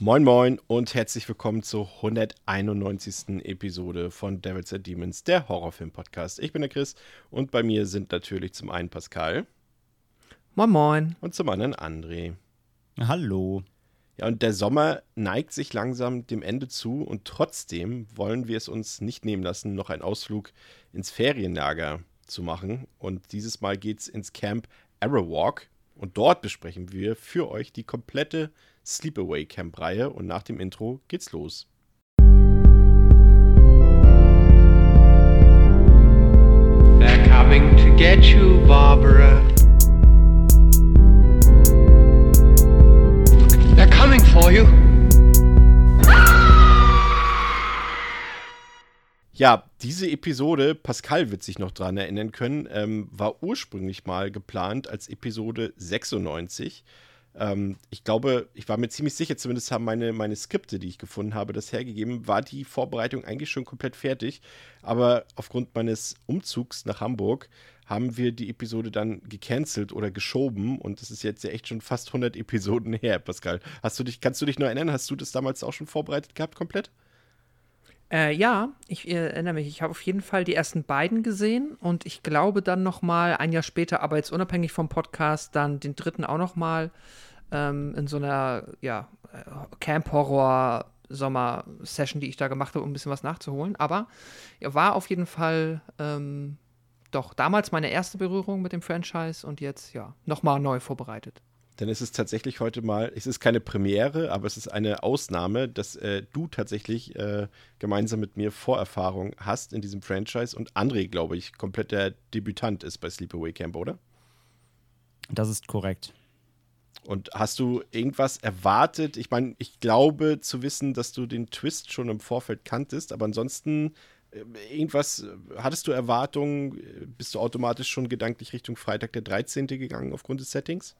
Moin Moin und herzlich willkommen zur 191. Episode von Devils and Demons, der Horrorfilm-Podcast. Ich bin der Chris und bei mir sind natürlich zum einen Pascal. Moin Moin. Und zum anderen André. Hallo. Ja, und der Sommer neigt sich langsam dem Ende zu und trotzdem wollen wir es uns nicht nehmen lassen, noch einen Ausflug ins Ferienlager zu machen. Und dieses Mal geht es ins Camp Arrowwalk und dort besprechen wir für euch die komplette Sleepaway Camp Reihe und nach dem Intro geht's los. They're coming to get you, Barbara. They're coming for you. Ja, diese Episode, Pascal wird sich noch dran erinnern können, ähm, war ursprünglich mal geplant als Episode 96. Ähm, ich glaube, ich war mir ziemlich sicher, zumindest haben meine, meine Skripte, die ich gefunden habe, das hergegeben, war die Vorbereitung eigentlich schon komplett fertig. Aber aufgrund meines Umzugs nach Hamburg haben wir die Episode dann gecancelt oder geschoben und das ist jetzt ja echt schon fast 100 Episoden her, Pascal. Hast du dich, kannst du dich noch erinnern? Hast du das damals auch schon vorbereitet gehabt, komplett? Äh, ja, ich äh, erinnere mich. Ich habe auf jeden Fall die ersten beiden gesehen und ich glaube dann noch mal ein Jahr später, aber jetzt unabhängig vom Podcast, dann den dritten auch noch mal ähm, in so einer ja, äh, Camp Horror Sommer Session, die ich da gemacht habe, um ein bisschen was nachzuholen. Aber war auf jeden Fall ähm, doch damals meine erste Berührung mit dem Franchise und jetzt ja noch mal neu vorbereitet dann ist es tatsächlich heute mal, es ist keine Premiere, aber es ist eine Ausnahme, dass äh, du tatsächlich äh, gemeinsam mit mir Vorerfahrung hast in diesem Franchise und André, glaube ich, komplett der Debütant ist bei Sleepaway Camp, oder? Das ist korrekt. Und hast du irgendwas erwartet? Ich meine, ich glaube zu wissen, dass du den Twist schon im Vorfeld kanntest, aber ansonsten äh, irgendwas, hattest du Erwartungen? Bist du automatisch schon gedanklich Richtung Freitag der 13. gegangen aufgrund des Settings?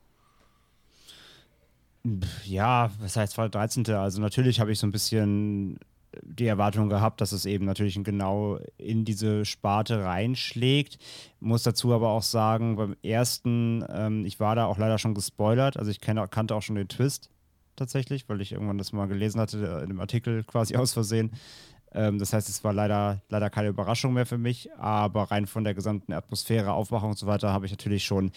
Ja, was heißt 13. Also natürlich habe ich so ein bisschen die Erwartung gehabt, dass es eben natürlich genau in diese Sparte reinschlägt. Muss dazu aber auch sagen, beim ersten, ähm, ich war da auch leider schon gespoilert, also ich kenne, kannte auch schon den Twist tatsächlich, weil ich irgendwann das mal gelesen hatte, in einem Artikel quasi aus Versehen. Ähm, das heißt, es war leider, leider keine Überraschung mehr für mich, aber rein von der gesamten Atmosphäre, Aufwachung und so weiter habe ich natürlich schon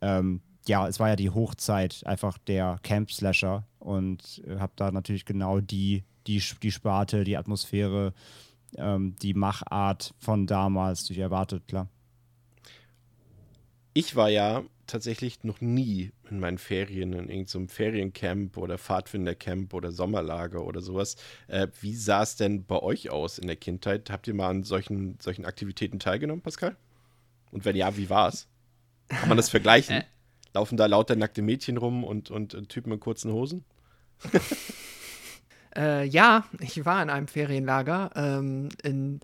ähm, ja, es war ja die Hochzeit einfach der Camp-Slasher und äh, habe da natürlich genau die, die, die Sparte, die Atmosphäre, ähm, die Machart von damals durch erwartet, klar. Ich war ja tatsächlich noch nie in meinen Ferien in irgendeinem Feriencamp oder Pfadfindercamp oder Sommerlager oder sowas. Äh, wie sah es denn bei euch aus in der Kindheit? Habt ihr mal an solchen, solchen Aktivitäten teilgenommen, Pascal? Und wenn ja, wie war es? Kann man das vergleichen? Äh, Laufen da lauter nackte Mädchen rum und, und, und Typen in kurzen Hosen? Äh, ja, ich war in einem Ferienlager ähm, in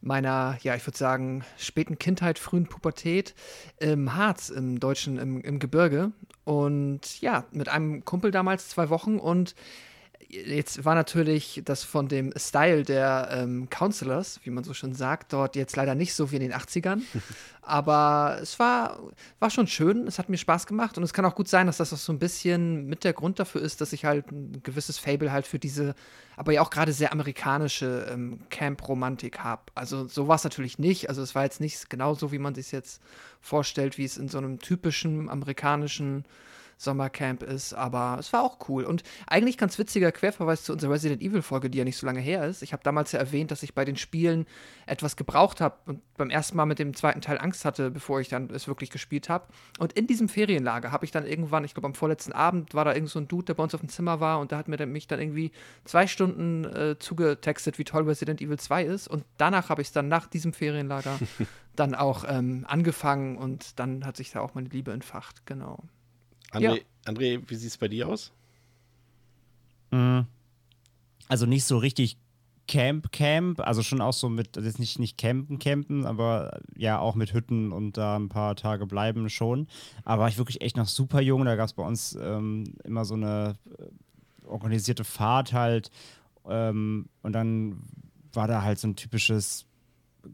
meiner, ja, ich würde sagen, späten Kindheit, frühen Pubertät im Harz, im deutschen, im, im Gebirge. Und ja, mit einem Kumpel damals zwei Wochen und jetzt war natürlich das von dem Style der ähm, Counselors, wie man so schön sagt, dort jetzt leider nicht so wie in den 80ern. Aber es war, war schon schön, es hat mir Spaß gemacht und es kann auch gut sein, dass das auch so ein bisschen mit der Grund dafür ist, dass ich halt ein gewisses Fable halt für diese, aber ja auch gerade sehr amerikanische ähm, Camp-Romantik habe. Also so war es natürlich nicht. Also es war jetzt nicht genau so, wie man sich jetzt vorstellt, wie es in so einem typischen amerikanischen Sommercamp ist, aber es war auch cool. Und eigentlich ganz witziger Querverweis zu unserer Resident Evil-Folge, die ja nicht so lange her ist. Ich habe damals ja erwähnt, dass ich bei den Spielen etwas gebraucht habe und beim ersten Mal mit dem zweiten Teil Angst hatte, bevor ich dann es wirklich gespielt habe. Und in diesem Ferienlager habe ich dann irgendwann, ich glaube am vorletzten Abend, war da irgend so ein Dude, der bei uns auf dem Zimmer war und da hat mir mich dann irgendwie zwei Stunden äh, zugetextet, wie toll Resident Evil 2 ist. Und danach habe ich es dann nach diesem Ferienlager dann auch ähm, angefangen und dann hat sich da auch meine Liebe entfacht, genau. André, ja. André wie sieht es bei dir aus? Mhm. Also nicht so richtig Camp Camp, also schon auch so mit, also jetzt nicht, nicht campen, campen, aber ja auch mit Hütten und da ein paar Tage bleiben schon. Aber war ich wirklich echt noch super jung, da gab es bei uns ähm, immer so eine äh, organisierte Fahrt halt ähm, und dann war da halt so ein typisches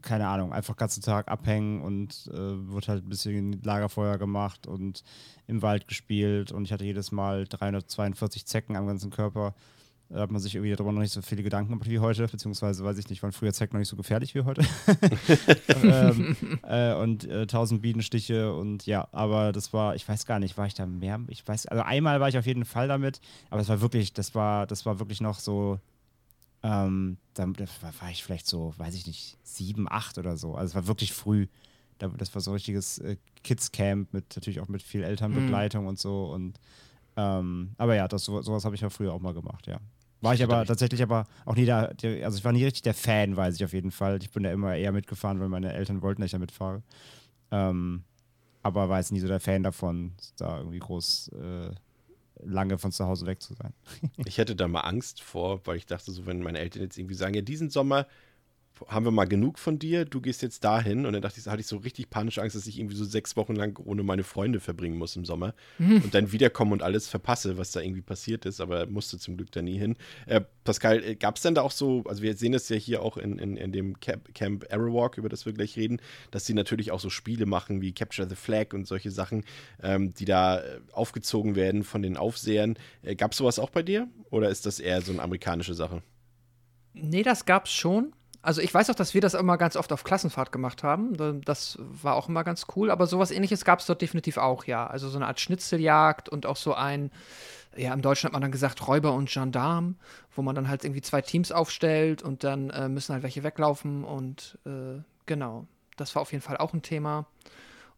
keine Ahnung, einfach den ganzen Tag abhängen und äh, wird halt ein bisschen Lagerfeuer gemacht und im Wald gespielt und ich hatte jedes Mal 342 Zecken am ganzen Körper. Da hat man sich irgendwie darüber noch nicht so viele Gedanken gemacht wie heute, beziehungsweise weiß ich nicht, waren früher Zecken noch nicht so gefährlich wie heute. ähm, äh, und äh, 1000 Bienenstiche und ja, aber das war, ich weiß gar nicht, war ich da mehr? Ich weiß, also einmal war ich auf jeden Fall damit, aber es war wirklich, das war, das war wirklich noch so ähm, da, war ich vielleicht so, weiß ich nicht, sieben, acht oder so. Also es war wirklich früh. das war so ein richtiges äh, Kids-Camp mit natürlich auch mit viel Elternbegleitung mhm. und so. Und ähm, aber ja, das, sowas habe ich ja früher auch mal gemacht, ja. War ich aber tatsächlich aber auch nie da, also ich war nie richtig der Fan, weiß ich auf jeden Fall. Ich bin da immer eher mitgefahren, weil meine Eltern wollten, dass ich da mitfahre. Ähm, aber war jetzt nie so der Fan davon, da irgendwie groß äh, lange von zu Hause weg zu sein. ich hätte da mal Angst vor, weil ich dachte, so, wenn meine Eltern jetzt irgendwie sagen, ja, diesen Sommer haben wir mal genug von dir, du gehst jetzt dahin. Und dann dachte ich, hatte ich so richtig panische Angst, dass ich irgendwie so sechs Wochen lang ohne meine Freunde verbringen muss im Sommer mhm. und dann wiederkomme und alles verpasse, was da irgendwie passiert ist, aber musste zum Glück da nie hin. Äh, Pascal, äh, gab es denn da auch so, also wir sehen das ja hier auch in, in, in dem Camp, Camp Arrowwalk, über das wir gleich reden, dass sie natürlich auch so Spiele machen wie Capture the Flag und solche Sachen, ähm, die da äh, aufgezogen werden von den Aufsehern. Äh, gab es sowas auch bei dir oder ist das eher so eine amerikanische Sache? Nee, das gab's schon. Also ich weiß auch, dass wir das immer ganz oft auf Klassenfahrt gemacht haben. Das war auch immer ganz cool. Aber sowas ähnliches gab es dort definitiv auch, ja. Also so eine Art Schnitzeljagd und auch so ein, ja, im Deutschen hat man dann gesagt Räuber und Gendarm, wo man dann halt irgendwie zwei Teams aufstellt und dann äh, müssen halt welche weglaufen und äh, genau. Das war auf jeden Fall auch ein Thema.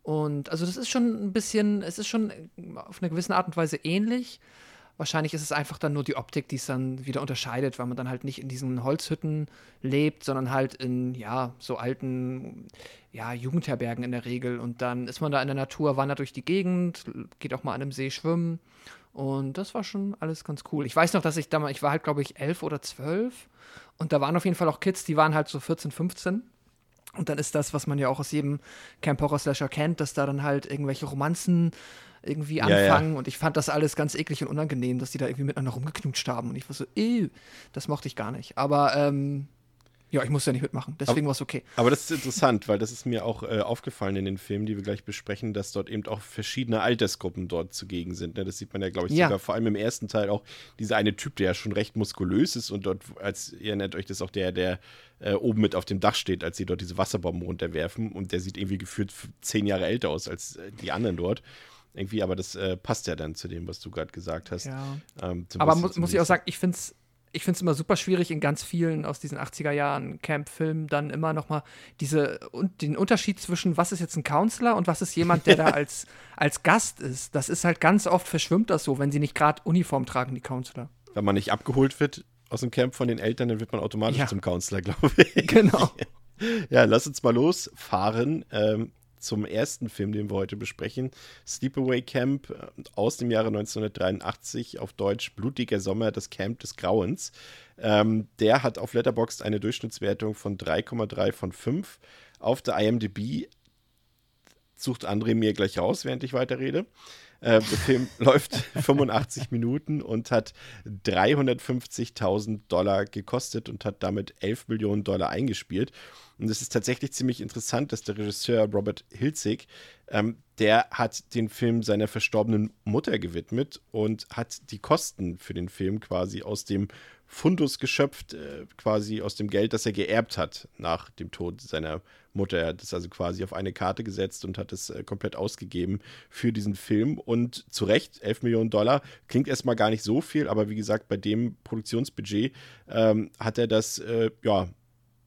Und also das ist schon ein bisschen, es ist schon auf eine gewisse Art und Weise ähnlich. Wahrscheinlich ist es einfach dann nur die Optik, die es dann wieder unterscheidet, weil man dann halt nicht in diesen Holzhütten lebt, sondern halt in, ja, so alten, ja, Jugendherbergen in der Regel. Und dann ist man da in der Natur, wandert durch die Gegend, geht auch mal an einem See schwimmen. Und das war schon alles ganz cool. Ich weiß noch, dass ich damals, ich war halt, glaube ich, elf oder zwölf. Und da waren auf jeden Fall auch Kids, die waren halt so 14, 15. Und dann ist das, was man ja auch aus jedem Camp Horror Slasher kennt, dass da dann halt irgendwelche Romanzen irgendwie anfangen. Ja, ja. Und ich fand das alles ganz eklig und unangenehm, dass die da irgendwie miteinander rumgeknutscht haben. Und ich war so, ew, das mochte ich gar nicht. Aber ähm, ja, ich musste ja nicht mitmachen, deswegen war es okay. Aber das ist interessant, weil das ist mir auch äh, aufgefallen in den Filmen, die wir gleich besprechen, dass dort eben auch verschiedene Altersgruppen dort zugegen sind. Ne? Das sieht man ja, glaube ich, ja. sogar vor allem im ersten Teil auch dieser eine Typ, der ja schon recht muskulös ist und dort, als ihr nennt euch das auch der, der äh, oben mit auf dem Dach steht, als sie dort diese Wasserbomben runterwerfen und der sieht irgendwie gefühlt zehn Jahre älter aus als äh, die anderen dort irgendwie, aber das äh, passt ja dann zu dem, was du gerade gesagt hast. Ja. Ähm, aber mu muss ich auch sagen, ich finde es ich finde es immer super schwierig in ganz vielen aus diesen 80er Jahren Camp-Filmen dann immer noch mal diese und den Unterschied zwischen was ist jetzt ein Counselor und was ist jemand, der da als, als Gast ist. Das ist halt ganz oft verschwimmt das so, wenn sie nicht gerade Uniform tragen, die Counselor. Wenn man nicht abgeholt wird aus dem Camp von den Eltern, dann wird man automatisch ja. zum Counselor, glaube ich. Genau. ja, lass uns mal losfahren. Ähm, zum ersten Film, den wir heute besprechen. Sleepaway Camp äh, aus dem Jahre 1983, auf Deutsch Blutiger Sommer, das Camp des Grauens. Ähm, der hat auf Letterboxd eine Durchschnittswertung von 3,3 von 5. Auf der IMDb sucht André mir gleich raus, während ich weiterrede. Äh, der Film läuft 85 Minuten und hat 350.000 Dollar gekostet und hat damit 11 Millionen Dollar eingespielt. Und es ist tatsächlich ziemlich interessant, dass der Regisseur Robert Hilzig, ähm, der hat den Film seiner verstorbenen Mutter gewidmet und hat die Kosten für den Film quasi aus dem Fundus geschöpft, äh, quasi aus dem Geld, das er geerbt hat nach dem Tod seiner Mutter. Er hat es also quasi auf eine Karte gesetzt und hat es äh, komplett ausgegeben für diesen Film. Und zu Recht, 11 Millionen Dollar klingt erstmal gar nicht so viel, aber wie gesagt, bei dem Produktionsbudget ähm, hat er das äh, ja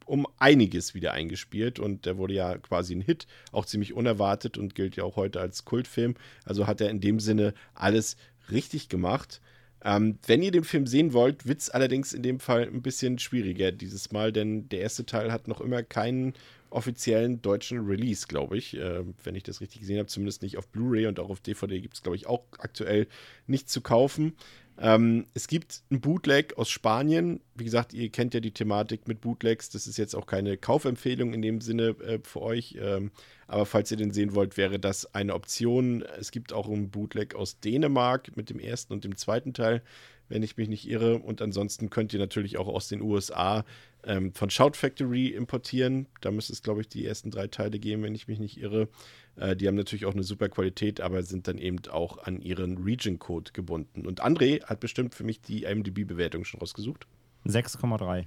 um einiges wieder eingespielt und der wurde ja quasi ein Hit, auch ziemlich unerwartet und gilt ja auch heute als Kultfilm. Also hat er in dem Sinne alles richtig gemacht. Ähm, wenn ihr den Film sehen wollt, wird es allerdings in dem Fall ein bisschen schwieriger dieses Mal, denn der erste Teil hat noch immer keinen offiziellen deutschen Release, glaube ich. Äh, wenn ich das richtig gesehen habe, zumindest nicht auf Blu-ray und auch auf DVD gibt es, glaube ich, auch aktuell nicht zu kaufen. Ähm, es gibt ein Bootleg aus Spanien. Wie gesagt, ihr kennt ja die Thematik mit Bootlegs. Das ist jetzt auch keine Kaufempfehlung in dem Sinne äh, für euch. Ähm, aber falls ihr den sehen wollt, wäre das eine Option. Es gibt auch ein Bootleg aus Dänemark mit dem ersten und dem zweiten Teil, wenn ich mich nicht irre. Und ansonsten könnt ihr natürlich auch aus den USA ähm, von Shout Factory importieren. Da müsste es, glaube ich, die ersten drei Teile geben, wenn ich mich nicht irre. Äh, die haben natürlich auch eine super Qualität, aber sind dann eben auch an ihren Region-Code gebunden. Und André hat bestimmt für mich die IMDb-Bewertung schon rausgesucht. 6,3.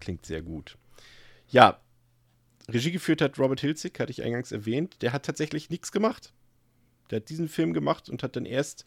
Klingt sehr gut. Ja, Regie geführt hat Robert Hilzig, hatte ich eingangs erwähnt. Der hat tatsächlich nichts gemacht. Der hat diesen Film gemacht und hat dann erst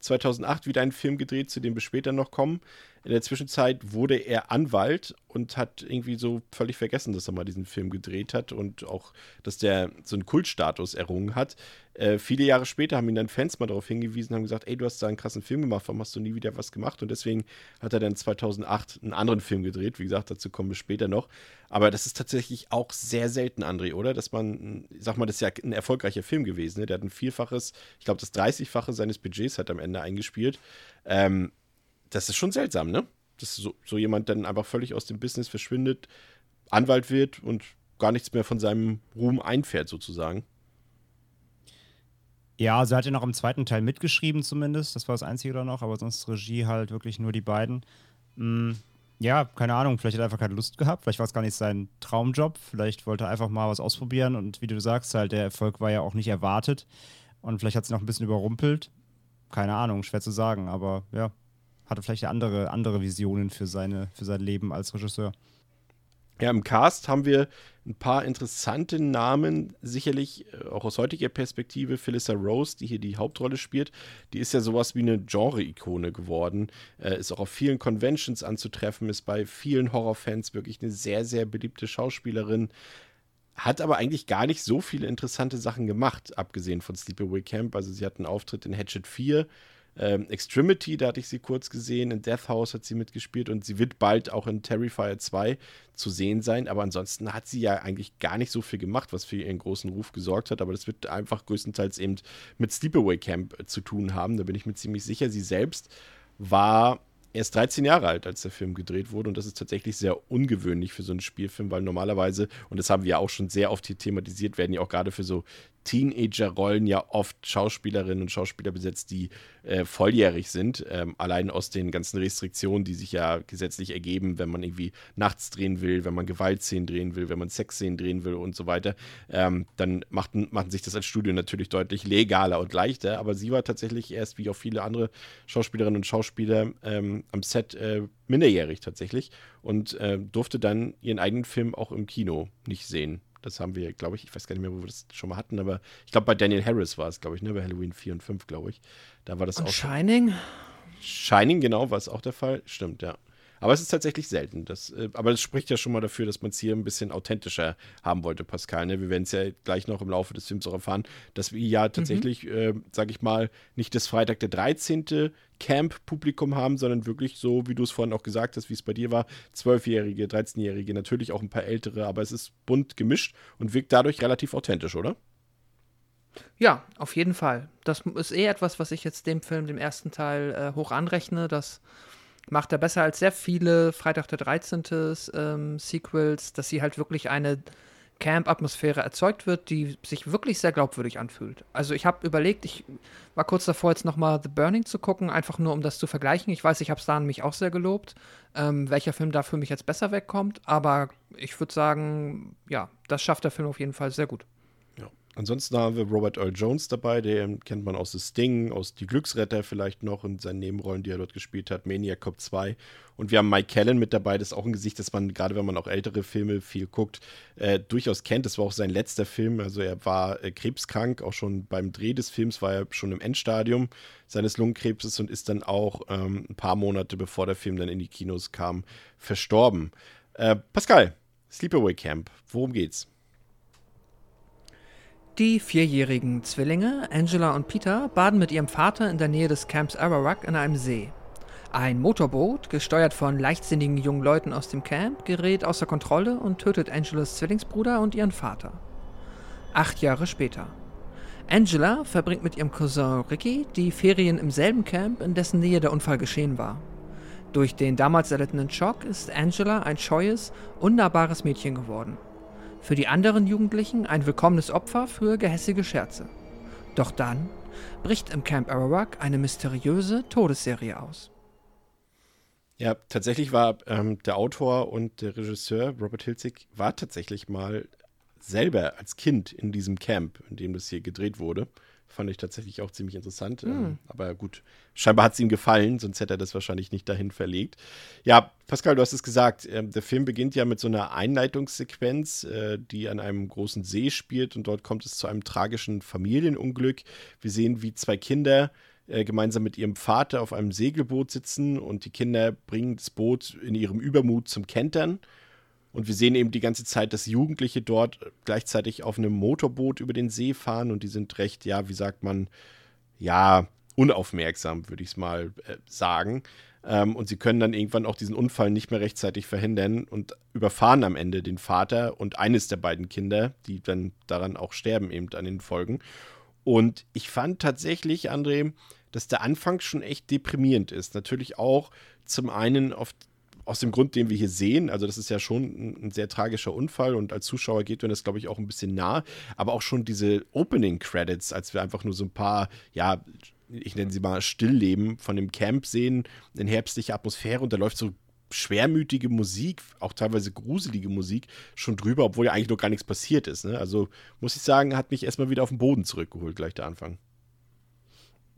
2008 wieder einen Film gedreht, zu dem wir später noch kommen. In der Zwischenzeit wurde er Anwalt und hat irgendwie so völlig vergessen, dass er mal diesen Film gedreht hat und auch, dass der so einen Kultstatus errungen hat. Äh, viele Jahre später haben ihn dann Fans mal darauf hingewiesen, haben gesagt, ey, du hast da einen krassen Film gemacht, warum hast du nie wieder was gemacht? Und deswegen hat er dann 2008 einen anderen Film gedreht. Wie gesagt, dazu kommen wir später noch. Aber das ist tatsächlich auch sehr selten, André, oder? Dass man, sag mal, das ist ja ein erfolgreicher Film gewesen. Ne? Der hat ein Vielfaches, ich glaube, das 30-fache seines Budgets hat am Ende eingespielt. Ähm, das ist schon seltsam, ne? Dass so, so jemand dann einfach völlig aus dem Business verschwindet, Anwalt wird und gar nichts mehr von seinem Ruhm einfährt, sozusagen. Ja, also er hat ja noch im zweiten Teil mitgeschrieben zumindest. Das war das Einzige da noch, aber sonst Regie halt wirklich nur die beiden. Hm, ja, keine Ahnung, vielleicht hat er einfach keine Lust gehabt, vielleicht war es gar nicht sein Traumjob, vielleicht wollte er einfach mal was ausprobieren und wie du sagst, halt, der Erfolg war ja auch nicht erwartet und vielleicht hat es noch ein bisschen überrumpelt. Keine Ahnung, schwer zu sagen, aber ja, hatte vielleicht andere, andere Visionen für, seine, für sein Leben als Regisseur. Ja, im Cast haben wir ein paar interessante Namen, sicherlich äh, auch aus heutiger Perspektive. Phyllis Rose, die hier die Hauptrolle spielt, die ist ja sowas wie eine Genre-Ikone geworden. Äh, ist auch auf vielen Conventions anzutreffen, ist bei vielen Horrorfans wirklich eine sehr, sehr beliebte Schauspielerin. Hat aber eigentlich gar nicht so viele interessante Sachen gemacht, abgesehen von Sleepaway Camp. Also sie hat einen Auftritt in Hatchet 4 ähm, Extremity, da hatte ich sie kurz gesehen. In Death House hat sie mitgespielt und sie wird bald auch in Terrifier 2 zu sehen sein. Aber ansonsten hat sie ja eigentlich gar nicht so viel gemacht, was für ihren großen Ruf gesorgt hat. Aber das wird einfach größtenteils eben mit Sleepaway Camp zu tun haben. Da bin ich mir ziemlich sicher. Sie selbst war erst 13 Jahre alt, als der Film gedreht wurde. Und das ist tatsächlich sehr ungewöhnlich für so einen Spielfilm, weil normalerweise, und das haben wir ja auch schon sehr oft hier thematisiert, werden ja auch gerade für so Teenager-Rollen ja oft Schauspielerinnen und Schauspieler besetzt, die äh, volljährig sind. Ähm, allein aus den ganzen Restriktionen, die sich ja gesetzlich ergeben, wenn man irgendwie nachts drehen will, wenn man Gewaltszenen drehen will, wenn man Sexszenen drehen will und so weiter. Ähm, dann macht, macht sich das als Studio natürlich deutlich legaler und leichter. Aber sie war tatsächlich erst, wie auch viele andere Schauspielerinnen und Schauspieler, ähm, am Set äh, minderjährig tatsächlich und äh, durfte dann ihren eigenen Film auch im Kino nicht sehen. Das haben wir, glaube ich, ich weiß gar nicht mehr, wo wir das schon mal hatten, aber ich glaube, bei Daniel Harris war es, glaube ich, ne, bei Halloween 4 und 5, glaube ich. Da war das und auch. Shining? Shining, genau, war es auch der Fall. Stimmt, ja. Aber es ist tatsächlich selten. Das, äh, aber das spricht ja schon mal dafür, dass man es hier ein bisschen authentischer haben wollte, Pascal. Ne? Wir werden es ja gleich noch im Laufe des Films auch erfahren, dass wir ja tatsächlich, mhm. äh, sag ich mal, nicht das Freitag der 13. Camp-Publikum haben, sondern wirklich so, wie du es vorhin auch gesagt hast, wie es bei dir war, 12-Jährige, 13-Jährige, natürlich auch ein paar ältere, aber es ist bunt gemischt und wirkt dadurch relativ authentisch, oder? Ja, auf jeden Fall. Das ist eh etwas, was ich jetzt dem Film, dem ersten Teil, äh, hoch anrechne. Das macht er besser als sehr viele Freitag der 13. Ähm, Sequels, dass sie halt wirklich eine Camp-Atmosphäre erzeugt wird, die sich wirklich sehr glaubwürdig anfühlt. Also ich habe überlegt, ich war kurz davor, jetzt nochmal The Burning zu gucken, einfach nur um das zu vergleichen. Ich weiß, ich habe es da nämlich auch sehr gelobt, ähm, welcher Film da für mich jetzt besser wegkommt, aber ich würde sagen, ja, das schafft der Film auf jeden Fall sehr gut. Ansonsten haben wir Robert Earl Jones dabei, den kennt man aus The Sting, aus Die Glücksretter vielleicht noch und seinen Nebenrollen, die er dort gespielt hat, Maniac Cop 2. Und wir haben Mike Callan mit dabei, das ist auch ein Gesicht, das man, gerade wenn man auch ältere Filme viel guckt, äh, durchaus kennt. Das war auch sein letzter Film, also er war äh, krebskrank, auch schon beim Dreh des Films war er schon im Endstadium seines Lungenkrebses und ist dann auch ähm, ein paar Monate bevor der Film dann in die Kinos kam, verstorben. Äh, Pascal, Sleepaway Camp, worum geht's? Die vierjährigen Zwillinge, Angela und Peter, baden mit ihrem Vater in der Nähe des Camps Ararak in einem See. Ein Motorboot, gesteuert von leichtsinnigen jungen Leuten aus dem Camp, gerät außer Kontrolle und tötet Angelas Zwillingsbruder und ihren Vater. Acht Jahre später. Angela verbringt mit ihrem Cousin Ricky die Ferien im selben Camp, in dessen Nähe der Unfall geschehen war. Durch den damals erlittenen Schock ist Angela ein scheues, unnahbares Mädchen geworden. Für die anderen Jugendlichen ein willkommenes Opfer für gehässige Scherze. Doch dann bricht im Camp Arawak eine mysteriöse Todesserie aus. Ja, tatsächlich war ähm, der Autor und der Regisseur Robert Hilzig war tatsächlich mal selber als Kind in diesem Camp, in dem das hier gedreht wurde. Fand ich tatsächlich auch ziemlich interessant. Mhm. aber gut, scheinbar hat es ihm gefallen, sonst hätte er das wahrscheinlich nicht dahin verlegt. Ja, Pascal, du hast es gesagt. Äh, der Film beginnt ja mit so einer Einleitungssequenz, äh, die an einem großen See spielt und dort kommt es zu einem tragischen Familienunglück. Wir sehen, wie zwei Kinder äh, gemeinsam mit ihrem Vater auf einem Segelboot sitzen und die Kinder bringen das Boot in ihrem Übermut zum Kentern. Und wir sehen eben die ganze Zeit, dass Jugendliche dort gleichzeitig auf einem Motorboot über den See fahren und die sind recht, ja, wie sagt man, ja, unaufmerksam, würde ich es mal äh, sagen. Ähm, und sie können dann irgendwann auch diesen Unfall nicht mehr rechtzeitig verhindern und überfahren am Ende den Vater und eines der beiden Kinder, die dann daran auch sterben, eben an den Folgen. Und ich fand tatsächlich, André, dass der Anfang schon echt deprimierend ist. Natürlich auch zum einen auf aus dem Grund, den wir hier sehen, also das ist ja schon ein, sehr tragischer Unfall und als Zuschauer geht mir das, glaube ich, auch ein bisschen nah, aber auch schon diese Opening Credits, als wir einfach nur so ein paar, ja, ich nenne sie mal Stillleben von dem Camp sehen, in herbstlicher Atmosphäre und da läuft so schwermütige Musik, auch teilweise gruselige Musik, schon drüber, obwohl ja eigentlich noch gar nichts passiert ist. Ne? Also muss ich sagen, hat mich erstmal wieder auf den Boden zurückgeholt, gleich der Anfang.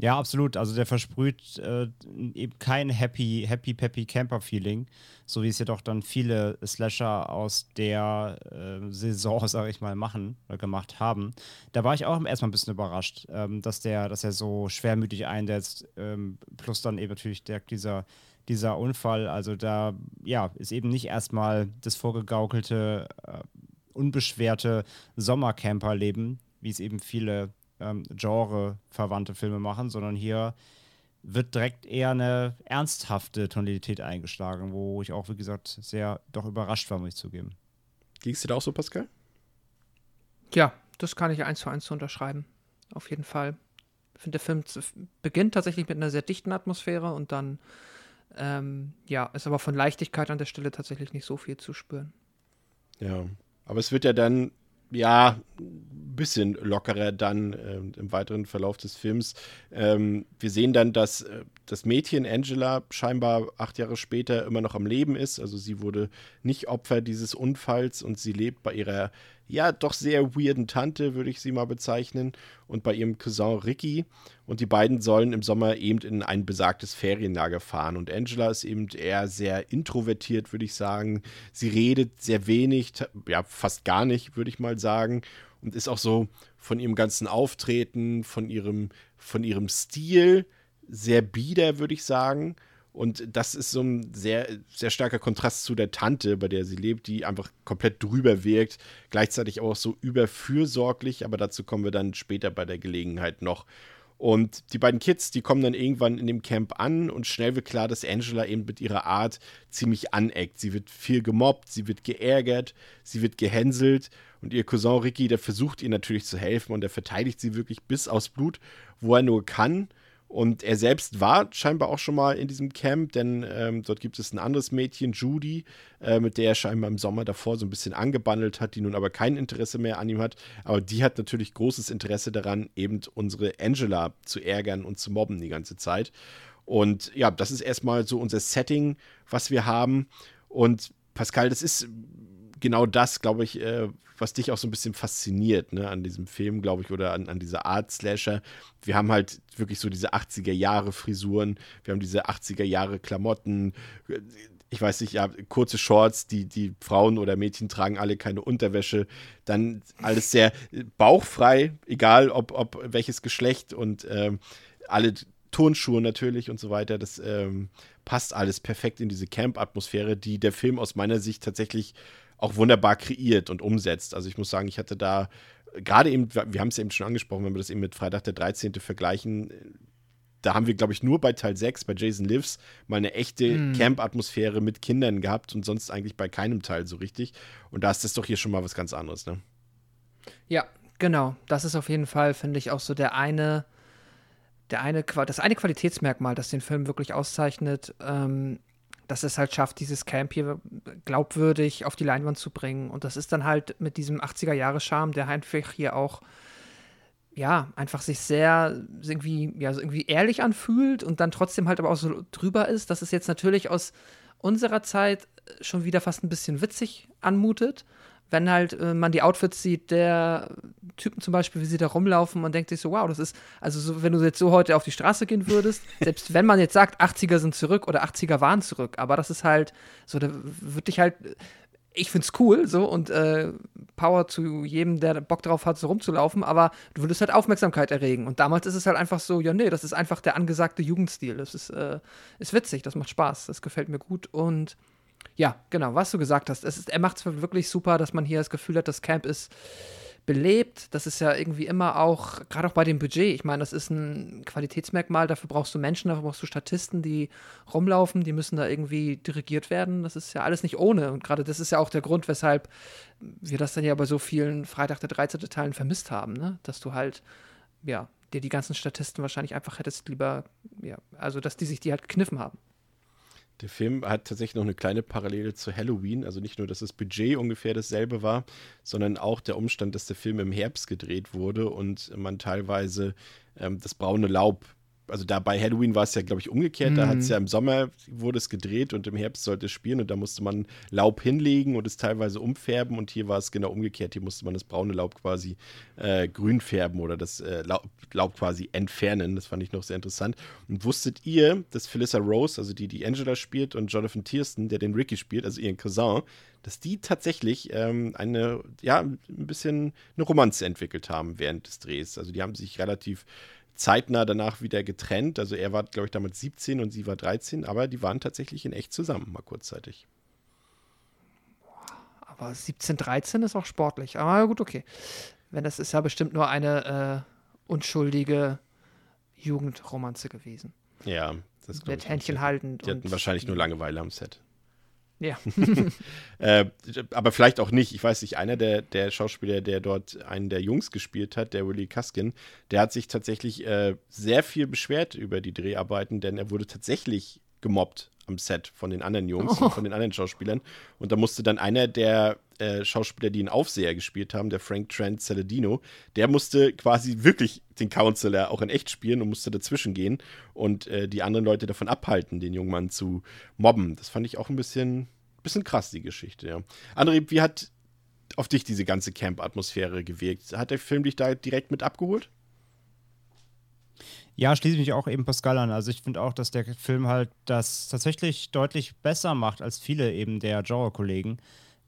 Ja, absolut. Also der versprüht äh, eben kein happy, happy, peppy Camper-Feeling, so wie es jedoch dann viele Slasher aus der äh, Saison, sage ich mal, machen oder gemacht haben. Da war ich auch erstmal ein bisschen überrascht, ähm, dass der, dass er so schwermütig einsetzt, ähm, plus dann eben natürlich der, dieser, dieser Unfall. Also da, ja, ist eben nicht erstmal das vorgegaukelte, äh, unbeschwerte Sommercamper-Leben, wie es eben viele ähm, Genre-verwandte Filme machen, sondern hier wird direkt eher eine ernsthafte Tonalität eingeschlagen, wo ich auch, wie gesagt, sehr doch überrascht war, muss ich zugeben. Ging es dir da auch so, Pascal? Ja, das kann ich eins zu eins unterschreiben. Auf jeden Fall. Ich finde, der Film beginnt tatsächlich mit einer sehr dichten Atmosphäre und dann, ähm, ja, ist aber von Leichtigkeit an der Stelle tatsächlich nicht so viel zu spüren. Ja, aber es wird ja dann ja, bisschen lockerer dann äh, im weiteren Verlauf des Films. Ähm, wir sehen dann, dass äh, das Mädchen Angela scheinbar acht Jahre später immer noch am Leben ist. Also sie wurde nicht Opfer dieses Unfalls und sie lebt bei ihrer ja doch sehr weirden Tante, würde ich sie mal bezeichnen, und bei ihrem Cousin Ricky. Und die beiden sollen im Sommer eben in ein besagtes Ferienlager fahren. Und Angela ist eben eher sehr introvertiert, würde ich sagen. Sie redet sehr wenig, ja, fast gar nicht, würde ich mal sagen. Und ist auch so von ihrem ganzen Auftreten, von ihrem, von ihrem Stil sehr bieder, würde ich sagen. Und das ist so ein sehr, sehr starker Kontrast zu der Tante, bei der sie lebt, die einfach komplett drüber wirkt, gleichzeitig auch so überfürsorglich, aber dazu kommen wir dann später bei der Gelegenheit noch. Und die beiden Kids, die kommen dann irgendwann in dem Camp an und schnell wird klar, dass Angela eben mit ihrer Art ziemlich aneckt. Sie wird viel gemobbt, sie wird geärgert, sie wird gehänselt und ihr Cousin Ricky, der versucht ihr natürlich zu helfen und er verteidigt sie wirklich bis aufs Blut, wo er nur kann. Und er selbst war scheinbar auch schon mal in diesem Camp, denn ähm, dort gibt es ein anderes Mädchen, Judy, äh, mit der er scheinbar im Sommer davor so ein bisschen angebandelt hat, die nun aber kein Interesse mehr an ihm hat. Aber die hat natürlich großes Interesse daran, eben unsere Angela zu ärgern und zu mobben die ganze Zeit. Und ja, das ist erstmal so unser Setting, was wir haben. Und Pascal, das ist genau das, glaube ich, äh, was dich auch so ein bisschen fasziniert ne, an diesem Film, glaube ich, oder an, an dieser Art Slasher. Wir haben halt wirklich so diese 80er Jahre Frisuren, wir haben diese 80er Jahre Klamotten, ich weiß nicht, ja, kurze Shorts, die, die Frauen oder Mädchen tragen alle keine Unterwäsche, dann alles sehr bauchfrei, egal ob, ob welches Geschlecht und ähm, alle Turnschuhe natürlich und so weiter. Das ähm, passt alles perfekt in diese Camp-Atmosphäre, die der Film aus meiner Sicht tatsächlich auch wunderbar kreiert und umsetzt. Also ich muss sagen, ich hatte da gerade eben, wir haben es eben schon angesprochen, wenn wir das eben mit Freitag der 13. vergleichen, da haben wir, glaube ich, nur bei Teil 6, bei Jason Lives, mal eine echte mm. Camp-Atmosphäre mit Kindern gehabt und sonst eigentlich bei keinem Teil so richtig. Und da ist das doch hier schon mal was ganz anderes, ne? Ja, Genau, das ist auf jeden Fall, finde ich, auch so der eine, der eine, das eine Qualitätsmerkmal, das den Film wirklich auszeichnet, ähm, dass es halt schafft, dieses Camp hier glaubwürdig auf die Leinwand zu bringen. Und das ist dann halt mit diesem 80er-Jahre-Charme, der einfach hier auch ja, einfach sich sehr irgendwie, ja, irgendwie ehrlich anfühlt und dann trotzdem halt aber auch so drüber ist, dass es jetzt natürlich aus unserer Zeit schon wieder fast ein bisschen witzig anmutet. Wenn halt äh, man die Outfits sieht, der Typen zum Beispiel, wie sie da rumlaufen, man denkt sich so, wow, das ist, also so, wenn du jetzt so heute auf die Straße gehen würdest, selbst wenn man jetzt sagt, 80er sind zurück oder 80er waren zurück, aber das ist halt so, da würde ich halt ich find's cool, so und äh, Power zu jedem, der Bock drauf hat, so rumzulaufen, aber du würdest halt Aufmerksamkeit erregen. Und damals ist es halt einfach so, ja, nee, das ist einfach der angesagte Jugendstil. Das ist, äh, ist witzig, das macht Spaß, das gefällt mir gut. Und ja, genau, was du gesagt hast, ist, er macht es wirklich super, dass man hier das Gefühl hat, das Camp ist belebt. Das ist ja irgendwie immer auch, gerade auch bei dem Budget, ich meine, das ist ein Qualitätsmerkmal, dafür brauchst du Menschen, dafür brauchst du Statisten, die rumlaufen, die müssen da irgendwie dirigiert werden. Das ist ja alles nicht ohne. Und gerade das ist ja auch der Grund, weshalb wir das dann ja bei so vielen Freitag der 13. Teilen vermisst haben, ne? Dass du halt, ja, dir die ganzen Statisten wahrscheinlich einfach hättest lieber, ja, also dass die sich die halt gekniffen haben. Der Film hat tatsächlich noch eine kleine Parallele zu Halloween. Also nicht nur, dass das Budget ungefähr dasselbe war, sondern auch der Umstand, dass der Film im Herbst gedreht wurde und man teilweise ähm, das braune Laub also da bei Halloween war es ja, glaube ich, umgekehrt. Mhm. Da hat es ja im Sommer wurde es gedreht und im Herbst sollte es spielen und da musste man Laub hinlegen und es teilweise umfärben und hier war es genau umgekehrt. Hier musste man das braune Laub quasi äh, grün färben oder das äh, Laub, Laub, quasi entfernen. Das fand ich noch sehr interessant. Und wusstet ihr, dass Phyllis Rose, also die, die Angela spielt und Jonathan Tiersten, der den Ricky spielt, also ihren Cousin, dass die tatsächlich ähm, eine, ja, ein bisschen eine Romanze entwickelt haben während des Drehs. Also die haben sich relativ zeitnah danach wieder getrennt. Also er war, glaube ich, damals 17 und sie war 13, aber die waren tatsächlich in echt zusammen, mal kurzzeitig. Aber 17, 13 ist auch sportlich. Aber gut, okay. Wenn das ist ja bestimmt nur eine äh, unschuldige Jugendromanze gewesen. Ja, das Mit Händchen haltend. Die hatten wahrscheinlich nur Langeweile am Set. Ja. äh, aber vielleicht auch nicht. Ich weiß nicht, einer der, der Schauspieler, der dort einen der Jungs gespielt hat, der Willie Kaskin, der hat sich tatsächlich äh, sehr viel beschwert über die Dreharbeiten, denn er wurde tatsächlich gemobbt am Set von den anderen Jungs oh. und von den anderen Schauspielern. Und da musste dann einer der äh, Schauspieler, die einen Aufseher gespielt haben, der Frank Trent Saladino, der musste quasi wirklich den Counselor auch in echt spielen und musste dazwischen gehen und äh, die anderen Leute davon abhalten, den jungen Mann zu mobben. Das fand ich auch ein bisschen, bisschen krass, die Geschichte, ja. André, wie hat auf dich diese ganze Camp-Atmosphäre gewirkt? Hat der Film dich da direkt mit abgeholt? Ja, schließe mich auch eben Pascal an. Also ich finde auch, dass der Film halt das tatsächlich deutlich besser macht als viele eben der Genre-Kollegen,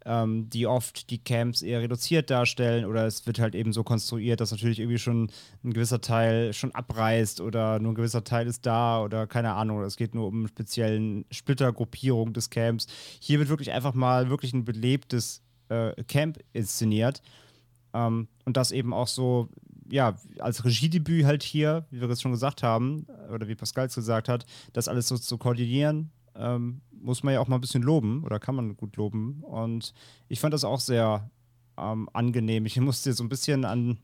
ähm, die oft die Camps eher reduziert darstellen oder es wird halt eben so konstruiert, dass natürlich irgendwie schon ein gewisser Teil schon abreißt oder nur ein gewisser Teil ist da oder keine Ahnung, es geht nur um einen speziellen Splittergruppierung des Camps. Hier wird wirklich einfach mal wirklich ein belebtes äh, Camp inszeniert. Ähm, und das eben auch so ja, als Regiedebüt halt hier, wie wir es schon gesagt haben, oder wie Pascal es gesagt hat, das alles so zu koordinieren, ähm, muss man ja auch mal ein bisschen loben oder kann man gut loben. Und ich fand das auch sehr ähm, angenehm. Ich musste so ein bisschen an.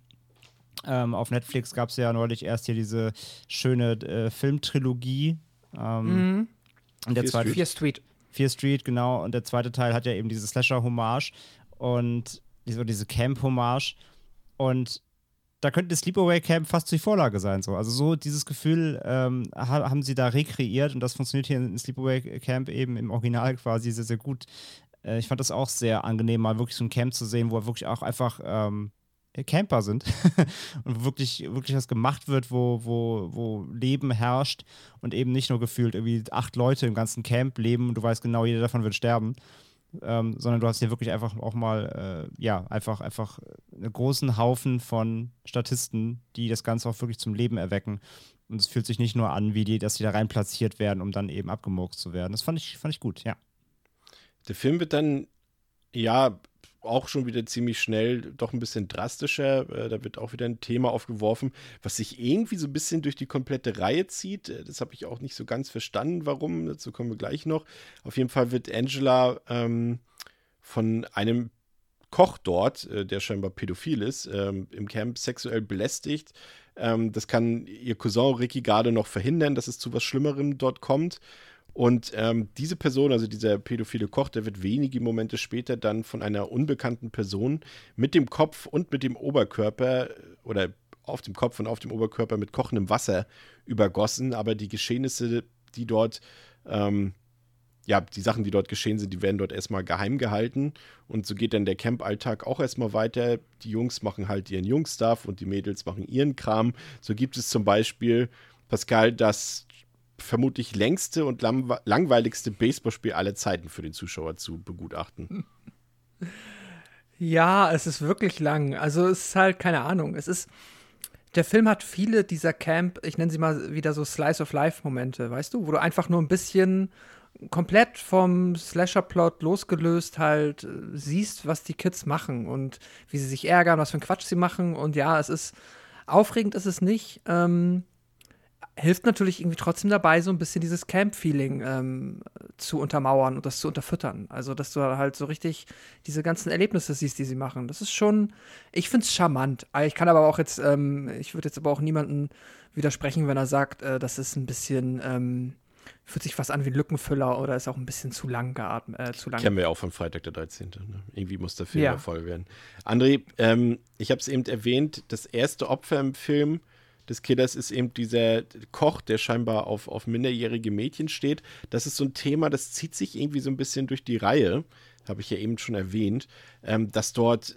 Ähm, auf Netflix gab es ja neulich erst hier diese schöne äh, Filmtrilogie. Ähm, mhm. Und der Fear zweite, Street. Fear Street. Fear Street, genau. Und der zweite Teil hat ja eben diese Slasher-Hommage und diese, diese Camp-Hommage. Und da könnte Sleepaway Camp fast die Vorlage sein. So. Also so dieses Gefühl ähm, haben sie da rekreiert und das funktioniert hier in Sleepaway Camp eben im Original quasi sehr, sehr gut. Äh, ich fand das auch sehr angenehm, mal wirklich so ein Camp zu sehen, wo wirklich auch einfach ähm, Camper sind und wirklich, wirklich was gemacht wird, wo, wo, wo Leben herrscht und eben nicht nur gefühlt irgendwie acht Leute im ganzen Camp leben und du weißt genau, jeder davon wird sterben ähm, sondern du hast hier wirklich einfach auch mal, äh, ja, einfach, einfach einen großen Haufen von Statisten, die das Ganze auch wirklich zum Leben erwecken. Und es fühlt sich nicht nur an, wie die, dass die da rein platziert werden, um dann eben abgemurkst zu werden. Das fand ich, fand ich gut, ja. Der Film wird dann, ja, auch schon wieder ziemlich schnell doch ein bisschen drastischer. Äh, da wird auch wieder ein Thema aufgeworfen, was sich irgendwie so ein bisschen durch die komplette Reihe zieht. Äh, das habe ich auch nicht so ganz verstanden, warum. Dazu kommen wir gleich noch. Auf jeden Fall wird Angela ähm, von einem Koch dort, äh, der scheinbar pädophil ist, ähm, im Camp sexuell belästigt. Ähm, das kann ihr Cousin Ricky gerade noch verhindern, dass es zu was Schlimmerem dort kommt. Und ähm, diese Person, also dieser pädophile Koch, der wird wenige Momente später dann von einer unbekannten Person mit dem Kopf und mit dem Oberkörper oder auf dem Kopf und auf dem Oberkörper mit kochendem Wasser übergossen. Aber die Geschehnisse, die dort ähm, ja, die Sachen, die dort geschehen sind, die werden dort erstmal geheim gehalten. Und so geht dann der Camp-Alltag auch erstmal weiter. Die Jungs machen halt ihren Jungs-Stuff und die Mädels machen ihren Kram. So gibt es zum Beispiel, Pascal, das vermutlich längste und langweiligste Baseballspiel aller Zeiten für den Zuschauer zu begutachten. Ja, es ist wirklich lang. Also es ist halt keine Ahnung. Es ist der Film hat viele dieser Camp, ich nenne sie mal wieder so Slice of Life Momente, weißt du, wo du einfach nur ein bisschen komplett vom Slasher-Plot losgelöst halt äh, siehst, was die Kids machen und wie sie sich ärgern, was für ein Quatsch sie machen. Und ja, es ist aufregend, ist es nicht. Ähm, hilft natürlich irgendwie trotzdem dabei, so ein bisschen dieses Camp-Feeling ähm, zu untermauern und das zu unterfüttern. Also, dass du halt so richtig diese ganzen Erlebnisse siehst, die sie machen. Das ist schon, ich finde es charmant. Ich kann aber auch jetzt, ähm, ich würde jetzt aber auch niemanden widersprechen, wenn er sagt, äh, das ist ein bisschen, ähm, fühlt sich was an wie ein Lückenfüller oder ist auch ein bisschen zu lang geatmet. Äh, zu lang. Kennen wir ja auch von Freitag der 13. Ne? Irgendwie muss der Film ja. voll werden. André, ähm, ich habe es eben erwähnt, das erste Opfer im Film des Killers ist eben dieser Koch, der scheinbar auf, auf minderjährige Mädchen steht. Das ist so ein Thema, das zieht sich irgendwie so ein bisschen durch die Reihe, habe ich ja eben schon erwähnt, ähm, dass dort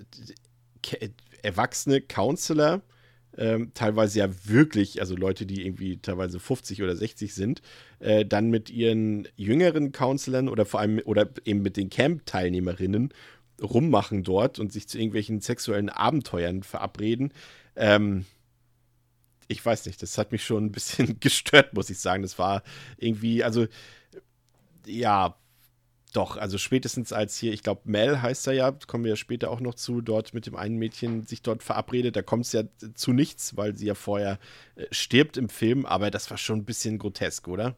erwachsene Counselor ähm, teilweise ja wirklich, also Leute, die irgendwie teilweise 50 oder 60 sind, äh, dann mit ihren jüngeren Counselern oder vor allem oder eben mit den Camp-Teilnehmerinnen rummachen dort und sich zu irgendwelchen sexuellen Abenteuern verabreden. Ähm, ich weiß nicht, das hat mich schon ein bisschen gestört, muss ich sagen. Das war irgendwie, also ja, doch, also spätestens als hier, ich glaube, Mel heißt er ja, kommen wir ja später auch noch zu, dort mit dem einen Mädchen sich dort verabredet. Da kommt es ja zu nichts, weil sie ja vorher äh, stirbt im Film, aber das war schon ein bisschen grotesk, oder?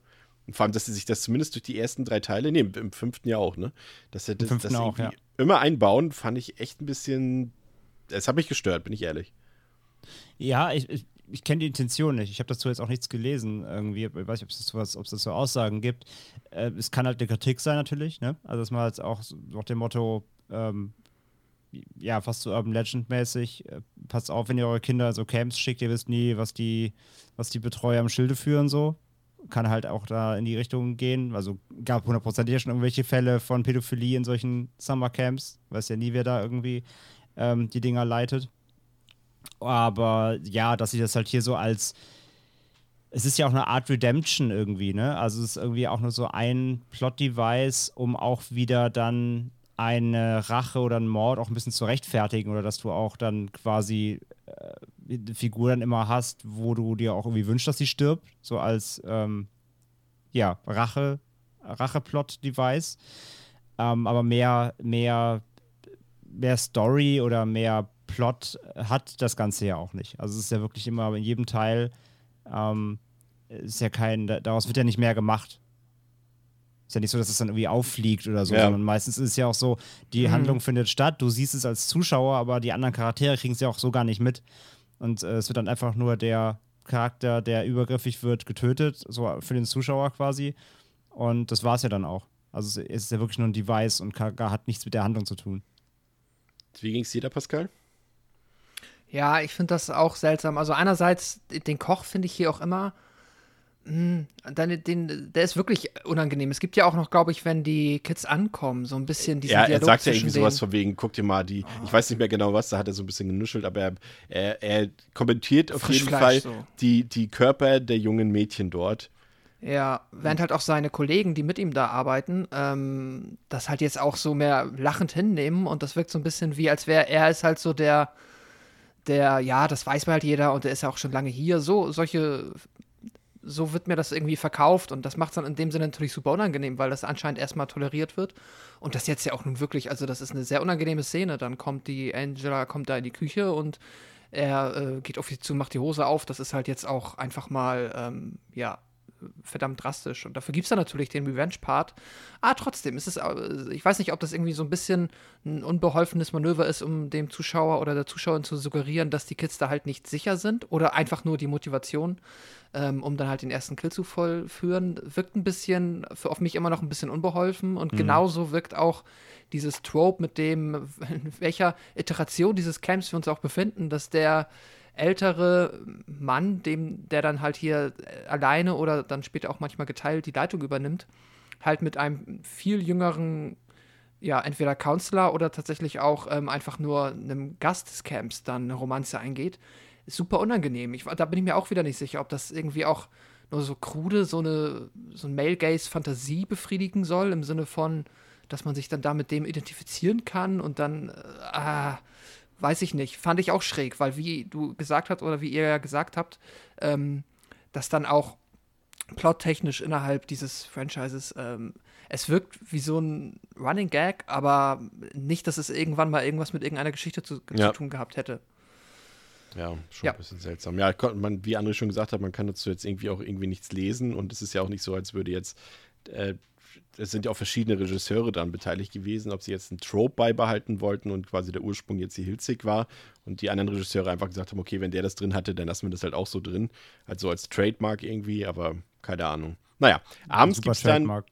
Und vor allem, dass sie sich das zumindest durch die ersten drei Teile, nee, im fünften ja auch, ne? Dass sie das, das auch, ja. immer einbauen, fand ich echt ein bisschen. Es hat mich gestört, bin ich ehrlich. Ja, ich, ich ich kenne die Intention nicht. Ich habe dazu jetzt auch nichts gelesen. Irgendwie, ich weiß nicht, ob es dazu Aussagen gibt. Äh, es kann halt eine Kritik sein, natürlich. Ne? Also, dass man halt auch nach dem Motto, ähm, ja, fast so Urban Legend-mäßig, äh, passt auf, wenn ihr eure Kinder so Camps schickt, ihr wisst nie, was die, was die Betreuer im Schilde führen, so. Kann halt auch da in die Richtung gehen. Also gab hundertprozentig ja schon irgendwelche Fälle von Pädophilie in solchen Summercamps. Weiß ja nie, wer da irgendwie ähm, die Dinger leitet. Aber ja, dass sie das halt hier so als. Es ist ja auch eine Art Redemption irgendwie, ne? Also es ist irgendwie auch nur so ein Plot-Device, um auch wieder dann eine Rache oder einen Mord auch ein bisschen zu rechtfertigen oder dass du auch dann quasi äh, eine Figur dann immer hast, wo du dir auch irgendwie wünschst, dass sie stirbt, so als ähm, ja, Rache, Rache-Plot-Device. Ähm, aber mehr, mehr, mehr Story oder mehr Plot hat das Ganze ja auch nicht. Also es ist ja wirklich immer in jedem Teil ähm, ist ja kein, daraus wird ja nicht mehr gemacht. Ist ja nicht so, dass es dann irgendwie auffliegt oder so, ja. sondern meistens ist es ja auch so, die mhm. Handlung findet statt, du siehst es als Zuschauer, aber die anderen Charaktere kriegen es ja auch so gar nicht mit. Und äh, es wird dann einfach nur der Charakter, der übergriffig wird, getötet, so für den Zuschauer quasi. Und das war es ja dann auch. Also es ist ja wirklich nur ein Device und hat nichts mit der Handlung zu tun. Wie ging es dir da, Pascal? Ja, ich finde das auch seltsam. Also einerseits, den Koch finde ich hier auch immer, mh, hm, den, der ist wirklich unangenehm. Es gibt ja auch noch, glaube ich, wenn die Kids ankommen, so ein bisschen diesen Ja, er Dialog sagt ja irgendwie sowas von wegen, guck dir mal die, oh. ich weiß nicht mehr genau was, da hat er so ein bisschen genuschelt, aber er, er, er kommentiert auf jeden Fall so. die, die Körper der jungen Mädchen dort. Ja, während halt auch seine Kollegen, die mit ihm da arbeiten, ähm, das halt jetzt auch so mehr lachend hinnehmen und das wirkt so ein bisschen wie, als wäre er ist halt so der der, ja, das weiß man halt jeder und der ist ja auch schon lange hier. So, solche, so wird mir das irgendwie verkauft und das macht es dann in dem Sinne natürlich super unangenehm, weil das anscheinend erstmal toleriert wird. Und das jetzt ja auch nun wirklich, also das ist eine sehr unangenehme Szene. Dann kommt die Angela, kommt da in die Küche und er äh, geht auf sie zu, macht die Hose auf. Das ist halt jetzt auch einfach mal, ähm, ja, verdammt drastisch. Und dafür gibt es dann natürlich den Revenge-Part. Ah, trotzdem ist es, äh, ich weiß nicht, ob das irgendwie so ein bisschen ein unbeholfenes Manöver ist, um dem Zuschauer oder der Zuschauerin zu suggerieren, dass die Kids da halt nicht sicher sind oder einfach nur die Motivation, ähm, um dann halt den ersten Kill zu vollführen, wirkt ein bisschen, für auf mich immer noch ein bisschen unbeholfen. Und mhm. genauso wirkt auch dieses Trope, mit dem, in welcher Iteration dieses Camps wir uns auch befinden, dass der ältere Mann, dem, der dann halt hier alleine oder dann später auch manchmal geteilt die Leitung übernimmt, halt mit einem viel jüngeren, ja, entweder Counselor oder tatsächlich auch ähm, einfach nur einem Gast des Camps dann eine Romanze eingeht, ist super unangenehm. Ich, da bin ich mir auch wieder nicht sicher, ob das irgendwie auch nur so krude, so eine, so ein Male-Gaze-Fantasie befriedigen soll, im Sinne von, dass man sich dann da mit dem identifizieren kann und dann, äh, ah, weiß ich nicht, fand ich auch schräg, weil wie du gesagt hast oder wie ihr ja gesagt habt, ähm, dass dann auch plottechnisch innerhalb dieses Franchises, ähm, es wirkt wie so ein Running Gag, aber nicht, dass es irgendwann mal irgendwas mit irgendeiner Geschichte zu, ja. zu tun gehabt hätte. Ja, schon ja. ein bisschen seltsam. Ja, man, wie André schon gesagt hat, man kann dazu jetzt irgendwie auch irgendwie nichts lesen und es ist ja auch nicht so, als würde jetzt äh, es sind ja auch verschiedene Regisseure daran beteiligt gewesen, ob sie jetzt einen Trope beibehalten wollten und quasi der Ursprung jetzt die Hilzig war. Und die anderen Regisseure einfach gesagt haben, okay, wenn der das drin hatte, dann lassen wir das halt auch so drin, also als Trademark irgendwie, aber keine Ahnung. Naja, abends gibt es dann,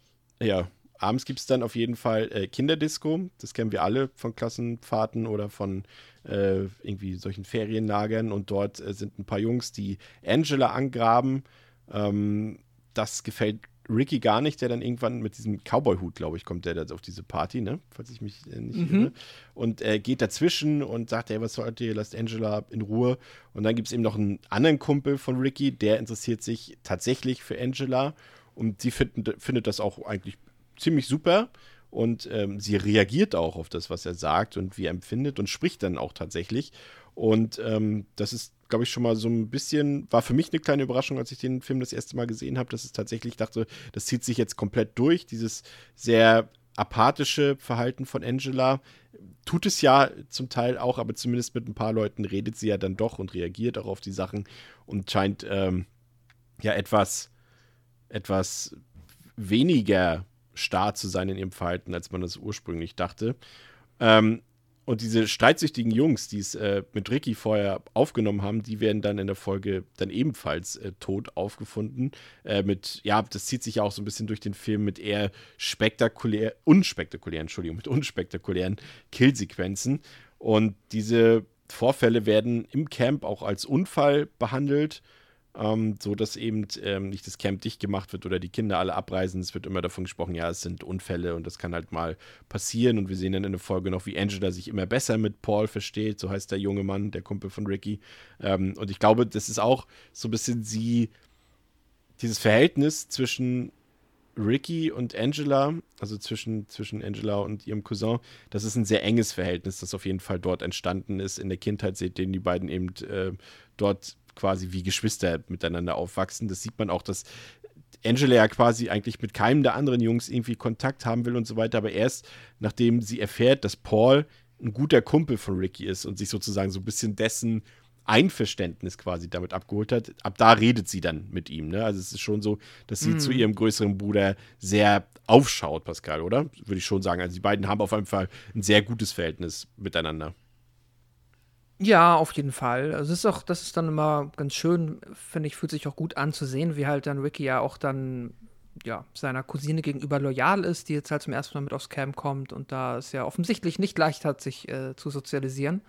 ja, abends gibt es dann auf jeden Fall äh, Kinderdisco, das kennen wir alle von Klassenfahrten oder von äh, irgendwie solchen Ferienlagern. Und dort äh, sind ein paar Jungs, die Angela angraben. Ähm, das gefällt Ricky gar nicht, der dann irgendwann mit diesem Cowboy-Hut, glaube ich, kommt der da auf diese Party, ne? Falls ich mich äh, nicht mhm. irre. Und äh, geht dazwischen und sagt, ey, was sollt ihr, lasst Angela in Ruhe. Und dann gibt es eben noch einen anderen Kumpel von Ricky, der interessiert sich tatsächlich für Angela. Und sie finden, findet das auch eigentlich ziemlich super. Und ähm, sie reagiert auch auf das, was er sagt und wie er empfindet und spricht dann auch tatsächlich. Und ähm, das ist glaube ich, schon mal so ein bisschen, war für mich eine kleine Überraschung, als ich den Film das erste Mal gesehen habe, dass es tatsächlich dachte, das zieht sich jetzt komplett durch, dieses sehr apathische Verhalten von Angela. Tut es ja zum Teil auch, aber zumindest mit ein paar Leuten redet sie ja dann doch und reagiert auch auf die Sachen und scheint ähm, ja etwas, etwas weniger starr zu sein in ihrem Verhalten, als man das ursprünglich dachte. Ähm, und diese streitsüchtigen Jungs, die es äh, mit Ricky vorher aufgenommen haben, die werden dann in der Folge dann ebenfalls äh, tot aufgefunden. Äh, mit, ja, das zieht sich ja auch so ein bisschen durch den Film mit eher spektakulär, unspektakulären, Entschuldigung, mit unspektakulären Killsequenzen. Und diese Vorfälle werden im Camp auch als Unfall behandelt ähm, so dass eben ähm, nicht das Camp dicht gemacht wird oder die Kinder alle abreisen. Es wird immer davon gesprochen, ja, es sind Unfälle und das kann halt mal passieren. Und wir sehen dann in der Folge noch, wie Angela sich immer besser mit Paul versteht. So heißt der junge Mann, der Kumpel von Ricky. Ähm, und ich glaube, das ist auch so ein bisschen sie, dieses Verhältnis zwischen Ricky und Angela, also zwischen, zwischen Angela und ihrem Cousin, das ist ein sehr enges Verhältnis, das auf jeden Fall dort entstanden ist. In der Kindheit seht ihr die beiden eben äh, dort quasi wie Geschwister miteinander aufwachsen. Das sieht man auch, dass Angela ja quasi eigentlich mit keinem der anderen Jungs irgendwie Kontakt haben will und so weiter, aber erst nachdem sie erfährt, dass Paul ein guter Kumpel von Ricky ist und sich sozusagen so ein bisschen dessen Einverständnis quasi damit abgeholt hat, ab da redet sie dann mit ihm. Ne? Also es ist schon so, dass sie mm. zu ihrem größeren Bruder sehr aufschaut, Pascal, oder? Würde ich schon sagen. Also die beiden haben auf jeden Fall ein sehr gutes Verhältnis miteinander. Ja, auf jeden Fall. Also es ist auch, das ist dann immer ganz schön, finde ich, fühlt sich auch gut an zu sehen, wie halt dann Ricky ja auch dann ja, seiner Cousine gegenüber loyal ist, die jetzt halt zum ersten Mal mit aufs Camp kommt und da es ja offensichtlich nicht leicht hat, sich äh, zu sozialisieren.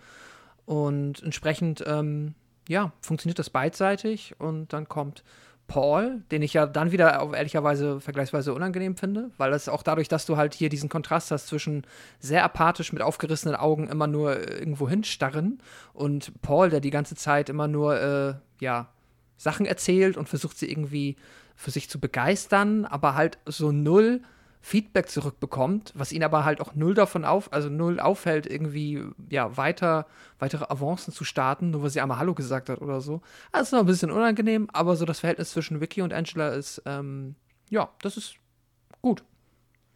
Und entsprechend, ähm, ja, funktioniert das beidseitig und dann kommt Paul, den ich ja dann wieder auf ehrlicherweise vergleichsweise unangenehm finde, weil es auch dadurch, dass du halt hier diesen Kontrast hast zwischen sehr apathisch mit aufgerissenen Augen immer nur äh, irgendwo hinstarren und Paul, der die ganze Zeit immer nur, äh, ja, Sachen erzählt und versucht sie irgendwie für sich zu begeistern, aber halt so null Feedback zurückbekommt, was ihn aber halt auch null davon auf, also null auffällt, irgendwie ja weiter, weitere Avancen zu starten, nur weil sie einmal Hallo gesagt hat oder so. Also ist noch ein bisschen unangenehm, aber so das Verhältnis zwischen Vicky und Angela ist, ähm, ja, das ist gut.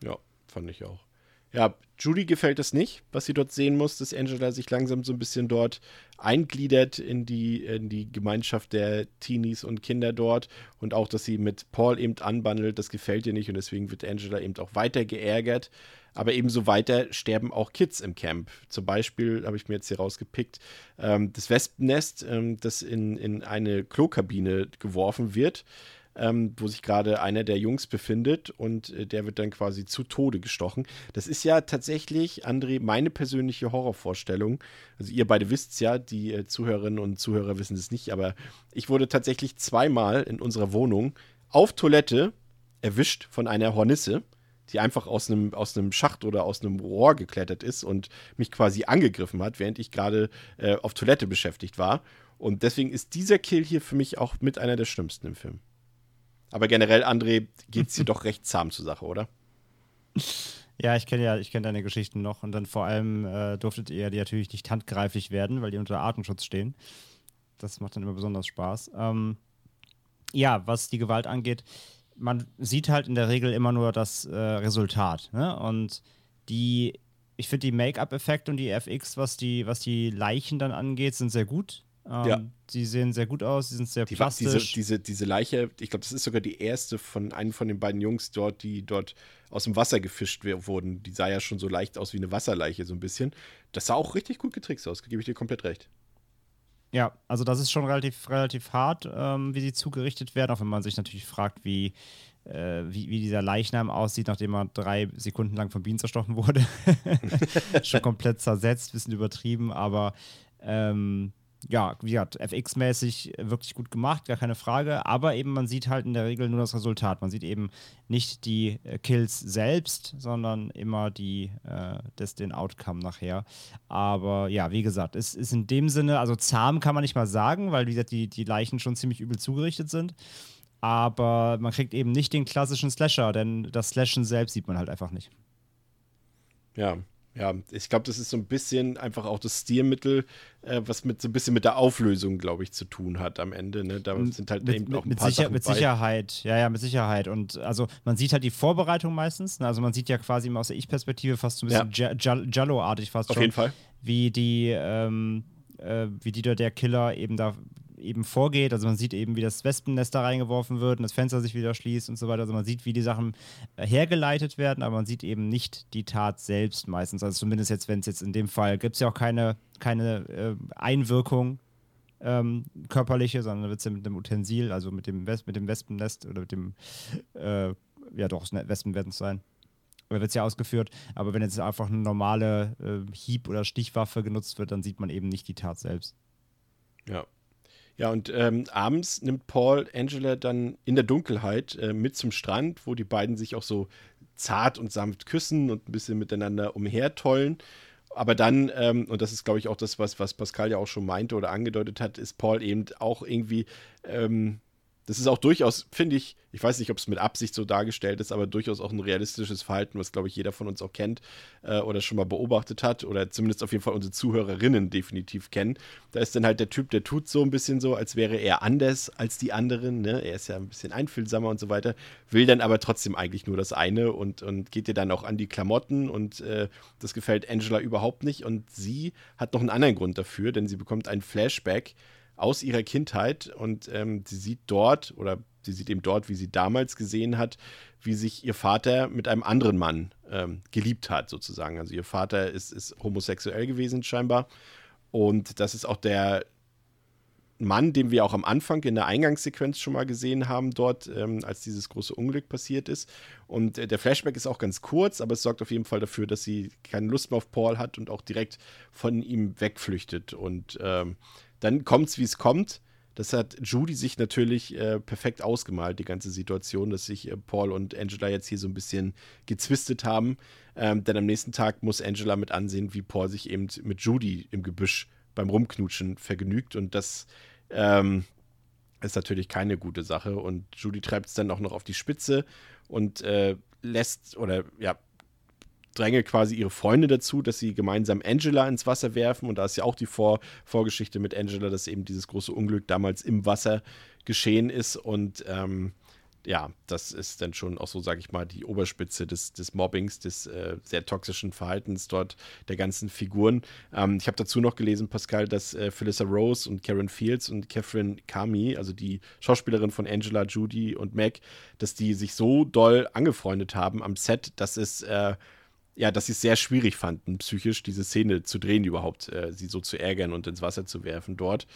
Ja, fand ich auch. Ja, Judy gefällt es nicht, was sie dort sehen muss, dass Angela sich langsam so ein bisschen dort eingliedert in die, in die Gemeinschaft der Teenies und Kinder dort und auch, dass sie mit Paul eben anbandelt, das gefällt ihr nicht und deswegen wird Angela eben auch weiter geärgert. Aber ebenso weiter sterben auch Kids im Camp. Zum Beispiel habe ich mir jetzt hier rausgepickt, ähm, das Wespennest, ähm, das in, in eine Klokabine geworfen wird ähm, wo sich gerade einer der Jungs befindet und äh, der wird dann quasi zu Tode gestochen. Das ist ja tatsächlich, André, meine persönliche Horrorvorstellung. Also ihr beide wisst es ja, die äh, Zuhörerinnen und Zuhörer wissen es nicht, aber ich wurde tatsächlich zweimal in unserer Wohnung auf Toilette erwischt von einer Hornisse die einfach aus einem, aus Schacht oder aus einem Rohr geklettert ist und mich quasi angegriffen hat, während ich gerade äh, auf Toilette beschäftigt war. Und deswegen ist dieser Kill hier für mich auch mit einer der schlimmsten im Film. Aber generell, André, geht es hier doch recht zahm zur Sache, oder? Ja, ich kenne ja, ich kenne deine Geschichten noch und dann vor allem äh, durftet ihr die natürlich nicht handgreiflich werden, weil die unter Artenschutz stehen. Das macht dann immer besonders Spaß. Ähm, ja, was die Gewalt angeht, man sieht halt in der Regel immer nur das äh, Resultat. Ne? Und die, ich finde die Make-up-Effekte und die FX, was die, was die Leichen dann angeht, sind sehr gut. Ähm, ja. Die sehen sehr gut aus, sie sind sehr die, plastisch. Diese, diese, diese Leiche, ich glaube, das ist sogar die erste von einem von den beiden Jungs dort, die dort aus dem Wasser gefischt wurden. Die sah ja schon so leicht aus wie eine Wasserleiche, so ein bisschen. Das sah auch richtig gut getrickst aus, gebe ich dir komplett recht. Ja, also das ist schon relativ, relativ hart, ähm, wie sie zugerichtet werden, auch wenn man sich natürlich fragt, wie, äh, wie, wie, dieser Leichnam aussieht, nachdem er drei Sekunden lang von Bienen zerstochen wurde. schon komplett zersetzt, bisschen übertrieben, aber ähm, ja, wie gesagt, FX-mäßig wirklich gut gemacht, gar keine Frage. Aber eben, man sieht halt in der Regel nur das Resultat. Man sieht eben nicht die äh, Kills selbst, sondern immer die, äh, das, den Outcome nachher. Aber ja, wie gesagt, es ist in dem Sinne, also zahm kann man nicht mal sagen, weil wie gesagt, die, die Leichen schon ziemlich übel zugerichtet sind. Aber man kriegt eben nicht den klassischen Slasher, denn das Slashen selbst sieht man halt einfach nicht. Ja, ja, ich glaube, das ist so ein bisschen einfach auch das Stilmittel, äh, was mit so ein bisschen mit der Auflösung, glaube ich, zu tun hat am Ende. Ne? Da sind halt mit, eben auch ein mit paar sicher, Sachen Mit bei. Sicherheit, ja, ja, mit Sicherheit. Und also man sieht halt die Vorbereitung meistens. Ne? Also man sieht ja quasi immer aus der Ich-Perspektive fast so ein bisschen ja. Jallo-artig fast Auf schon. Auf jeden Fall. Wie die, ähm, äh, wie die der Killer eben da eben vorgeht. Also man sieht eben, wie das Wespennest da reingeworfen wird und das Fenster sich wieder schließt und so weiter. Also man sieht, wie die Sachen äh, hergeleitet werden, aber man sieht eben nicht die Tat selbst meistens. Also zumindest jetzt, wenn es jetzt in dem Fall gibt es ja auch keine, keine äh, Einwirkung ähm, körperliche, sondern wird es ja mit dem Utensil, also mit dem, Wes mit dem Wespennest oder mit dem, äh, ja doch, Wespen werden es sein. Oder wird es ja ausgeführt, aber wenn jetzt einfach eine normale äh, Hieb- oder Stichwaffe genutzt wird, dann sieht man eben nicht die Tat selbst. Ja, ja, und ähm, abends nimmt Paul Angela dann in der Dunkelheit äh, mit zum Strand, wo die beiden sich auch so zart und sanft küssen und ein bisschen miteinander umhertollen. Aber dann, ähm, und das ist, glaube ich, auch das, was, was Pascal ja auch schon meinte oder angedeutet hat, ist Paul eben auch irgendwie ähm, das ist auch durchaus, finde ich, ich weiß nicht, ob es mit Absicht so dargestellt ist, aber durchaus auch ein realistisches Verhalten, was, glaube ich, jeder von uns auch kennt äh, oder schon mal beobachtet hat oder zumindest auf jeden Fall unsere Zuhörerinnen definitiv kennen. Da ist dann halt der Typ, der tut so ein bisschen so, als wäre er anders als die anderen. Ne? Er ist ja ein bisschen einfühlsamer und so weiter, will dann aber trotzdem eigentlich nur das eine und, und geht dir dann auch an die Klamotten und äh, das gefällt Angela überhaupt nicht. Und sie hat noch einen anderen Grund dafür, denn sie bekommt einen Flashback aus ihrer Kindheit und ähm, sie sieht dort oder sie sieht eben dort, wie sie damals gesehen hat, wie sich ihr Vater mit einem anderen Mann ähm, geliebt hat, sozusagen. Also ihr Vater ist, ist homosexuell gewesen scheinbar und das ist auch der Mann, den wir auch am Anfang in der Eingangssequenz schon mal gesehen haben, dort, ähm, als dieses große Unglück passiert ist. Und äh, der Flashback ist auch ganz kurz, aber es sorgt auf jeden Fall dafür, dass sie keine Lust mehr auf Paul hat und auch direkt von ihm wegflüchtet. Und ähm, dann kommt es, wie es kommt. Das hat Judy sich natürlich äh, perfekt ausgemalt, die ganze Situation, dass sich äh, Paul und Angela jetzt hier so ein bisschen gezwistet haben. Ähm, denn am nächsten Tag muss Angela mit ansehen, wie Paul sich eben mit Judy im Gebüsch beim Rumknutschen vergnügt. Und das ähm, ist natürlich keine gute Sache. Und Judy treibt es dann auch noch auf die Spitze und äh, lässt oder ja, dränge quasi ihre Freunde dazu, dass sie gemeinsam Angela ins Wasser werfen. Und da ist ja auch die Vor Vorgeschichte mit Angela, dass eben dieses große Unglück damals im Wasser geschehen ist. Und ähm, ja, das ist dann schon auch so, sage ich mal, die Oberspitze des, des Mobbings, des äh, sehr toxischen Verhaltens dort der ganzen Figuren. Ähm, ich habe dazu noch gelesen, Pascal, dass äh, Phyllis Rose und Karen Fields und Catherine Kami, also die Schauspielerin von Angela, Judy und Meg, dass die sich so doll angefreundet haben am Set, dass es äh, ja, dass sie es sehr schwierig fanden, psychisch diese Szene zu drehen, überhaupt, äh, sie so zu ärgern und ins Wasser zu werfen dort.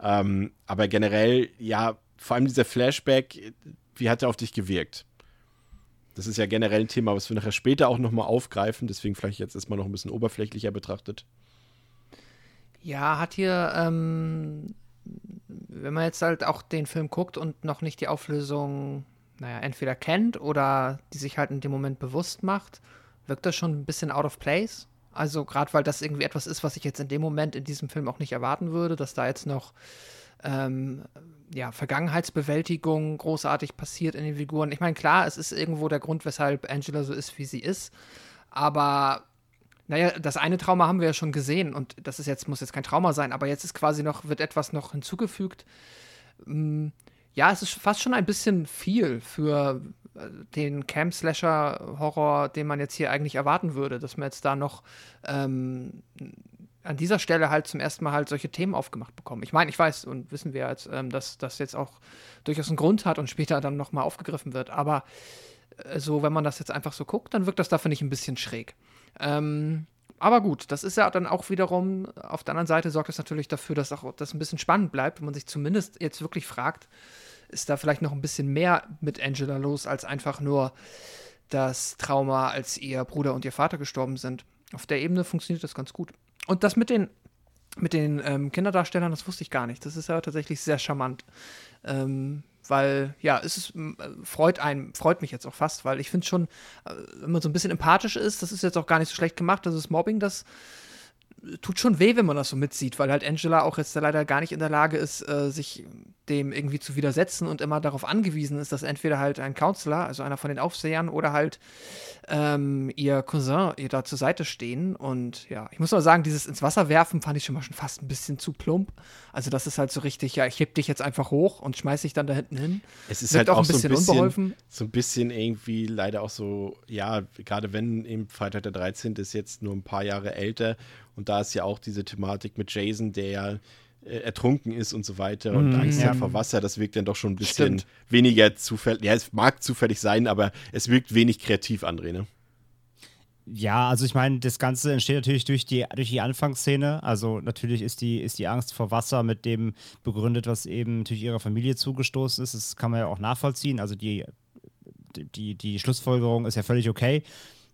Ähm, aber generell, ja, vor allem dieser Flashback, wie hat er auf dich gewirkt? Das ist ja generell ein Thema, was wir nachher später auch nochmal aufgreifen, deswegen vielleicht jetzt erstmal noch ein bisschen oberflächlicher betrachtet. Ja, hat hier, ähm, wenn man jetzt halt auch den Film guckt und noch nicht die Auflösung, naja, entweder kennt oder die sich halt in dem Moment bewusst macht, wirkt das schon ein bisschen out of place. Also gerade weil das irgendwie etwas ist, was ich jetzt in dem Moment in diesem Film auch nicht erwarten würde, dass da jetzt noch ähm, ja, Vergangenheitsbewältigung großartig passiert in den Figuren. Ich meine, klar, es ist irgendwo der Grund, weshalb Angela so ist, wie sie ist. Aber naja, das eine Trauma haben wir ja schon gesehen und das ist jetzt, muss jetzt kein Trauma sein, aber jetzt ist quasi noch, wird etwas noch hinzugefügt. Mm, ja, es ist fast schon ein bisschen viel für den Camp-Slasher-Horror, den man jetzt hier eigentlich erwarten würde, dass man jetzt da noch ähm, an dieser Stelle halt zum ersten Mal halt solche Themen aufgemacht bekommen. Ich meine, ich weiß und wissen wir jetzt, ähm, dass das jetzt auch durchaus einen Grund hat und später dann nochmal aufgegriffen wird. Aber äh, so, wenn man das jetzt einfach so guckt, dann wirkt das da, finde ich, ein bisschen schräg. Ähm, aber gut, das ist ja dann auch wiederum, auf der anderen Seite sorgt es natürlich dafür, dass auch das ein bisschen spannend bleibt, wenn man sich zumindest jetzt wirklich fragt, ist da vielleicht noch ein bisschen mehr mit Angela los, als einfach nur das Trauma, als ihr Bruder und ihr Vater gestorben sind. Auf der Ebene funktioniert das ganz gut. Und das mit den, mit den ähm, Kinderdarstellern, das wusste ich gar nicht. Das ist ja tatsächlich sehr charmant. Ähm, weil, ja, es ist, freut einen, freut mich jetzt auch fast, weil ich finde schon, äh, wenn man so ein bisschen empathisch ist, das ist jetzt auch gar nicht so schlecht gemacht, das ist Mobbing, das tut schon weh, wenn man das so mitzieht, weil halt Angela auch jetzt leider gar nicht in der Lage ist, äh, sich dem irgendwie zu widersetzen und immer darauf angewiesen ist, dass entweder halt ein Counselor, also einer von den Aufsehern, oder halt ähm, ihr Cousin ihr da zur Seite stehen. Und ja, ich muss mal sagen, dieses ins Wasser werfen fand ich schon mal schon fast ein bisschen zu plump. Also das ist halt so richtig, ja, ich heb dich jetzt einfach hoch und schmeiß dich dann da hinten hin. Es ist Wirkt halt auch, ein bisschen, so ein bisschen unbeholfen. So ein bisschen irgendwie leider auch so, ja, gerade wenn eben Freitag der 13. ist jetzt nur ein paar Jahre älter und da ist ja auch diese Thematik mit Jason, der ja äh, ertrunken ist und so weiter und mm, Angst hat vor Wasser, das wirkt dann doch schon ein bisschen Stimmt. weniger zufällig. Ja, es mag zufällig sein, aber es wirkt wenig kreativ, André, ne? Ja, also ich meine, das Ganze entsteht natürlich durch die, durch die Anfangsszene. Also natürlich ist die, ist die Angst vor Wasser mit dem begründet, was eben durch ihrer Familie zugestoßen ist. Das kann man ja auch nachvollziehen. Also die, die, die Schlussfolgerung ist ja völlig okay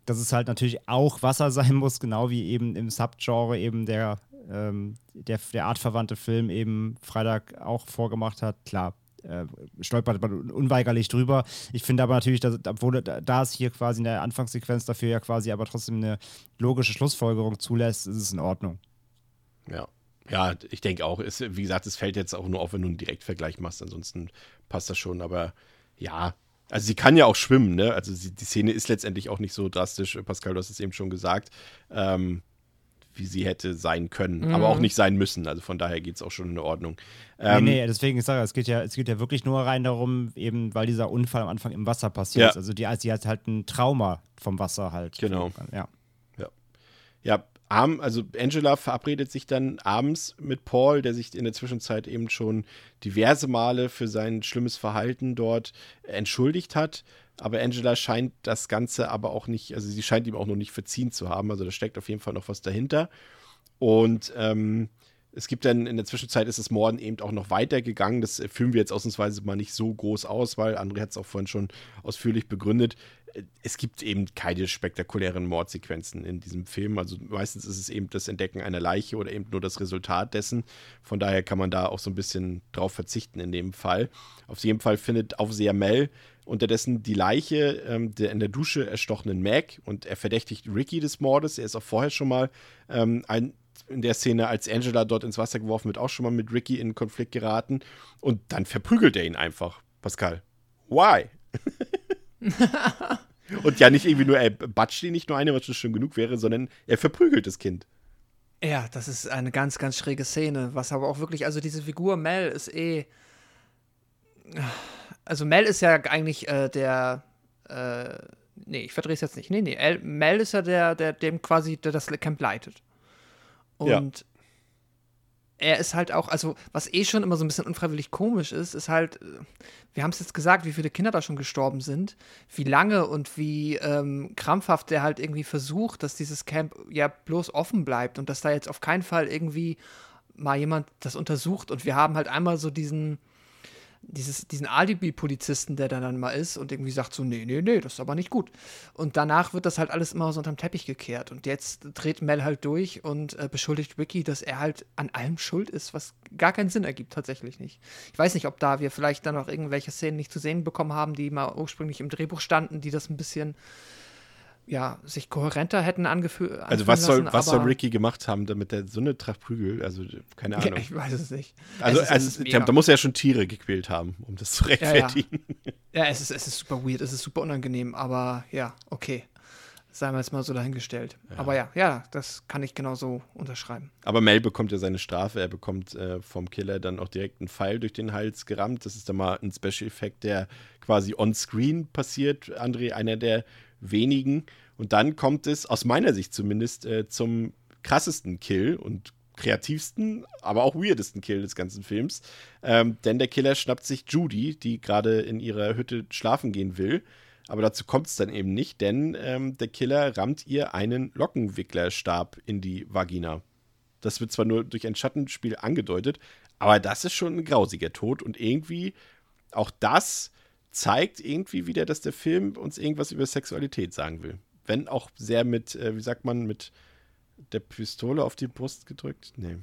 dass es halt natürlich auch Wasser sein muss, genau wie eben im Subgenre eben der, ähm, der, der artverwandte Film eben Freitag auch vorgemacht hat. Klar, äh, stolpert man unweigerlich drüber. Ich finde aber natürlich, dass, obwohl da es hier quasi in der Anfangssequenz dafür ja quasi aber trotzdem eine logische Schlussfolgerung zulässt, ist es in Ordnung. Ja. Ja, ich denke auch. Ist, wie gesagt, es fällt jetzt auch nur auf, wenn du einen Direktvergleich machst. Ansonsten passt das schon. Aber ja, also sie kann ja auch schwimmen, ne? Also sie, die Szene ist letztendlich auch nicht so drastisch. Pascal, du hast es eben schon gesagt, ähm, wie sie hätte sein können, mhm. aber auch nicht sein müssen. Also von daher geht es auch schon in Ordnung. Ähm, nee, nee, deswegen ich sage, es geht ja, es geht ja wirklich nur rein darum, eben weil dieser Unfall am Anfang im Wasser passiert ja. ist. Also die, sie hat halt ein Trauma vom Wasser halt. Genau. Ja. Ja. Ja, also Angela verabredet sich dann abends mit Paul, der sich in der Zwischenzeit eben schon diverse Male für sein schlimmes Verhalten dort entschuldigt hat. Aber Angela scheint das Ganze aber auch nicht, also sie scheint ihm auch noch nicht verziehen zu haben. Also da steckt auf jeden Fall noch was dahinter. Und ähm, es gibt dann in der Zwischenzeit ist das Morden eben auch noch weitergegangen. Das führen wir jetzt ausnahmsweise mal nicht so groß aus, weil André hat es auch vorhin schon ausführlich begründet es gibt eben keine spektakulären Mordsequenzen in diesem Film. Also meistens ist es eben das Entdecken einer Leiche oder eben nur das Resultat dessen. Von daher kann man da auch so ein bisschen drauf verzichten in dem Fall. Auf jeden Fall findet Aufseher Mel unterdessen die Leiche ähm, der in der Dusche erstochenen Mac und er verdächtigt Ricky des Mordes. Er ist auch vorher schon mal ähm, ein, in der Szene, als Angela dort ins Wasser geworfen wird, auch schon mal mit Ricky in Konflikt geraten. Und dann verprügelt er ihn einfach, Pascal. Why? Und ja, nicht irgendwie nur, er batscht ihn nicht nur eine, was schon schön genug wäre, sondern er verprügelt das Kind. Ja, das ist eine ganz, ganz schräge Szene. Was aber auch wirklich, also diese Figur Mel ist eh. Also Mel ist ja eigentlich äh, der, äh, nee, ich verdrehe es jetzt nicht. Nee, nee, El, Mel ist ja der, der dem quasi, der das Camp leitet. Und Ja. er ist halt auch, also was eh schon immer so ein bisschen unfreiwillig komisch ist, ist halt, wir haben es jetzt gesagt, wie viele Kinder da schon gestorben sind, wie lange und wie ähm, krampfhaft der halt irgendwie versucht, dass dieses Camp ja bloß offen bleibt und dass da jetzt auf keinen Fall irgendwie mal jemand das untersucht und wir haben halt einmal so diesen dieses, diesen Alibi-Polizisten, der da dann mal ist und irgendwie sagt so, nee, nee, nee, das ist aber nicht gut. Und danach wird das halt alles immer so unterm Teppich gekehrt. Und jetzt dreht Mel halt durch und äh, beschuldigt Ricky, dass er halt an allem schuld ist, was gar keinen Sinn ergibt, tatsächlich nicht. Ich weiß nicht, ob da wir vielleicht dann noch irgendwelche Szenen nicht zu sehen bekommen haben, die mal ursprünglich im Drehbuch standen, die das ein bisschen, ja, sich kohärenter hätten angefühlt. Also was soll, was soll Ricky gemacht haben, damit er so eine Tracht Prügel, also keine Ahnung. Ja, ich weiß es nicht. also es ist, also es da, muss er ja schon Tiere gequält haben, um das zu ja. rechtfertigen. Ja, es ist, es ist super weird, es ist super unangenehm, aber ja, okay. Seien wir jetzt mal so dahingestellt. Aber ja, ja, das kann ich genauso unterschreiben. Aber Mel bekommt ja seine Strafe. Er bekommt äh, vom Killer dann auch direkt einen Pfeil durch den Hals gerammt. Das ist dann mal ein Special-Effekt, der quasi on-screen passiert. André, einer der wenigen. Und dann kommt es, aus meiner Sicht zumindest, äh, zum krassesten Kill und kreativsten, aber auch weirdesten Kill des ganzen Films. Ähm, denn der Killer schnappt sich Judy, die gerade in ihrer Hütte schlafen gehen will. Aber dazu kommt es dann eben nicht, denn ähm, der Killer rammt ihr einen Lockenwicklerstab in die Vagina. Das wird zwar nur durch ein Schattenspiel angedeutet, aber das ist schon ein grausiger Tod und irgendwie auch das zeigt irgendwie wieder, dass der Film uns irgendwas über Sexualität sagen will. Wenn auch sehr mit, äh, wie sagt man, mit der Pistole auf die Brust gedrückt. Nee,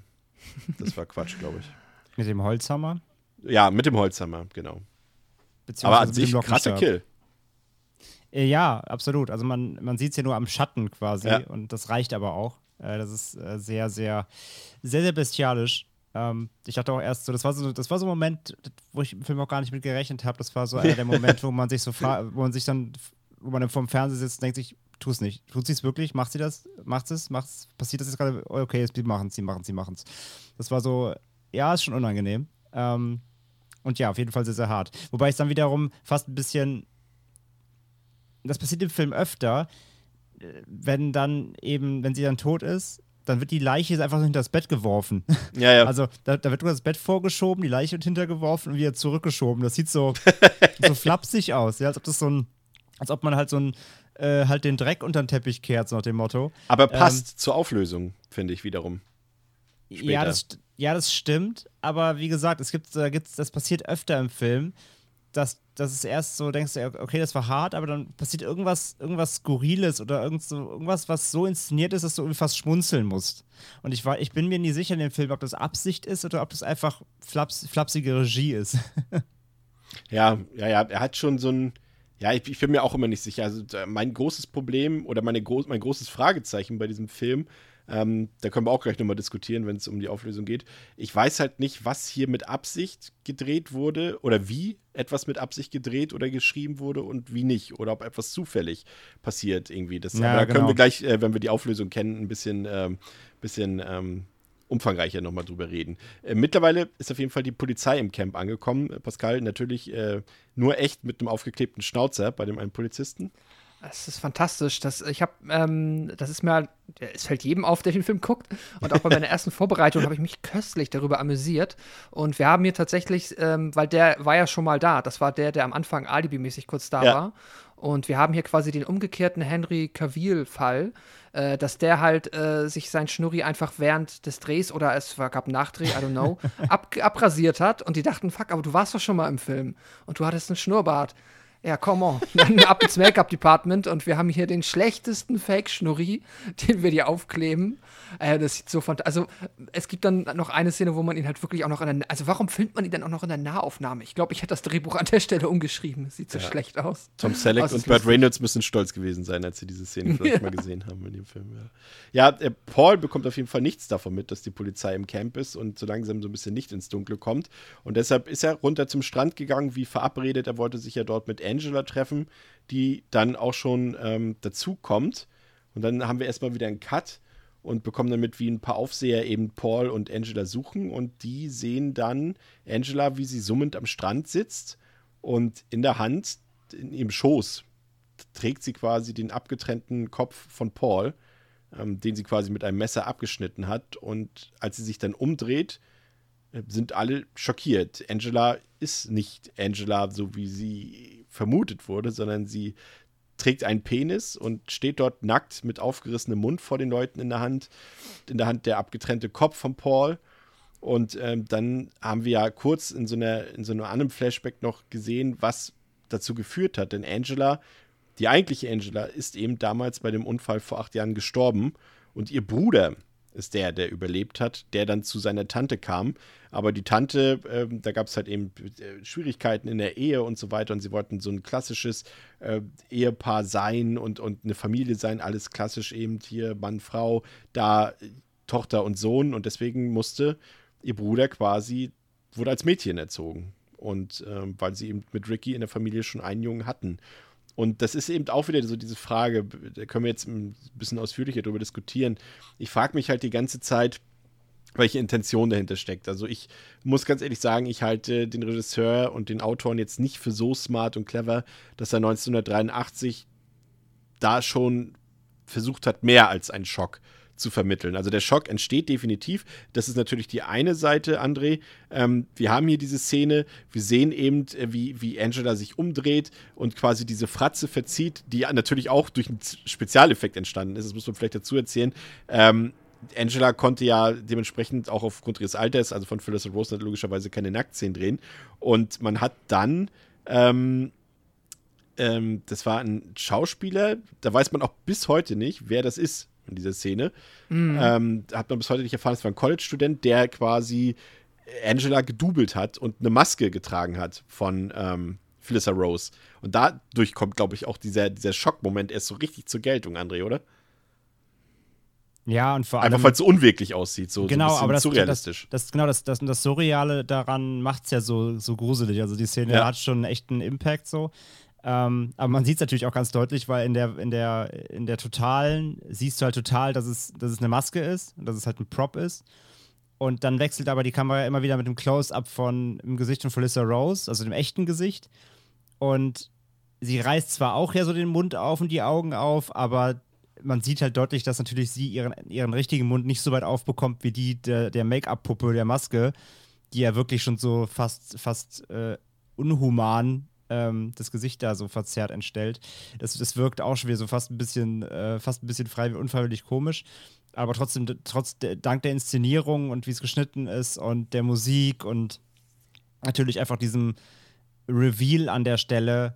das war Quatsch, glaube ich. Mit dem Holzhammer. Ja, mit dem Holzhammer, genau. Aber an sich krasser. Kill. Äh, Ja, absolut. Also man, man sieht es ja nur am Schatten quasi Ja. und das reicht aber auch. Äh, das ist äh, sehr, sehr, sehr, sehr bestialisch. Ähm, ich dachte auch erst so, das war so, das war so ein Moment, wo ich im Film auch gar nicht mit gerechnet habe. Das war so einer der Momente, wo man sich so wo man sich dann, wo man dann vorm Fernseher sitzt und denkt sich, tu es nicht. Tut sie es wirklich? Macht sie das? Macht es? Macht's? Passiert das jetzt gerade? Okay, jetzt machen sie, machen sie, machen es. Das war so, ja, ist schon unangenehm. Ähm, und ja, auf jeden Fall sehr, sehr hart. Wobei ich dann wiederum fast ein bisschen das passiert im Film öfter, äh, wenn dann eben, wenn sie dann tot ist, dann wird die Leiche einfach so hinter das Bett geworfen. Ja, ja. Also da, da wird nur das Bett vorgeschoben, die Leiche wird hintergeworfen und wieder zurückgeschoben. Das sieht so, so flapsig aus, ja, als ob das so ein, als ob man halt so ein, äh, halt den Dreck unter den Teppich kehrt, so nach dem Motto. aber passt zur Auflösung, finde ich wiederum. Später. Ja das, ja, das stimmt, aber wie gesagt, es gibt, da gibt's, das passiert öfter im Film, dass, dass es erst so denkst, du, okay, das war hart, aber dann passiert irgendwas, irgendwas Skurriles oder irgend so, irgendwas, was so inszeniert ist, dass du irgendwie fast schmunzeln musst. Und ich, war, ich bin mir nie sicher in dem Film, ob das Absicht ist oder ob das einfach flaps, flapsige Regie ist. Ja, ja, ja, er hat schon so ein. Ja, ich, ich bin mir auch immer nicht sicher. Also äh, mein großes Problem oder meine gro mein großes Fragezeichen bei diesem Film, ähm, da können wir auch gleich nochmal diskutieren, wenn es um die Auflösung geht. Ich weiß halt nicht, was hier mit Absicht gedreht wurde oder wie etwas mit Absicht gedreht oder geschrieben wurde und wie nicht. Oder ob etwas zufällig passiert irgendwie. Das Ja, aber da können genau. wir gleich, äh, wenn wir die Auflösung kennen, ein bisschen, ähm, bisschen ähm, umfangreicher nochmal drüber reden. Äh, mittlerweile ist auf jeden Fall die Polizei im Camp angekommen. Äh, Pascal, natürlich äh, nur echt mit einem aufgeklebten Schnauzer bei dem einen Polizisten. Es ist fantastisch. Das, ich habe, ähm, das ist mir, es fällt jedem auf, der den Film guckt. Und auch bei meiner ersten Vorbereitung habe ich mich köstlich darüber amüsiert. Und wir haben hier tatsächlich, ähm, weil der war ja schon mal da. Das war der, der am Anfang alibimäßig kurz da Ja. war. Und wir haben hier quasi den umgekehrten Henry Cavill-Fall, äh, dass der halt äh, sich sein Schnurri einfach während des Drehs oder es gab einen Nachdreh, I don't know, ab, abrasiert hat. Und die dachten, fuck, aber du warst doch schon mal im Film. Und du hattest einen Schnurrbart. Ja, come on. Dann ab ins Make-up-Department und wir haben hier den schlechtesten Fake-Schnurri, den wir dir aufkleben. Äh, das sieht so fantastisch. Also, es gibt dann noch eine Szene, wo man ihn halt wirklich auch noch in der. Also, warum filmt man ihn dann auch noch in der Nahaufnahme? Ich glaube, ich hätte das Drehbuch an der Stelle umgeschrieben. Es sieht so schlecht aus. Tom Selleck es und Burt lustig. Reynolds müssen stolz gewesen sein, als sie diese Szene vielleicht mal gesehen haben in dem Film. Ja, ja äh, Paul bekommt auf jeden Fall nichts davon mit, dass die Polizei im Camp ist und so langsam so ein bisschen Licht ins Dunkle kommt. Und deshalb ist er runter zum Strand gegangen, wie verabredet. Er wollte sich ja dort mit Angela treffen, die dann auch schon ähm, dazu kommt. Und dann haben wir erstmal wieder einen Cut und bekommen damit, wie ein paar Aufseher eben Paul und Angela suchen. Und die sehen dann Angela, wie sie summend am Strand sitzt und in der Hand, in ihrem Schoß, trägt sie quasi den abgetrennten Kopf von Paul, ähm, den sie quasi mit einem Messer abgeschnitten hat. Und als sie sich dann umdreht, äh, sind alle schockiert. Angela ist nicht Angela, so wie sie vermutet wurde, sondern sie trägt einen Penis und steht dort nackt mit aufgerissenem Mund vor den Leuten in der Hand. In der Hand der abgetrennte Kopf von Paul. Und ähm, dann haben wir ja kurz in so, einer, in so einem anderen Flashback noch gesehen, was dazu geführt hat. Denn Angela, die eigentliche Angela, ist eben damals bei dem Unfall vor acht Jahren gestorben. Und ihr Bruder ist der, der überlebt hat, der dann zu seiner Tante kam. Aber die Tante, äh, da gab es halt eben äh, Schwierigkeiten in der Ehe und so weiter. Und sie wollten so ein klassisches äh, Ehepaar sein und, und eine Familie sein, alles klassisch eben hier Mann, Frau, da Tochter und Sohn. Und deswegen musste ihr Bruder quasi, wurde als Mädchen erzogen. Und ähm, weil sie eben mit Ricky in der Familie schon einen Jungen hatten. Und das ist eben auch wieder so diese Frage, da können wir jetzt ein bisschen ausführlicher darüber diskutieren. Ich frage mich halt die ganze Zeit, welche Intention dahinter steckt. Also ich muss ganz ehrlich sagen, ich halte den Regisseur und den Autoren jetzt nicht für so smart und clever, dass er 1983 da schon versucht hat, mehr als einen Schock zu vermitteln. Also der Schock entsteht definitiv. Das ist natürlich die eine Seite, André. Ähm, wir haben hier diese Szene. Wir sehen eben, äh, wie, wie Angela sich umdreht und quasi diese Fratze verzieht, die natürlich auch durch einen Spezialeffekt entstanden ist. Das muss man vielleicht dazu erzählen. Ähm, Angela konnte ja dementsprechend auch aufgrund ihres Alters, also von Phyllis und Rose, logischerweise keine Nacktszenen drehen. Und man hat dann, ähm, ähm, das war ein Schauspieler, da weiß man auch bis heute nicht, wer das ist in dieser Szene. Mhm. Ähm, hat man bis heute nicht erfahren, es war ein College-Student, der quasi Angela gedoubelt hat und eine Maske getragen hat von ähm, Felissa Rose. Und dadurch kommt, glaube ich, auch dieser, dieser Schockmoment erst so richtig zur Geltung, André, oder? Ja, und vor allem. Einfach weil es so unwirklich aussieht, so, genau, so aber das, surrealistisch. Das, das, genau, das, das, das Surreale daran macht es ja so, so gruselig. Also die Szene ja. hat schon echt einen Impact so. Ähm, aber man sieht es natürlich auch ganz deutlich, weil in der, in, der, in der totalen siehst du halt total, dass es, dass es eine Maske ist und dass es halt ein Prop ist. Und dann wechselt aber die Kamera immer wieder mit dem Close-up von dem Gesicht von Felissa Rose, also dem echten Gesicht. Und sie reißt zwar auch ja so den Mund auf und die Augen auf, aber man sieht halt deutlich, dass natürlich sie ihren, ihren richtigen Mund nicht so weit aufbekommt wie die der, der Make-up-Puppe der Maske, die ja wirklich schon so fast, fast äh, unhuman ähm, das Gesicht da so verzerrt entstellt. Das, das wirkt auch schon wieder so fast ein bisschen, äh, fast ein bisschen frei, unfreiwillig komisch. Aber trotzdem, trotz dank der Inszenierung und wie es geschnitten ist und der Musik und natürlich einfach diesem Reveal an der Stelle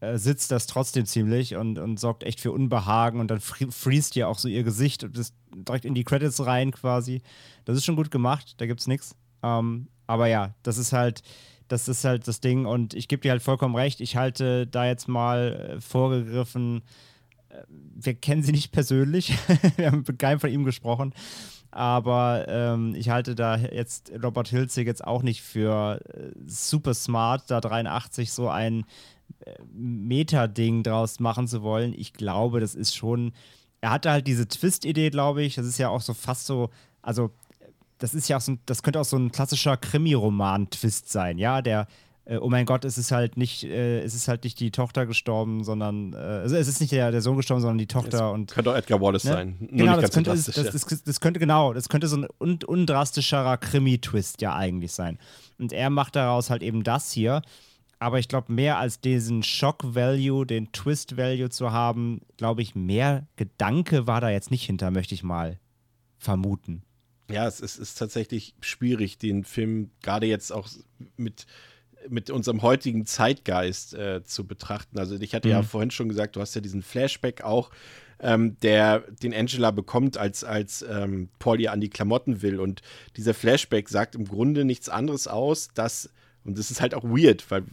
äh, sitzt das trotzdem ziemlich und, und sorgt echt für Unbehagen und dann freest ja auch so ihr Gesicht und das direkt in die Credits rein quasi. Das ist schon gut gemacht, da gibt's nichts. Ähm, aber ja, das ist halt, das ist halt das Ding und ich gebe dir halt vollkommen recht. Ich halte da jetzt mal äh, vorgegriffen, äh, wir kennen sie nicht persönlich, wir haben mit keinem von ihm gesprochen, aber ähm, ich halte da jetzt Robert Hilzig jetzt auch nicht für äh, super smart, da 83 so ein äh, Meta-Ding draus machen zu wollen. Ich glaube, das ist schon. Er hatte halt diese Twist-Idee, glaube ich. Das ist ja auch so fast so. Also, das ist ja auch so, das könnte auch so ein klassischer Krimi-Roman-Twist sein, ja, der, äh, oh mein Gott, es ist halt nicht, äh, es ist halt nicht die Tochter gestorben, sondern, äh, also es ist nicht der, der Sohn gestorben, sondern die Tochter das und. Könnte auch Edgar Wallace ne? sein. Nur genau, das könnte, das, das, das, könnte, genau, das könnte so ein un, undrastischerer Krimi-Twist ja eigentlich sein. Und er macht daraus halt eben das hier. Aber ich glaube, mehr als diesen Shock-Value, den Twist-Value zu haben, glaube ich, mehr Gedanke war da jetzt nicht hinter, möchte ich mal vermuten. Ja, es ist, ist tatsächlich schwierig, den Film gerade jetzt auch mit, mit unserem heutigen Zeitgeist äh, zu betrachten. Also ich hatte mhm. ja vorhin schon gesagt, du hast ja diesen Flashback auch, ähm, der den Angela bekommt, als, als ähm, Paul ihr an die Klamotten will. Und dieser Flashback sagt im Grunde nichts anderes aus, dass, und das ist halt auch weird, weil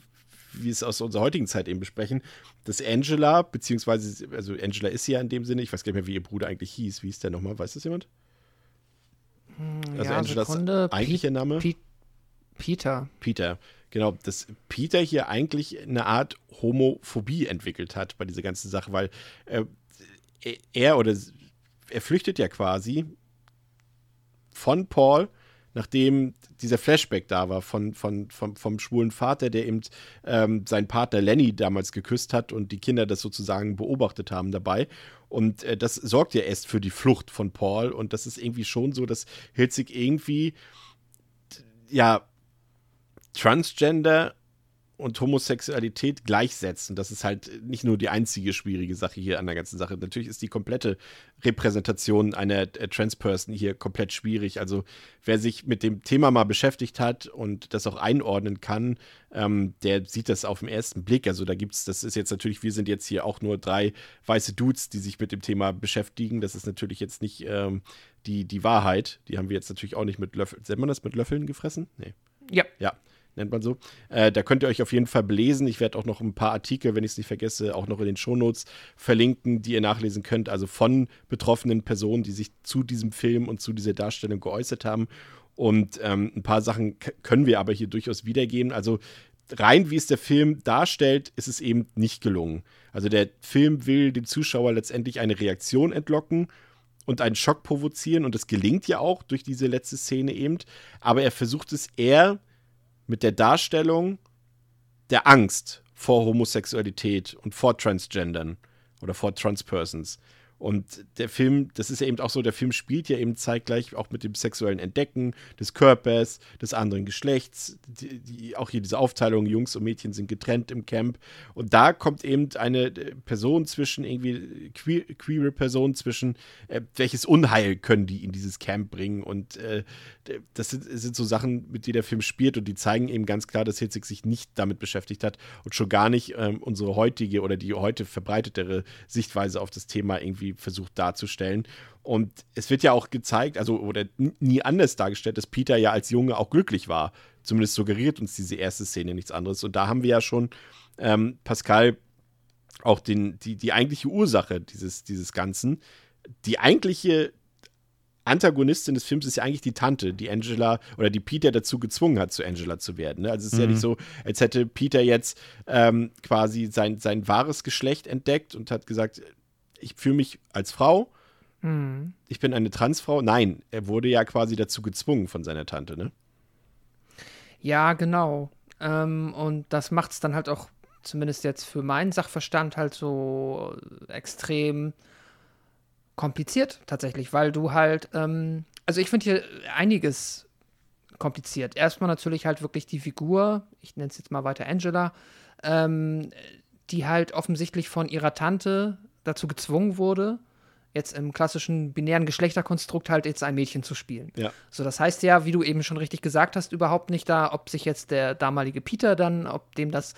wie es aus unserer heutigen Zeit eben besprechen, dass Angela, beziehungsweise, also Angela ist ja in dem Sinne, ich weiß gar nicht mehr, wie ihr Bruder eigentlich hieß. Wie ist der nochmal? Weiß das jemand? Hm, also ja, Angelas Sekunde. eigentlicher Name? P Peter. Peter, genau. Dass Peter hier eigentlich eine Art Homophobie entwickelt hat bei dieser ganzen Sache, weil äh, er oder er flüchtet ja quasi von Paul nachdem dieser Flashback da war von, von, vom, vom schwulen Vater, der eben ähm, seinen Partner Lenny damals geküsst hat und die Kinder das sozusagen beobachtet haben dabei. Und äh, das sorgt ja erst für die Flucht von Paul. Und das ist irgendwie schon so, dass Hilzig irgendwie, ja, Transgender und Homosexualität gleichsetzen. Das ist halt nicht nur die einzige schwierige Sache hier an der ganzen Sache. Natürlich ist die komplette Repräsentation einer äh, Transperson hier komplett schwierig. Also wer sich mit dem Thema mal beschäftigt hat und das auch einordnen kann, ähm, der sieht das auf den ersten Blick. Also da gibt es, das ist jetzt natürlich, wir sind jetzt hier auch nur drei weiße Dudes, die sich mit dem Thema beschäftigen. Das ist natürlich jetzt nicht ähm, die, die Wahrheit. Die haben wir jetzt natürlich auch nicht mit Löffeln. Nennt man das mit Löffeln gefressen? Nee. Ja. Ja nennt man so. Äh, da könnt ihr euch auf jeden Fall belesen. Ich werde auch noch ein paar Artikel, wenn ich es nicht vergesse, auch noch in den Shownotes verlinken, die ihr nachlesen könnt. Also von betroffenen Personen, die sich zu diesem Film und zu dieser Darstellung geäußert haben. Und ähm, ein paar Sachen können wir aber hier durchaus wiedergeben. Also rein wie es der Film darstellt, ist es eben nicht gelungen. Also der Film will dem Zuschauer letztendlich eine Reaktion entlocken und einen Schock provozieren. Und das gelingt ja auch durch diese letzte Szene eben. Aber er versucht es eher mit der Darstellung der Angst vor Homosexualität und vor Transgendern oder vor Transpersons. Und der Film, das ist ja eben auch so, der Film spielt ja eben zeitgleich auch mit dem sexuellen Entdecken des Körpers, des anderen Geschlechts. Die, die, auch hier diese Aufteilung, Jungs und Mädchen sind getrennt im Camp. Und da kommt eben eine äh, Person zwischen, irgendwie queer, queere Person zwischen, äh, welches Unheil können die in dieses Camp bringen. Und äh, das sind, sind, so Sachen, mit denen der Film spielt und die zeigen eben ganz klar, dass Hitzig sich nicht damit beschäftigt hat und schon gar nicht ähm, unsere heutige oder die heute verbreitetere Sichtweise auf das Thema irgendwie versucht darzustellen. Und es wird ja auch gezeigt, also oder nie anders dargestellt, dass Peter ja als Junge auch glücklich war. Zumindest suggeriert uns diese erste Szene nichts anderes. Und da haben wir ja schon ähm, Pascal auch den, die, die eigentliche Ursache dieses, dieses Ganzen. Die eigentliche Antagonistin des Films ist ja eigentlich die Tante, die Angela oder die Peter dazu gezwungen hat, zu Angela zu werden. Ne? Also es ist mhm. ja nicht so, als hätte Peter jetzt ähm, quasi sein, sein wahres Geschlecht entdeckt und hat gesagt, ich fühle mich als Frau, mhm. ich bin eine Transfrau. Nein, er wurde ja quasi dazu gezwungen von seiner Tante, ne? Ja, genau. Ähm, und das macht es dann halt auch, zumindest jetzt für meinen Sachverstand, halt so extrem kompliziert tatsächlich, weil du halt, ähm, also ich finde hier einiges kompliziert. Erstmal natürlich halt wirklich die Figur, ich nenne es jetzt mal weiter Angela, ähm, die halt offensichtlich von ihrer Tante dazu gezwungen wurde, jetzt im klassischen binären Geschlechterkonstrukt halt jetzt ein Mädchen zu spielen. Ja. So, das heißt ja, wie du eben schon richtig gesagt hast, überhaupt nicht da, ob sich jetzt der damalige Peter dann, ob dem das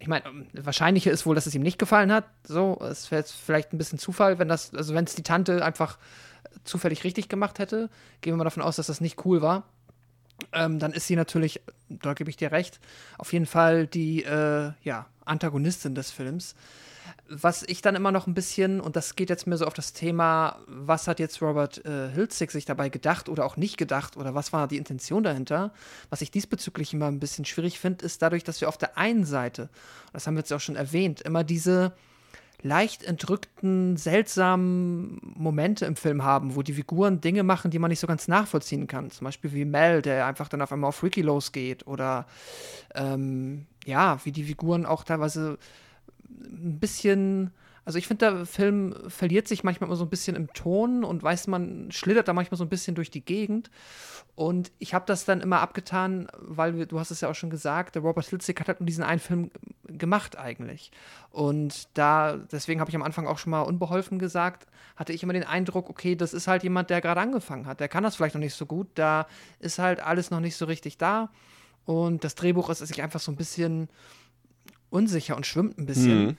ich meine, wahrscheinlicher ist wohl, dass es ihm nicht gefallen hat. So, es wäre jetzt vielleicht ein bisschen Zufall, wenn das, also wenn es die Tante einfach zufällig richtig gemacht hätte. Gehen wir mal davon aus, dass das nicht cool war. Ähm, dann ist sie natürlich, da gebe ich dir recht, auf jeden Fall die äh, ja, Antagonistin des Films was ich dann immer noch ein bisschen, und das geht jetzt mir so auf das Thema, was hat jetzt Robert äh, Hilzig sich dabei gedacht oder auch nicht gedacht oder was war die Intention dahinter, was ich diesbezüglich immer ein bisschen schwierig finde, ist dadurch, dass wir auf der einen Seite, das haben wir jetzt auch schon erwähnt, immer diese leicht entrückten, seltsamen Momente im Film haben, wo die Figuren Dinge machen, die man nicht so ganz nachvollziehen kann. Zum Beispiel wie Mel, der einfach dann auf einmal auf Ricky losgeht oder ähm, ja, wie die Figuren auch teilweise ein bisschen. Also ich finde, der Film verliert sich manchmal immer so ein bisschen im Ton und weiß man, schlittert da manchmal so ein bisschen durch die Gegend. Und ich habe das dann immer abgetan, weil wir, du hast es ja auch schon gesagt, der Robert Hilzig hat halt nur diesen einen Film gemacht eigentlich. Und da, deswegen habe ich am Anfang auch schon mal unbeholfen gesagt, hatte ich immer den Eindruck, okay, das ist halt jemand, der gerade angefangen hat. Der kann das vielleicht noch nicht so gut. Da ist halt alles noch nicht so richtig da. Und das Drehbuch ist sich einfach so ein bisschen unsicher und schwimmt ein bisschen. Mhm.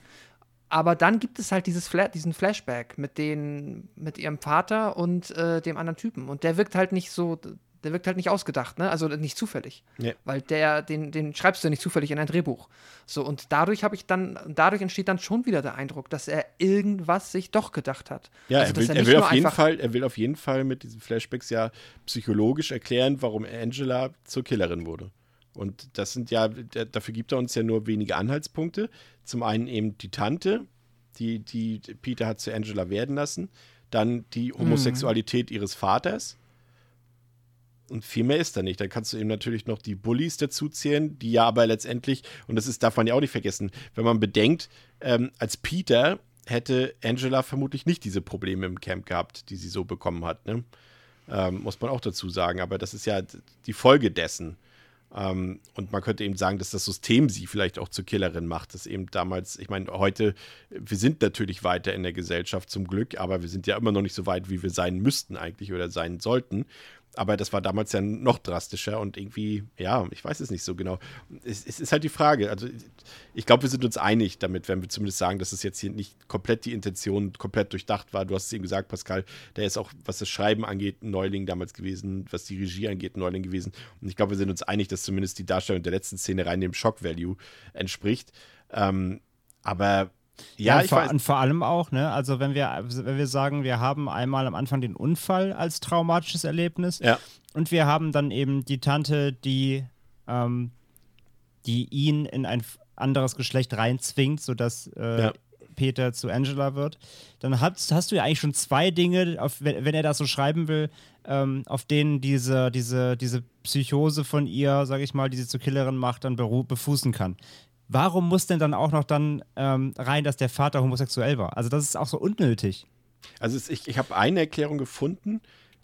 Aber dann gibt es halt dieses Fla diesen Flashback mit, den, mit ihrem Vater und äh, dem anderen Typen. Und der wirkt halt nicht so, der wirkt halt nicht ausgedacht, ne? Also nicht zufällig. Ja. Weil der, den, den schreibst du ja nicht zufällig in ein Drehbuch. So, und dadurch habe ich dann, dadurch entsteht dann schon wieder der Eindruck, dass er irgendwas sich doch gedacht hat. Ja, also, er, will, er, er will auf jeden Fall, er will auf jeden Fall mit diesen Flashbacks ja psychologisch erklären, warum Angela zur Killerin wurde. Und das sind ja, dafür gibt er uns ja nur wenige Anhaltspunkte. Zum einen eben die Tante, die, die Peter hat zu Angela werden lassen. Dann die mhm. Homosexualität mhm. ihres Vaters. und viel mehr ist da nicht. Dann kannst du eben natürlich noch die Bullies dazu zählen, die ja aber letztendlich, und das ist, darf man ja auch nicht vergessen, wenn man bedenkt, ähm, als Peter hätte Angela vermutlich nicht diese Probleme im Camp gehabt, die sie so bekommen hat. Ne? Ähm, muss man auch dazu sagen. Aber das ist ja die Folge dessen. Ähm, und man könnte eben sagen, dass das System sie vielleicht auch zur Killerin macht. Das eben damals, ich meine, heute, wir sind natürlich weiter in der Gesellschaft zum Glück, aber wir sind ja immer noch nicht so weit, wie wir sein müssten eigentlich oder sein sollten. Aber das war damals ja noch drastischer und irgendwie, ja, ich weiß es nicht so genau. Es, es ist halt die Frage. Also, ich glaube, wir sind uns einig damit, wenn wir zumindest sagen, dass es jetzt hier nicht komplett die Intention komplett durchdacht war. Du hast es eben gesagt, Pascal, der ist auch, was das Schreiben angeht, ein Neuling damals gewesen, was die Regie angeht, ein Neuling gewesen. Und ich glaube, wir sind uns einig, dass zumindest die Darstellung der letzten Szene rein dem Shock-Value entspricht. Ähm, aber ja, ja ich vor, weiß. Und vor allem auch, ne, also wenn wir, wenn wir sagen, wir haben einmal am Anfang den Unfall als traumatisches Erlebnis ja. und wir haben dann eben die Tante, die, ähm, die ihn in ein anderes Geschlecht reinzwingt, sodass äh, ja. Peter zu Angela wird, dann hast, hast du ja eigentlich schon zwei Dinge, auf, wenn, wenn, er das so schreiben will, ähm, auf denen diese, diese, diese Psychose von ihr, sag ich mal, die sie zur Killerin macht, dann befußen kann warum muss denn dann auch noch dann ähm, rein, dass der Vater homosexuell war? Also das ist auch so unnötig. Also es, ich, ich habe eine Erklärung gefunden,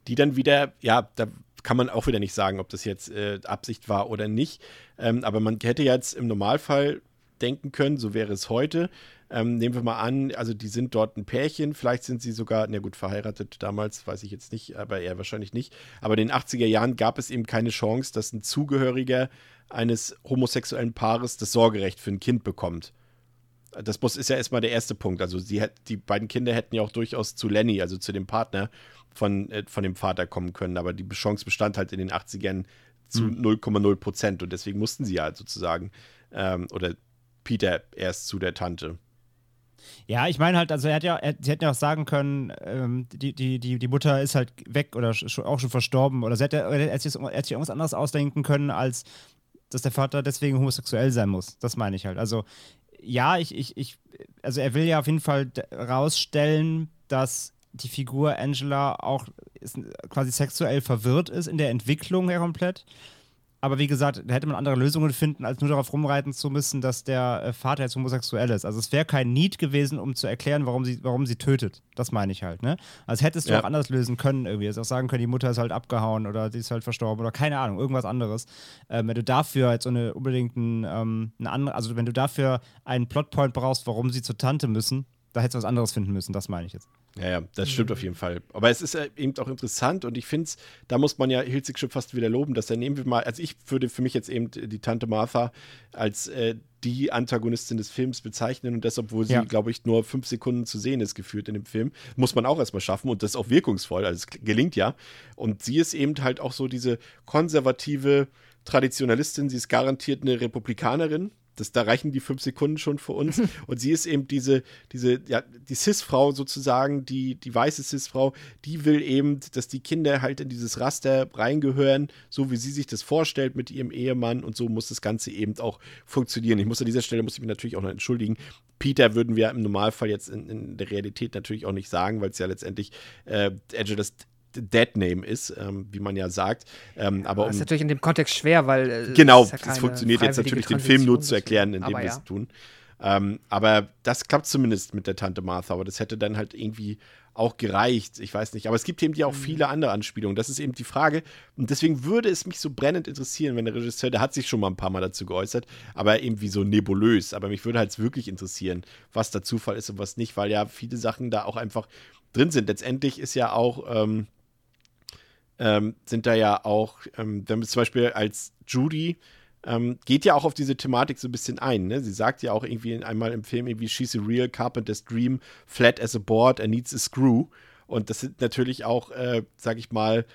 die dann wieder, ja, da kann man auch wieder nicht sagen, ob das jetzt äh, Absicht war oder nicht. Ähm, aber man hätte jetzt im Normalfall denken können, so wäre es heute. Ähm, nehmen wir mal an, also die sind dort ein Pärchen, vielleicht sind sie sogar, na gut, verheiratet damals, weiß ich jetzt nicht, aber eher wahrscheinlich nicht. Aber in den 80er Jahren gab es eben keine Chance, dass ein Zugehöriger eines homosexuellen Paares das Sorgerecht für ein Kind bekommt. Das muss, ist ja erstmal der erste Punkt. Also sie, die beiden Kinder hätten ja auch durchaus zu Lenny, also zu dem Partner von, äh, von dem Vater kommen können, aber die Chance bestand halt in den 80ern zu 0,0 hm. Prozent und deswegen mussten sie halt sozusagen, ähm, oder Peter erst zu der Tante. Ja, ich meine halt, also er hat ja, er, sie hätten ja auch sagen können, ähm, die, die, die, die Mutter ist halt weg oder auch schon verstorben oder sie hätte, er hätte sich irgendwas anderes ausdenken können, als dass der Vater deswegen homosexuell sein muss. Das meine ich halt. Also, ja, ich, ich, ich, also er will ja auf jeden Fall rausstellen, dass die Figur Angela auch quasi sexuell verwirrt ist in der Entwicklung her komplett. Aber wie gesagt, da hätte man andere Lösungen finden, als nur darauf rumreiten zu müssen, dass der äh, Vater jetzt homosexuell ist. Also es wäre kein Need gewesen, um zu erklären, warum sie, warum sie tötet. Das meine ich halt, ne? Also hättest du ja. auch anders lösen können irgendwie. Also auch sagen können, die Mutter ist halt abgehauen oder die ist halt verstorben oder keine Ahnung, irgendwas anderes. Ähm, wenn du dafür jetzt so eine unbedingt ein, ähm, eine andere, also wenn du dafür einen Plotpoint brauchst, warum sie zur Tante müssen, da hättest du was anderes finden müssen, das meine ich jetzt. Ja, ja, das stimmt mhm. auf jeden Fall. Aber es ist eben auch interessant und ich finde es, da muss man ja Hilzig schon fast wieder loben, dass er nehmen wir mal, also ich würde für mich jetzt eben die Tante Martha als äh, die Antagonistin des Films bezeichnen und das, obwohl sie, ja. glaube ich, nur fünf Sekunden zu sehen ist, geführt in dem Film, muss man auch erstmal schaffen und das ist auch wirkungsvoll, also es gelingt ja. Und sie ist eben halt auch so diese konservative Traditionalistin, sie ist garantiert eine Republikanerin, das, da reichen die fünf Sekunden schon für uns. Und sie ist eben diese, diese, ja, die Cis-Frau sozusagen, die, die weiße Cis-Frau, die will eben, dass die Kinder halt in dieses Raster reingehören, so wie sie sich das vorstellt mit ihrem Ehemann. Und so muss das Ganze eben auch funktionieren. Ich muss an dieser Stelle, muss ich mich natürlich auch noch entschuldigen. Peter würden wir im Normalfall jetzt in, in der Realität natürlich auch nicht sagen, weil es ja letztendlich äh, Angelas Dead Name ist, ähm, wie man ja sagt. Ähm, aber um, das ist natürlich in dem Kontext schwer, weil. Äh, genau, es ja funktioniert jetzt natürlich, den Film nur zu erklären, indem wir es tun. Ähm, aber das klappt zumindest mit der Tante Martha, aber das hätte dann halt irgendwie auch gereicht. Ich weiß nicht. Aber es gibt eben ja auch mhm. viele andere Anspielungen. Das ist eben die Frage. Und deswegen würde es mich so brennend interessieren, wenn der Regisseur, der hat sich schon mal ein paar Mal dazu geäußert, aber irgendwie so nebulös. Aber mich würde halt wirklich interessieren, was der Zufall ist und was nicht, weil ja viele Sachen da auch einfach drin sind. Letztendlich ist ja auch. Ähm, ähm, sind da ja auch, ähm, zum Beispiel als Judy ähm, geht ja auch auf diese Thematik so ein bisschen ein. Ne? Sie sagt ja auch irgendwie einmal im Film irgendwie, she's a real carpenter's dream, flat as a board and needs a screw. Und das sind natürlich auch, äh, sag ich mal,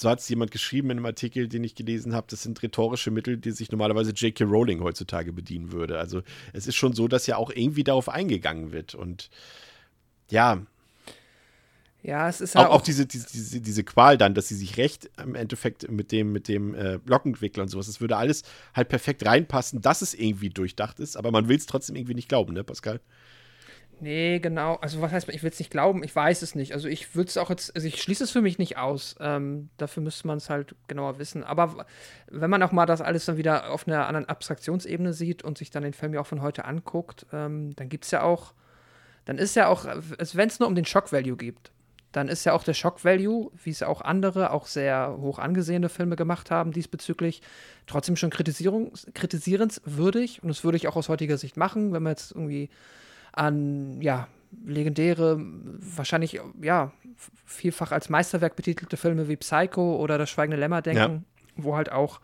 so hat es jemand geschrieben in einem Artikel, den ich gelesen habe, das sind rhetorische Mittel, die sich normalerweise J.K. Rowling heutzutage bedienen würde. Also es ist schon so, dass ja auch irgendwie darauf eingegangen wird. Und ja, ja, es ist auch, auch, auch diese, diese, diese Qual dann, dass sie sich recht im Endeffekt mit dem, mit dem äh, Lockenwickler und sowas, das würde alles halt perfekt reinpassen, dass es irgendwie durchdacht ist, aber man will es trotzdem irgendwie nicht glauben, ne, Pascal? Nee, genau. Also was heißt, ich will es nicht glauben, ich weiß es nicht. Also ich würde es auch jetzt, also ich schließe es für mich nicht aus. Ähm, dafür müsste man es halt genauer wissen. Aber wenn man auch mal das alles dann wieder auf einer anderen Abstraktionsebene sieht und sich dann den Film ja auch von heute anguckt, ähm, dann gibt es ja auch, dann ist ja auch, wenn es nur um den Shock-Value geht, dann ist ja auch der Shock-Value, wie es auch andere, auch sehr hoch angesehene Filme gemacht haben diesbezüglich, trotzdem schon kritisierenswürdig. Und das würde ich auch aus heutiger Sicht machen, wenn man jetzt irgendwie an, ja, legendäre, wahrscheinlich, ja, vielfach als Meisterwerk betitelte Filme wie Psycho oder Das Schweigende Lämmer denken. Wo halt auch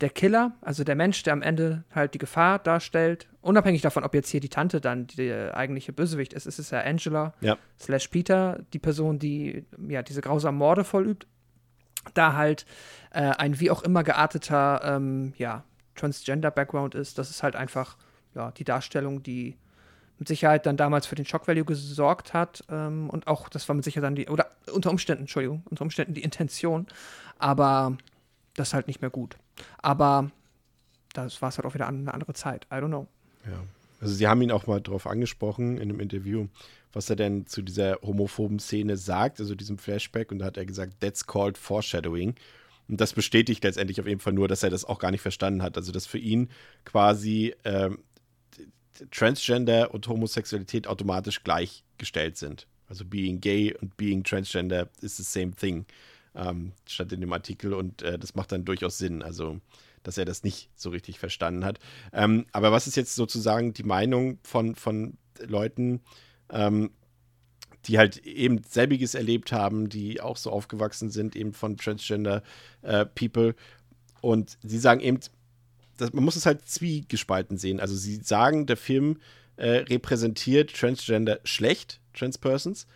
der Killer, also der Mensch, der am Ende halt die Gefahr darstellt, unabhängig davon, ob jetzt hier die Tante dann die eigentliche Bösewicht ist, ist es ja Angela ja. slash Peter, die Person, die ja diese grausamen Morde vollübt, da halt äh, ein wie auch immer gearteter, ähm, ja, Transgender-Background ist, das ist halt einfach, ja, die Darstellung, die mit Sicherheit dann damals für den Shock Value gesorgt hat. Ähm, und auch, das war mit Sicherheit dann die, oder unter Umständen, Entschuldigung, unter Umständen die Intention. Aber das ist halt nicht mehr gut. Aber das war es halt auch wieder eine andere Zeit. I don't know. Ja. Also sie haben ihn auch mal darauf angesprochen in einem Interview, was er denn zu dieser homophoben Szene sagt, also diesem Flashback. Und da hat er gesagt, that's called foreshadowing. Und das bestätigt letztendlich auf jeden Fall nur, dass er das auch gar nicht verstanden hat. Also dass für ihn quasi ähm, Transgender und Homosexualität automatisch gleichgestellt sind. Also being gay und being transgender is the same thing, ähm, stand in dem Artikel und äh, das macht dann durchaus Sinn, also dass er das nicht so richtig verstanden hat. Ähm, aber was ist jetzt sozusagen die Meinung von, von Leuten, ähm, die halt eben selbiges erlebt haben, die auch so aufgewachsen sind, eben von Transgender äh, People und sie sagen eben, das, man muss es halt zwiegespalten sehen. Also sie sagen, der Film äh, repräsentiert Transgender schlecht, Transpersons,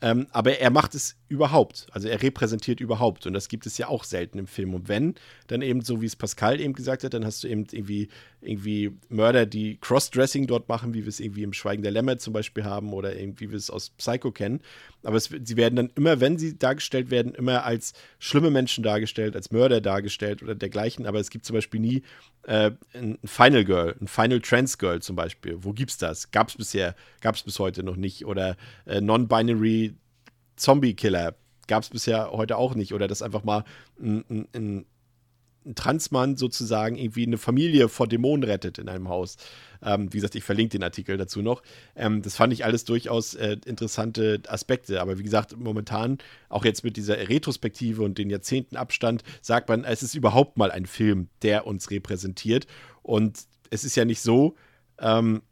ähm, aber er macht es überhaupt. Also er repräsentiert überhaupt. Und das gibt es ja auch selten im Film. Und wenn, dann eben so, wie es Pascal eben gesagt hat, dann hast du eben irgendwie, irgendwie Mörder, die Crossdressing dort machen, wie wir es irgendwie im Schweigen der Lämmer zum Beispiel haben oder irgendwie wie wir es aus Psycho kennen. Aber es, sie werden dann immer, wenn sie dargestellt werden, immer als schlimme Menschen dargestellt, als Mörder dargestellt oder dergleichen. Aber es gibt zum Beispiel nie äh, ein Final Girl, ein Final Trans Girl zum Beispiel. Wo gibt's das? Gab es bisher, gab es bis heute noch nicht. Oder äh, Non-Binary Zombie-Killer gab es bisher heute auch nicht. Oder dass einfach mal ein, ein, ein, Transmann sozusagen irgendwie eine Familie vor Dämonen rettet in einem Haus. Ähm, wie gesagt, ich verlinke den Artikel dazu noch. Ähm, das fand ich alles durchaus äh, interessante Aspekte. Aber wie gesagt, momentan, auch jetzt mit dieser Retrospektive und den Jahrzehntenabstand, sagt man, es ist überhaupt mal ein Film, der uns repräsentiert. Und es ist ja nicht so, ähm,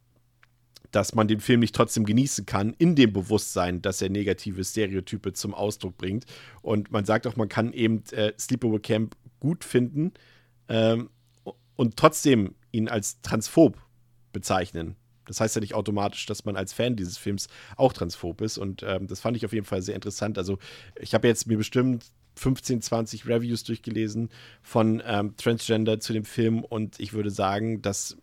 dass man den Film nicht trotzdem genießen kann, in dem Bewusstsein, dass er negative Stereotype zum Ausdruck bringt. Und man sagt auch, man kann eben äh, Sleepaway Camp gut finden ähm, und trotzdem ihn als transphob bezeichnen. Das heißt ja nicht automatisch, dass man als Fan dieses Films auch transphob ist. Und ähm, das fand ich auf jeden Fall sehr interessant. Also ich habe jetzt mir bestimmt 15, 20 Reviews durchgelesen von ähm, Transgender zu dem Film und ich würde sagen, dass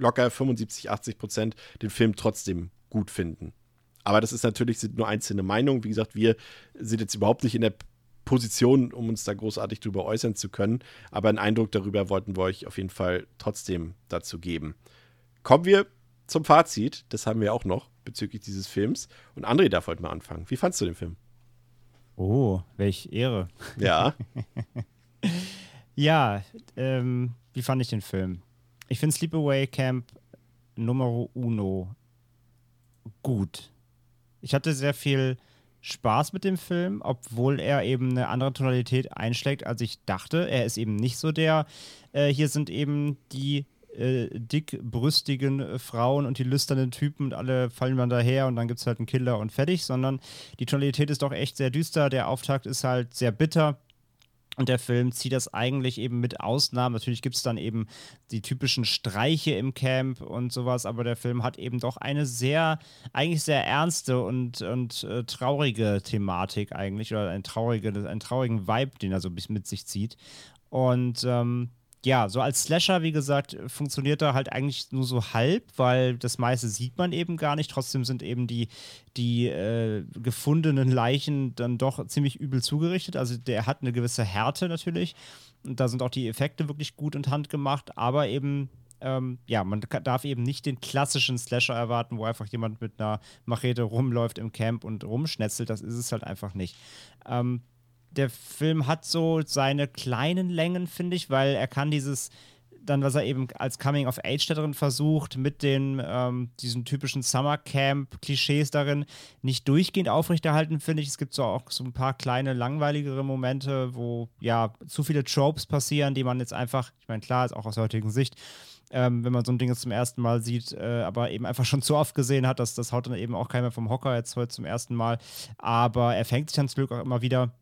locker 75, 80 Prozent den Film trotzdem gut finden. Aber das ist natürlich sind nur einzelne Meinungen. Wie gesagt, wir sind jetzt überhaupt nicht in der Position, um uns da großartig drüber äußern zu können. Aber einen Eindruck darüber wollten wir euch auf jeden Fall trotzdem dazu geben. Kommen wir zum Fazit. Das haben wir auch noch bezüglich dieses Films. Und André darf heute mal anfangen. Wie fandst du den Film? Oh, welch Ehre. Ja. ja, ähm, wie fand ich den Film? Ich finde Sleepaway Camp Numero Uno gut. Ich hatte sehr viel Spaß mit dem Film, obwohl er eben eine andere Tonalität einschlägt, als ich dachte. Er ist eben nicht so der, äh, hier sind eben die äh, dickbrüstigen Frauen und die lüsternen Typen und alle fallen dann daher und dann gibt es halt einen Killer und fertig, sondern die Tonalität ist doch echt sehr düster. Der Auftakt ist halt sehr bitter. Und der Film zieht das eigentlich eben mit Ausnahmen. Natürlich gibt es dann eben die typischen Streiche im Camp und sowas, aber der Film hat eben doch eine sehr, eigentlich sehr ernste und, und äh, traurige Thematik eigentlich oder einen, traurige, einen traurigen Vibe, den er so mit sich zieht. Und ähm, ja, so als Slasher, wie gesagt, funktioniert er halt eigentlich nur so halb, weil das meiste sieht man eben gar nicht. Trotzdem sind eben die, die äh, gefundenen Leichen dann doch ziemlich übel zugerichtet. Also der hat eine gewisse Härte natürlich. Und da sind auch die Effekte wirklich gut in Hand gemacht, aber eben ähm, ja, man darf eben nicht den klassischen Slasher erwarten, wo einfach jemand mit einer Machete rumläuft im Camp und rumschnetzelt. Das ist es halt einfach nicht. Ähm, der Film hat so seine kleinen Längen, finde ich, weil er kann dieses dann, was er eben als Coming of Age darin versucht, mit den ähm, diesen typischen Summer Camp-Klischees darin nicht durchgehend aufrechterhalten, finde ich. Es gibt so auch so ein paar kleine, langweiligere Momente, wo ja zu viele Tropes passieren, die man jetzt einfach, ich meine, klar, ist auch aus heutigen Sicht, ähm, wenn man so ein Ding jetzt zum ersten Mal sieht, äh, aber eben einfach schon zu oft gesehen hat, dass das haut dann eben auch keiner vom Hocker jetzt heute zum ersten Mal. Aber er fängt sich dann zum Glück auch immer wieder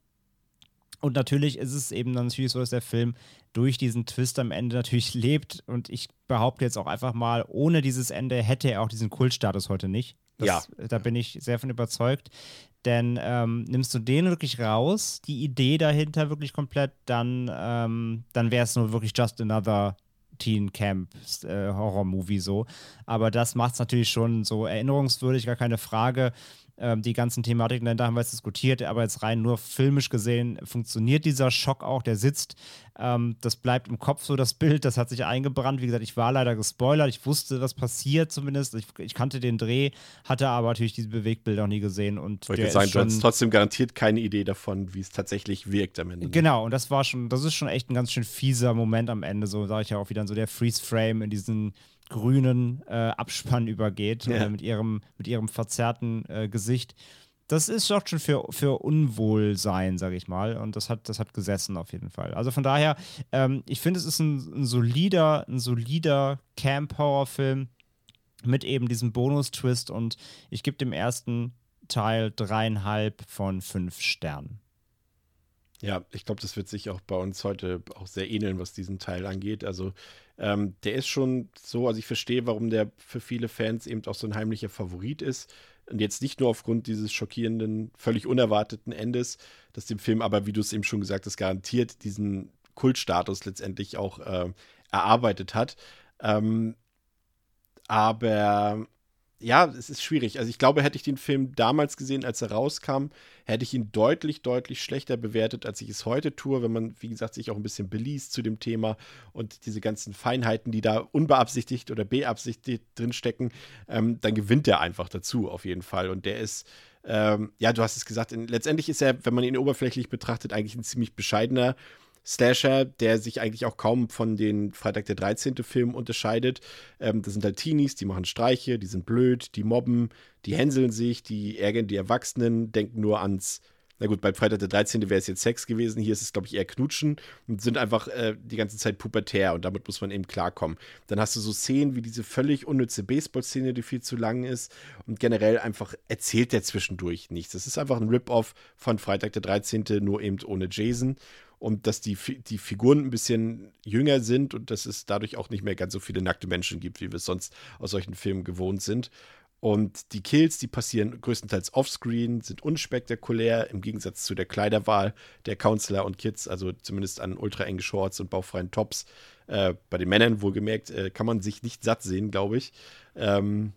und natürlich ist es eben dann natürlich so, dass der Film durch diesen Twist am Ende natürlich lebt. Und ich behaupte jetzt auch einfach mal, ohne dieses Ende hätte er auch diesen Kultstatus heute nicht. Das, ja. Da bin ich sehr von überzeugt. Denn ähm, nimmst du den wirklich raus, die Idee dahinter wirklich komplett, dann, ähm, dann wäre es nur wirklich just another Teen Camp äh, Horror Movie so. Aber das macht es natürlich schon so erinnerungswürdig, gar keine Frage ähm, die ganzen Thematiken, da haben wir jetzt diskutiert, aber jetzt rein nur filmisch gesehen funktioniert dieser Schock auch, der sitzt. Ähm, das bleibt im Kopf so, das Bild, das hat sich eingebrannt. Wie gesagt, ich war leider gespoilert, ich wusste, was passiert zumindest. Ich, ich kannte den Dreh, hatte aber natürlich diese Bewegtbilder noch nie gesehen. Und Wollte sagen, du hast trotzdem garantiert keine Idee davon, wie es tatsächlich wirkt am Ende. Genau, und das war schon, das ist schon echt ein ganz schön fieser Moment am Ende, so sage ich ja auch wieder, so der Freeze-Frame in diesen grünen äh, Abspann übergeht, ja. äh, mit, ihrem, mit ihrem verzerrten äh, Gesicht. Das ist doch schon für, für Unwohlsein, sage ich mal. Und das hat, das hat gesessen auf jeden Fall. Also von daher, ähm, ich finde, es ist ein, ein solider, ein solider Camp-Horror-Film mit eben diesem Bonus-Twist und ich gebe dem ersten Teil dreieinhalb von fünf Sternen. Ja, ich glaube, das wird sich auch bei uns heute auch sehr ähneln, was diesen Teil angeht. Also ähm, der ist schon so, also ich verstehe, warum der für viele Fans eben auch so ein heimlicher Favorit ist. Und jetzt nicht nur aufgrund dieses schockierenden, völlig unerwarteten Endes, dass dem Film aber, wie du es eben schon gesagt hast, garantiert diesen Kultstatus letztendlich auch äh, erarbeitet hat. Ähm, aber ja, es ist schwierig. Also ich glaube, hätte ich den Film damals gesehen, als er rauskam, hätte ich ihn deutlich, deutlich schlechter bewertet, als ich es heute tue, wenn man, wie gesagt, sich auch ein bisschen beliest zu dem Thema und diese ganzen Feinheiten, die da unbeabsichtigt oder beabsichtigt drinstecken, ähm, dann gewinnt er einfach dazu, auf jeden Fall. Und der ist, ähm, ja, du hast es gesagt, letztendlich ist er, wenn man ihn oberflächlich betrachtet, eigentlich ein ziemlich bescheidener Slasher, der sich eigentlich auch kaum von den Freitag der 13. Filmen unterscheidet. Ähm, das sind halt Teenies, die machen Streiche, die sind blöd, die mobben, die hänseln sich, die ärgern die Erwachsenen, denken nur ans na gut, bei Freitag der 13. wäre es jetzt Sex gewesen. Hier ist es, glaube ich, eher Knutschen und sind einfach äh, die ganze Zeit pubertär und damit muss man eben klarkommen. Dann hast du so Szenen wie diese völlig unnütze Baseball-Szene, die viel zu lang ist und generell einfach erzählt der zwischendurch nichts. Das ist einfach ein Rip-Off von Freitag der 13., nur eben ohne Jason und dass die, die Figuren ein bisschen jünger sind und dass es dadurch auch nicht mehr ganz so viele nackte Menschen gibt, wie wir es sonst aus solchen Filmen gewohnt sind. Und die Kills, die passieren größtenteils offscreen, sind unspektakulär im Gegensatz zu der Kleiderwahl der Counselor und Kids, also zumindest an ultra engen Shorts und bauchfreien Tops. Äh, bei den Männern wohlgemerkt, äh, kann man sich nicht satt sehen, glaube ich. Ähm,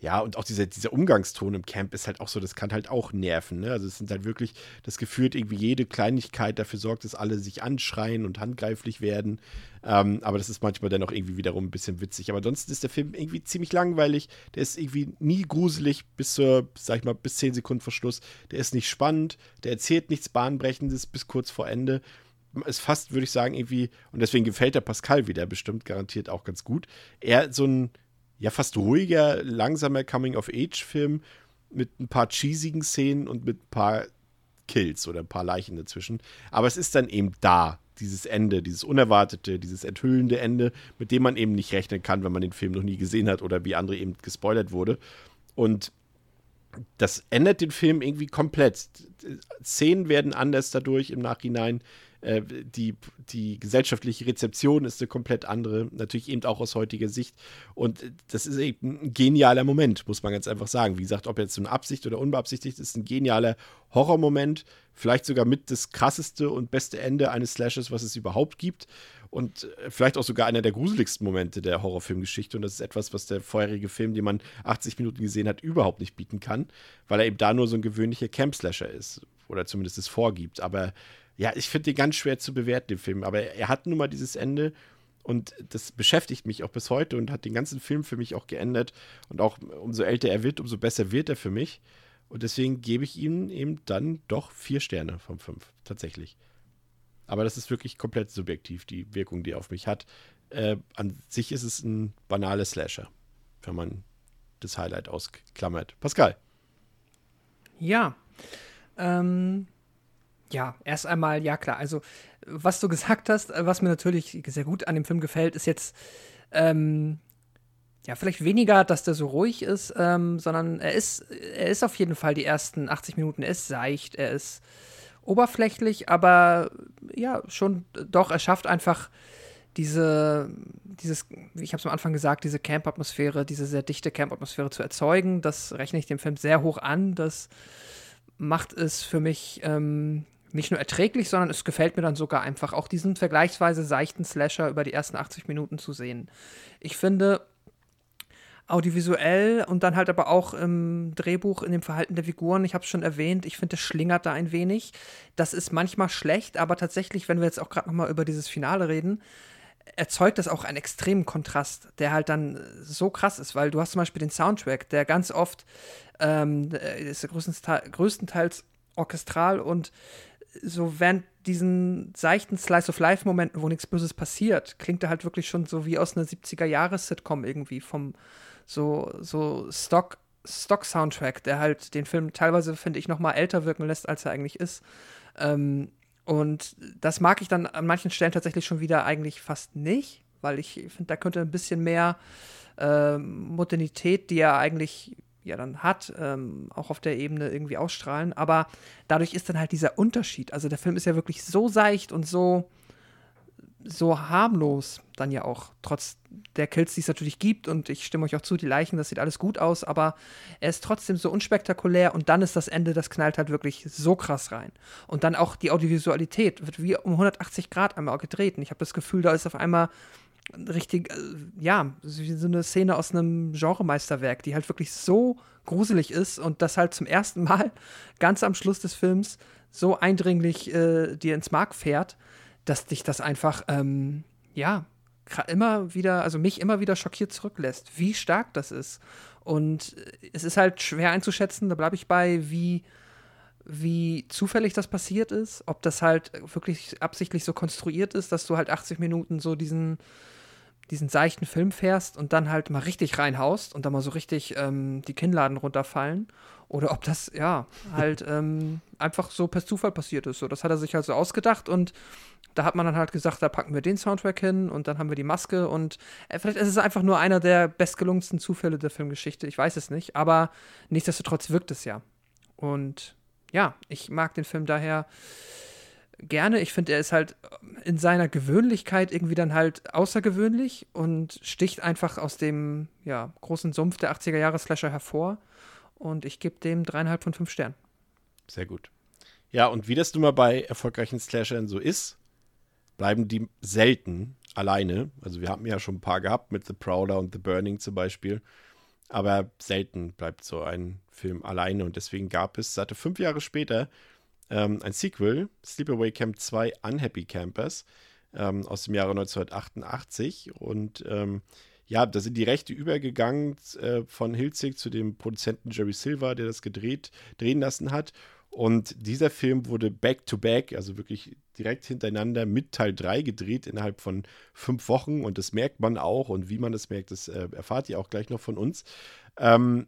ja, und auch dieser, dieser Umgangston im Camp ist halt auch so, das kann halt auch nerven. Ne? Also es sind halt wirklich, das gefühlt irgendwie jede Kleinigkeit dafür sorgt, dass alle sich anschreien und handgreiflich werden. Ähm, aber das ist manchmal dann auch irgendwie wiederum ein bisschen witzig. Aber ansonsten ist der Film irgendwie ziemlich langweilig. Der ist irgendwie nie gruselig bis zur, sag ich mal, bis 10 Sekunden Verschluss. Der ist nicht spannend. Der erzählt nichts Bahnbrechendes bis kurz vor Ende ist fast, würde ich sagen, irgendwie, und deswegen gefällt der Pascal wieder bestimmt garantiert auch ganz gut. Er so ein, ja fast ruhiger, langsamer Coming-of-Age-Film mit ein paar cheesigen Szenen und mit ein paar Kills oder ein paar Leichen dazwischen. Aber es ist dann eben da, dieses Ende, dieses unerwartete, dieses enthüllende Ende, mit dem man eben nicht rechnen kann, wenn man den Film noch nie gesehen hat oder wie andere eben gespoilert wurde. Und das ändert den Film irgendwie komplett. Szenen werden anders dadurch im Nachhinein. Äh, die, die gesellschaftliche Rezeption ist eine komplett andere, natürlich eben auch aus heutiger Sicht. Und das ist eben ein genialer Moment, muss man ganz einfach sagen. Wie gesagt, ob jetzt so eine Absicht oder unbeabsichtigt, ist ein genialer Horrormoment. Vielleicht sogar mit das krasseste und beste Ende eines Slashes, was es überhaupt gibt. Und äh, vielleicht auch sogar einer der gruseligsten Momente der Horrorfilmgeschichte. Und das ist etwas, was der vorherige Film, den man 80 Minuten gesehen hat, überhaupt nicht bieten kann, weil er eben da nur so ein gewöhnlicher Camp-Slasher ist. Oder zumindest es vorgibt. Aber ja, ich finde den ganz schwer zu bewerten, den Film. Aber er hat nun mal dieses Ende, Und das beschäftigt mich auch bis heute und hat den ganzen Film für mich auch geändert. Und auch umso älter er wird, umso besser wird er für mich. Und deswegen gebe ich ihm eben dann doch vier Sterne von fünf, tatsächlich. Aber das ist wirklich komplett subjektiv, die Wirkung, die er auf mich hat. Äh, an sich ist es ein banaler Slasher, wenn man das Highlight ausklammert. Pascal. Ja. Ähm, ja, erst einmal, ja klar. Also, was du gesagt hast, äh, was mir natürlich sehr gut an dem Film gefällt, ist jetzt, ähm, ja, vielleicht weniger, dass der so ruhig ist, ähm, sondern er ist, er ist auf jeden Fall die ersten 80 Minuten, er ist seicht, er ist oberflächlich, aber ja, schon doch, er schafft einfach diese, dieses, ich habe es am Anfang gesagt, diese Camp-Atmosphäre, diese sehr dichte Camp-Atmosphäre zu erzeugen. Das rechne ich dem Film sehr hoch an. Das macht es für mich ähm, nicht nur erträglich, sondern es gefällt mir dann sogar einfach, auch diesen vergleichsweise seichten Slasher über die ersten 80 Minuten zu sehen. Ich finde, audiovisuell und dann halt aber auch im Drehbuch, in dem Verhalten der Figuren, ich habe es schon erwähnt, ich finde, es schlingert da ein wenig. Das ist manchmal schlecht, aber tatsächlich, wenn wir jetzt auch gerade nochmal über dieses Finale reden, erzeugt das auch einen extremen Kontrast, der halt dann so krass ist, weil du hast zum Beispiel den Soundtrack, der ganz oft ähm, ist größtenteils, größtenteils orchestral und so während diesen seichten Slice-of-Life-Momenten, wo nichts Böses passiert, klingt er halt wirklich schon so wie aus einer 70er-Jahres-Sitcom irgendwie vom so, so Stock, Stock-Soundtrack, der halt den Film teilweise, finde ich, noch mal älter wirken lässt, als er eigentlich ist. Ähm, und das mag ich dann an manchen Stellen tatsächlich schon wieder eigentlich fast nicht, weil ich finde, da könnte ein bisschen mehr äh, Modernität, die er eigentlich ja dann hat, ähm, auch auf der Ebene irgendwie ausstrahlen. Aber dadurch ist dann halt dieser Unterschied. Also der Film ist ja wirklich so seicht und so so harmlos dann ja auch, trotz der Kills, die es natürlich gibt. Und ich stimme euch auch zu, die Leichen, das sieht alles gut aus, aber er ist trotzdem so unspektakulär und dann ist das Ende, das knallt halt wirklich so krass rein. Und dann auch die Audiovisualität wird wie um 180 Grad einmal gedreht. Ich habe das Gefühl, da ist auf einmal richtig, äh, ja, so eine Szene aus einem Genremeisterwerk, die halt wirklich so gruselig ist und das halt zum ersten Mal ganz am Schluss des Films so eindringlich äh, dir ins Mark fährt dass dich das einfach, ähm, ja, immer wieder, also mich immer wieder schockiert zurücklässt, wie stark das ist. Und äh, es ist halt schwer einzuschätzen, da bleibe ich bei, wie, wie zufällig das passiert ist, ob das halt wirklich absichtlich so konstruiert ist, dass du halt 80 Minuten so diesen, diesen seichten Film fährst und dann halt mal richtig reinhaust und dann mal so richtig ähm, die Kinnladen runterfallen. Oder ob das, ja, halt ähm, einfach so per Zufall passiert ist. So, das hat er sich halt so ausgedacht und da hat man dann halt gesagt, da packen wir den Soundtrack hin und dann haben wir die Maske und äh, vielleicht ist es einfach nur einer der bestgelungensten Zufälle der Filmgeschichte, ich weiß es nicht, aber nichtsdestotrotz wirkt es ja. Und ja, ich mag den Film daher gerne. Ich finde, er ist halt in seiner Gewöhnlichkeit irgendwie dann halt außergewöhnlich und sticht einfach aus dem ja, großen Sumpf der 80er Jahre Slasher hervor. Und ich gebe dem dreieinhalb von fünf Sternen. Sehr gut. Ja, und wie das nun mal bei erfolgreichen Slashern so ist, bleiben die selten alleine. Also wir haben ja schon ein paar gehabt mit The Prowler und The Burning zum Beispiel. Aber selten bleibt so ein Film alleine und deswegen gab es, seit fünf Jahre später, ähm, ein Sequel, Sleepaway Camp 2 Unhappy Campers, ähm, aus dem Jahre 1988. Und ähm, ja, da sind die Rechte übergegangen äh, von Hilzig zu dem Produzenten Jerry Silver, der das gedreht, drehen lassen hat. Und dieser Film wurde back-to-back, -back, also wirklich direkt hintereinander mit Teil 3 gedreht innerhalb von fünf Wochen. Und das merkt man auch. Und wie man das merkt, das äh, erfahrt ihr auch gleich noch von uns. Ähm,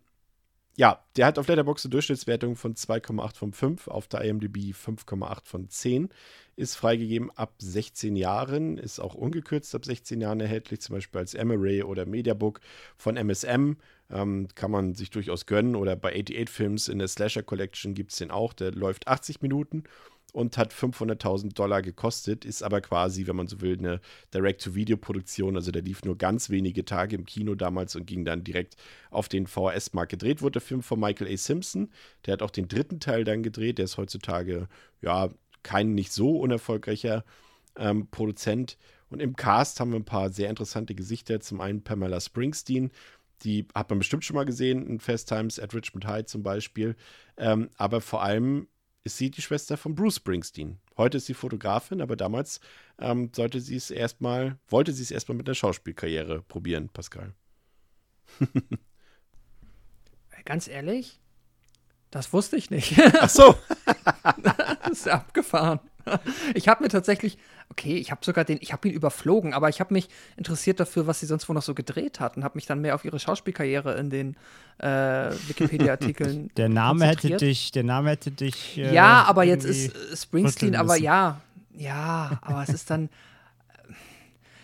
ja, der hat auf Letterboxd eine Durchschnittswertung von 2,8 von 5, auf der IMDb 5,8 von 10. Ist freigegeben ab 16 Jahren, ist auch ungekürzt ab 16 Jahren erhältlich, zum Beispiel als M-Array oder Mediabook von MSM. Ähm, kann man sich durchaus gönnen. Oder bei 88 Films in der Slasher Collection gibt es den auch. Der läuft 80 Minuten und hat 500.000 Dollar gekostet, ist aber quasi, wenn man so will, eine Direct-to-Video-Produktion. Also der lief nur ganz wenige Tage im Kino damals und ging dann direkt auf den VHS-Markt. Gedreht wurde der Film von Michael A. Simpson. Der hat auch den dritten Teil dann gedreht. Der ist heutzutage, ja, kein nicht so unerfolgreicher ähm, Produzent. Und im Cast haben wir ein paar sehr interessante Gesichter. Zum einen Pamela Springsteen, die hat man bestimmt schon mal gesehen in Fast Times at Richmond High zum Beispiel. Ähm, aber vor allem ist sie die Schwester von Bruce Springsteen. Heute ist sie Fotografin, aber damals ähm, sollte sie es erstmal, wollte sie es erstmal mit der Schauspielkarriere probieren, Pascal. Ganz ehrlich, das wusste ich nicht. Ach so. das ist abgefahren. Ich habe mir tatsächlich, okay, ich habe sogar den, ich habe ihn überflogen, aber ich habe mich interessiert dafür, was sie sonst wohl noch so gedreht hat und habe mich dann mehr auf ihre Schauspielkarriere in den äh, Wikipedia-Artikeln. der Name hätte dich, der Name hätte dich. Äh, ja, aber jetzt ist Springsteen, aber ja, ja, aber es ist dann.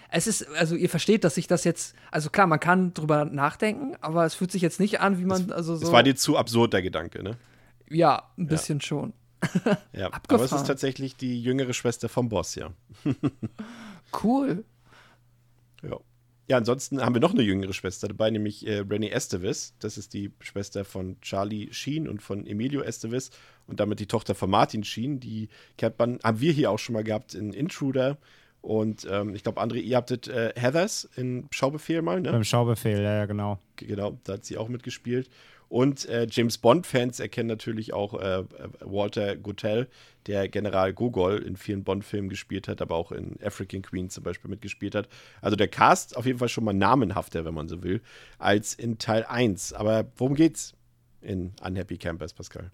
Es ist, also ihr versteht, dass ich das jetzt, also klar, man kann drüber nachdenken, aber es fühlt sich jetzt nicht an, wie man, also so. Es war dir zu absurd, der Gedanke, ne? Ja, ein bisschen ja. schon. Ja, aber es ist tatsächlich die jüngere Schwester vom Boss, ja. cool. Ja. Ja, ansonsten haben wir noch eine jüngere Schwester dabei, nämlich äh, Rennie Estevez. Das ist die Schwester von Charlie Sheen und von Emilio Estevez und damit die Tochter von Martin Sheen. Die kennt man, haben wir hier auch schon mal gehabt in Intruder. Und ähm, ich glaube, André, ihr habtet äh, Heathers in Schaubefehl mal, ne? Beim Schaubefehl, ja, ja, genau. Genau, da hat sie auch mitgespielt. Und äh, James Bond-Fans erkennen natürlich auch äh, Walter Gotell, der General Gogol in vielen Bond-Filmen gespielt hat, aber auch in African Queen zum Beispiel mitgespielt hat. Also der Cast auf jeden Fall schon mal namenhafter, wenn man so will, als in Teil 1. Aber worum geht's in Unhappy Campers, Pascal?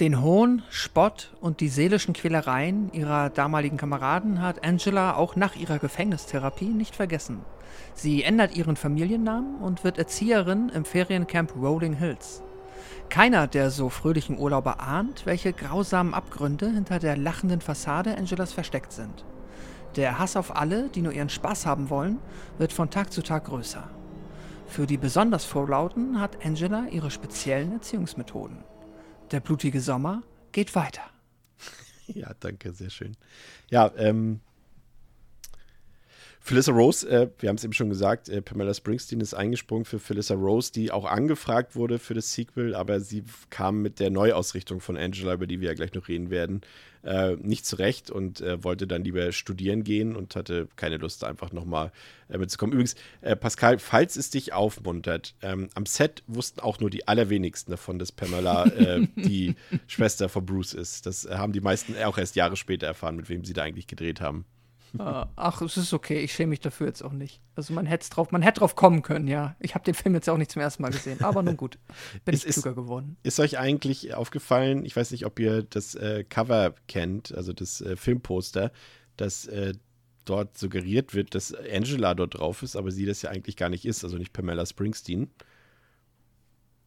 Den Hohn, Spott und die seelischen Quälereien ihrer damaligen Kameraden hat Angela auch nach ihrer Gefängnistherapie nicht vergessen. Sie ändert ihren Familiennamen und wird Erzieherin im Feriencamp Rolling Hills. Keiner der so fröhlichen Urlauber ahnt, welche grausamen Abgründe hinter der lachenden Fassade Angelas versteckt sind. Der Hass auf alle, die nur ihren Spaß haben wollen, wird von Tag zu Tag größer. Für die besonders Vorlauten hat Angela ihre speziellen Erziehungsmethoden. Der blutige Sommer geht weiter. Ja, danke, sehr schön. Ja, ähm, Phyllis Rose, äh, wir haben es eben schon gesagt, äh, Pamela Springsteen ist eingesprungen für Phyllis Rose, die auch angefragt wurde für das Sequel, aber sie kam mit der Neuausrichtung von Angela, über die wir ja gleich noch reden werden, äh, nicht zurecht und äh, wollte dann lieber studieren gehen und hatte keine Lust, einfach nochmal äh, mitzukommen. Übrigens, äh, Pascal, falls es dich aufmuntert, ähm, am Set wussten auch nur die allerwenigsten davon, dass Pamela die Schwester von Bruce ist. Das haben die meisten auch erst Jahre später erfahren, mit wem sie da eigentlich gedreht haben. Uh, ach, es ist okay, ich schäme mich dafür jetzt auch nicht. Also man hätte drauf, man hätte drauf kommen können, ja. Ich habe den Film jetzt auch nicht zum ersten Mal gesehen, aber nun gut, bin ich klüger geworden. Ist euch eigentlich aufgefallen, ich weiß nicht, ob ihr das äh, Cover kennt, also das äh, Filmposter, dass äh, dort suggeriert wird, dass Angela dort drauf ist, aber sie das ja eigentlich gar nicht ist, also nicht Pamela Springsteen.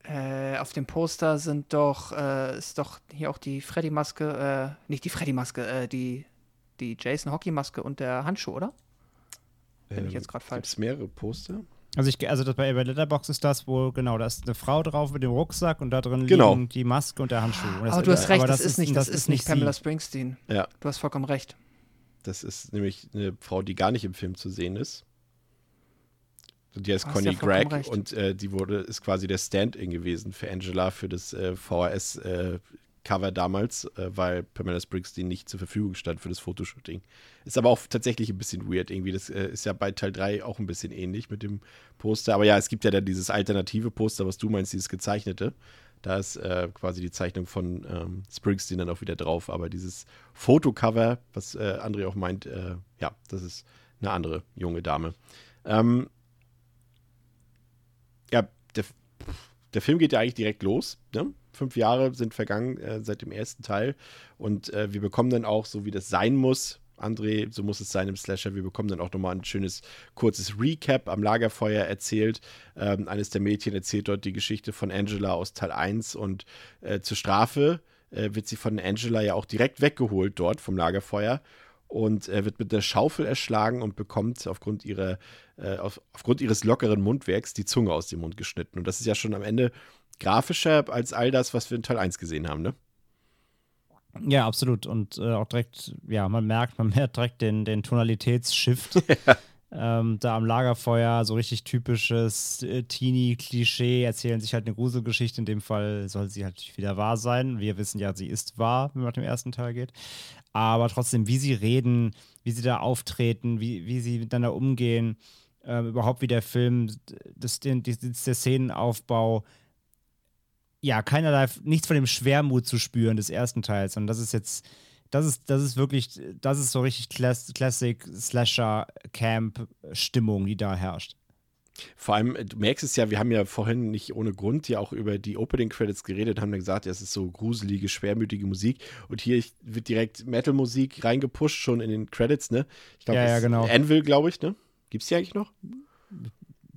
Äh, auf dem Poster sind doch, äh, ist doch hier auch die Freddy-Maske, äh, nicht die Freddy-Maske, die die Jason Hockey-Maske und der Handschuh, oder? Bin ähm, ich jetzt gerade falsch. Gibt es mehrere Poster? Also, ich, also das bei, bei Letterbox ist das wohl, genau, da ist eine Frau drauf mit dem Rucksack und da drin genau. liegen die Maske und der Handschuh. Das, aber du hast recht, das, das, ist nicht, das, das ist nicht Pamela sie. Springsteen. Ja. Du hast vollkommen recht. Das ist nämlich eine Frau, die gar nicht im Film zu sehen ist. Die heißt Conny ja Gregg recht. und äh, die wurde, ist quasi der Stand-in gewesen für Angela für das äh, VHS äh, Cover damals, äh, weil Pamela Springsteen nicht zur Verfügung stand für das Fotoshooting. Ist aber auch tatsächlich ein bisschen weird irgendwie. Das äh, ist ja bei Teil 3 auch ein bisschen ähnlich mit dem Poster. Aber ja, es gibt ja dann dieses alternative Poster, was du meinst, dieses gezeichnete. Da ist äh, quasi die Zeichnung von ähm, Springsteen dann auch wieder drauf. Aber dieses Fotocover, was äh, André auch meint, äh, ja, das ist eine andere junge Dame. Ähm, ja, der, der Film geht ja eigentlich direkt los. Ne? Fünf Jahre sind vergangen äh, seit dem ersten Teil und äh, wir bekommen dann auch, so wie das sein muss, André, so muss es sein im Slasher. Wir bekommen dann auch nochmal ein schönes, kurzes Recap am Lagerfeuer erzählt. Ähm, eines der Mädchen erzählt dort die Geschichte von Angela aus Teil 1 und äh, zur Strafe äh, wird sie von Angela ja auch direkt weggeholt dort vom Lagerfeuer und äh, wird mit einer Schaufel erschlagen und bekommt aufgrund, ihrer, äh, auf, aufgrund ihres lockeren Mundwerks die Zunge aus dem Mund geschnitten. Und das ist ja schon am Ende grafischer als all das, was wir in Teil 1 gesehen haben, ne? Ja, absolut. Und äh, auch direkt, ja, man merkt, man merkt direkt den, den Tonalitätsshift. ähm, da am Lagerfeuer, so richtig typisches äh, Teenie-Klischee, erzählen sich halt eine Gruselgeschichte. In dem Fall soll sie halt wieder wahr sein. Wir wissen ja, sie ist wahr, wenn man nach dem ersten Teil geht. Aber trotzdem, wie sie reden, wie sie da auftreten, wie, wie sie miteinander umgehen, äh, überhaupt wie der Film, das, den, das, der Szenenaufbau, ja, keinerlei, nichts von dem Schwermut zu spüren des ersten Teils. Und das ist jetzt, das ist, das ist wirklich, das ist so richtig Class Classic Slasher Camp Stimmung, die da herrscht. Vor allem, du merkst es ja, wir haben ja vorhin nicht ohne Grund ja auch über die Opening Credits geredet, haben dann gesagt, ja, es ist so gruselige, schwermütige Musik. Und hier wird direkt Metal-Musik reingepusht, schon in den Credits, ne? Ich glaube, Ja, ja, genau. Anvil, glaube ich, ne? Gibt's die eigentlich noch?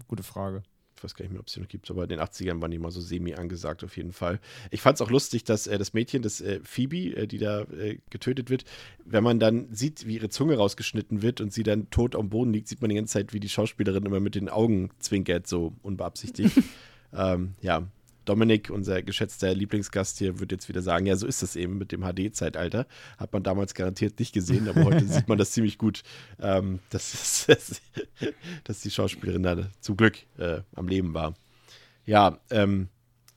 Gute Frage. Ich weiß gar nicht mehr, ob es die noch gibt, aber in den 80ern waren die mal so semi angesagt auf jeden Fall. Ich fand es auch lustig, dass äh, das Mädchen, das äh, Phoebe, äh, die da äh, getötet wird, wenn man dann sieht, wie ihre Zunge rausgeschnitten wird und sie dann tot am Boden liegt, sieht man die ganze Zeit, wie die Schauspielerin immer mit den Augen zwinkert, so unbeabsichtigt. ähm, ja, Dominik, unser geschätzter Lieblingsgast hier, wird jetzt wieder sagen, ja, so ist das eben mit dem HD-Zeitalter. Hat man damals garantiert nicht gesehen, aber heute sieht man das ziemlich gut, ähm, dass, dass, dass die Schauspielerin da zum Glück äh, am Leben war. Ja, ähm,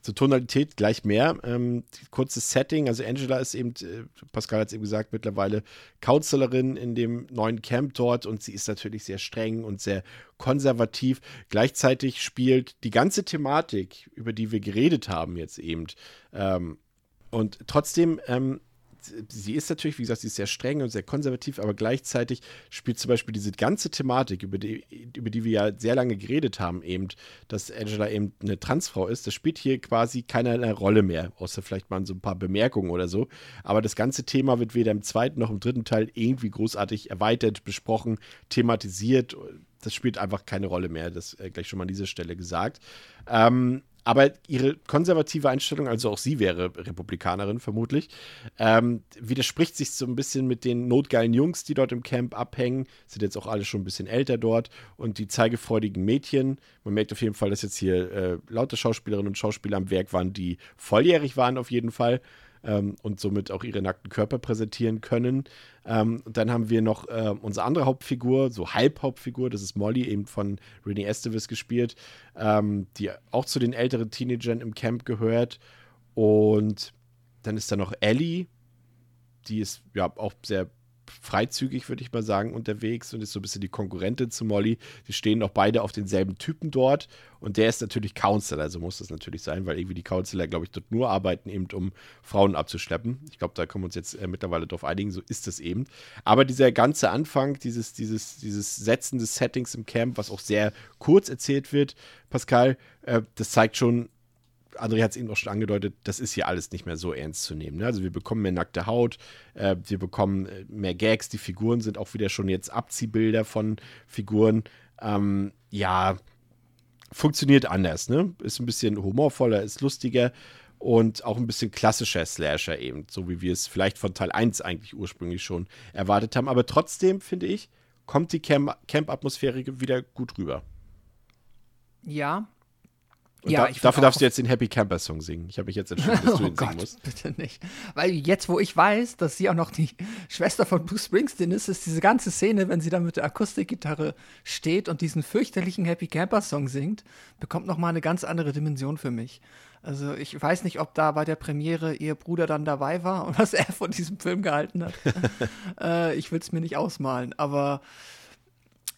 zur Tonalität gleich mehr. Ähm, kurzes Setting, also Angela ist eben, äh, Pascal hat es eben gesagt, mittlerweile Counselorin in dem neuen Camp dort und sie ist natürlich sehr streng und sehr konservativ. Gleichzeitig spielt die ganze Thematik, über die wir geredet haben jetzt eben, ähm, und trotzdem ähm, sie ist natürlich, wie gesagt, sie ist sehr streng und sehr konservativ, aber gleichzeitig spielt zum Beispiel diese ganze Thematik, über die, über die wir ja sehr lange geredet haben, eben, dass Angela eben eine Transfrau ist, das spielt hier quasi keine Rolle mehr, außer vielleicht mal so ein paar Bemerkungen oder so. Aber das ganze Thema wird weder im zweiten noch im dritten Teil irgendwie großartig erweitert, besprochen, thematisiert. Das spielt einfach keine Rolle mehr, das äh, gleich schon mal an dieser Stelle gesagt. Ähm, aber ihre konservative Einstellung, also auch sie wäre Republikanerin vermutlich, ähm, widerspricht sich so ein bisschen mit den notgeilen Jungs, die dort im Camp abhängen. Sind jetzt auch alle schon ein bisschen älter dort. Und die zeigefreudigen Mädchen. Man merkt auf jeden Fall, dass jetzt hier äh, lauter Schauspielerinnen und Schauspieler am Werk waren, die volljährig waren auf jeden Fall. Ähm, und somit auch ihre nackten Körper präsentieren können. Ähm, dann haben wir noch äh, unsere andere Hauptfigur, so Halbhauptfigur, das ist Molly, eben von Renee Estevez gespielt, ähm, die auch zu den älteren Teenagern im Camp gehört. Und dann ist da noch Ellie, die ist ja auch sehr freizügig, würde ich mal sagen, unterwegs und ist so ein bisschen die Konkurrentin zu Molly. Die stehen auch beide auf denselben Typen dort und der ist natürlich Counselor, also muss das natürlich sein, weil irgendwie die Counselor, glaube ich, dort nur arbeiten, eben um Frauen abzuschleppen. Ich glaube, da können wir uns jetzt äh, mittlerweile drauf einigen, so ist es eben. Aber dieser ganze Anfang, dieses, dieses, dieses Setzen des Settings im Camp, was auch sehr kurz erzählt wird, Pascal, äh, das zeigt schon, André hat es eben auch schon angedeutet, das ist hier alles nicht mehr so ernst zu nehmen. Ne? Also wir bekommen mehr nackte Haut, äh, wir bekommen äh, mehr Gags, die Figuren sind auch wieder schon jetzt Abziehbilder von Figuren. Ähm, ja, funktioniert anders, ne? Ist ein bisschen humorvoller, ist lustiger und auch ein bisschen klassischer Slasher eben, so wie wir es vielleicht von Teil 1 eigentlich ursprünglich schon erwartet haben. Aber trotzdem, finde ich, kommt die Camp- Camp-Atmosphäre wieder gut rüber. Ja. Und ja, da, dafür darfst du jetzt den Happy Camper Song singen. Ich habe mich jetzt entschieden, dass du oh ihn singen Gott, musst. bitte nicht. Weil jetzt, wo ich weiß, dass sie auch noch die Schwester von Bruce Springsteen ist, ist diese ganze Szene, wenn sie da mit der Akustikgitarre steht und diesen fürchterlichen Happy Camper Song singt, bekommt noch mal eine ganz andere Dimension für mich. Also ich weiß nicht, ob da bei der Premiere ihr Bruder dann dabei war und was er von diesem Film gehalten hat. äh, ich will es mir nicht ausmalen, aber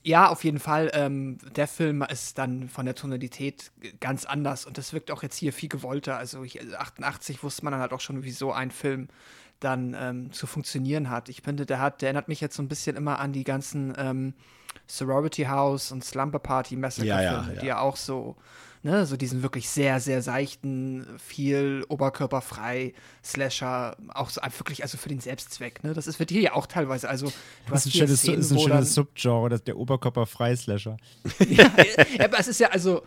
ja, auf jeden Fall. Ähm, der Film ist dann von der Tonalität ganz anders und das wirkt auch jetzt hier viel gewollter. Also ich, 88 wusste man dann halt auch schon, wie so ein Film dann ähm, zu funktionieren hat. Ich finde, der hat, der erinnert mich jetzt so ein bisschen immer an die ganzen ähm, Sorority House und Slumber Party Massacre Ja, ja, Filme, ja. die ja auch so, ne, so diesen wirklich sehr, sehr seichten, viel oberkörperfrei Slasher, auch so wirklich, also für den Selbstzweck, ne. Das ist, wird hier ja auch teilweise, also du Das ist ein hier schönes, Szenen, ist ein schönes dann- Subgenre, das der Oberkörper-Freislasher. ja, aber es ist ja also,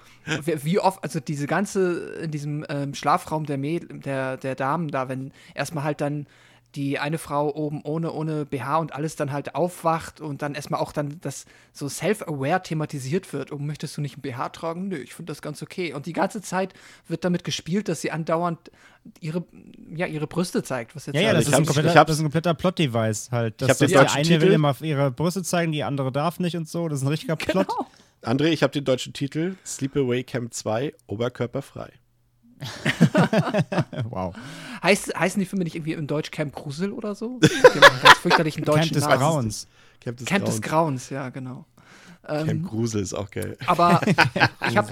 wie- wie oft, also diese ganze, in diesem ähm, Schlafraum der, Mäd der, der Damen da, wenn erstmal halt dann die eine Frau oben ohne, ohne BH und alles dann halt aufwacht und dann erstmal auch dann das so self-aware thematisiert wird. Oh, möchtest du nicht ein BH tragen? Nö, ich finde das ganz okay. Und die ganze Zeit wird damit gespielt, dass sie andauernd ihre, ja, ihre Brüste zeigt. Was jetzt Ja, ja, Also das, ich ist ein kompletter, ich das ist ein kompletter Plot-Device halt. Ich hab Dass, den dass der deutschen eine Titel- will immer ihre Brüste zeigen, die andere darf nicht und so. Das ist ein richtiger Plot. Genau. André, ich habe den deutschen Titel Sleepaway Camp 2, oberkörperfrei. Wow. Heißt, heißen die Filme nicht irgendwie im Deutsch Camp Grusel oder so? Ganz fürchterlichen deutschen Camp des Namen. Grauens. Camp des Camp des Grauens. Grauens, ja, genau. Camp Grusel ist auch geil. Aber ich habe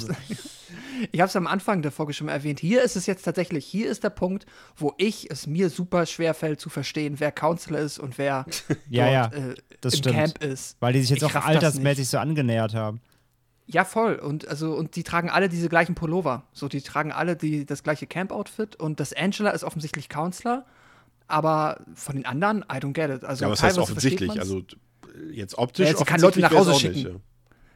Ich habe es am Anfang der Folge schon mal erwähnt. Hier ist es jetzt tatsächlich, hier ist der Punkt, wo ich es mir super schwer fällt zu verstehen, wer Counselor ist und wer ja, dort, ja, äh, das im stimmt. Camp ist. Weil die sich jetzt Ich auch altersmäßig so angenähert haben. Ja, voll. Und also, und die tragen alle diese gleichen Pullover. So, die tragen alle die, das gleiche Camp-Outfit. Und das Angela ist offensichtlich Counselor. Aber von den anderen, I don't get it. Also Ja, was heißt offensichtlich? Also äh, jetzt optisch. Ja, sie kann Leute nach Hause schicken. nicht,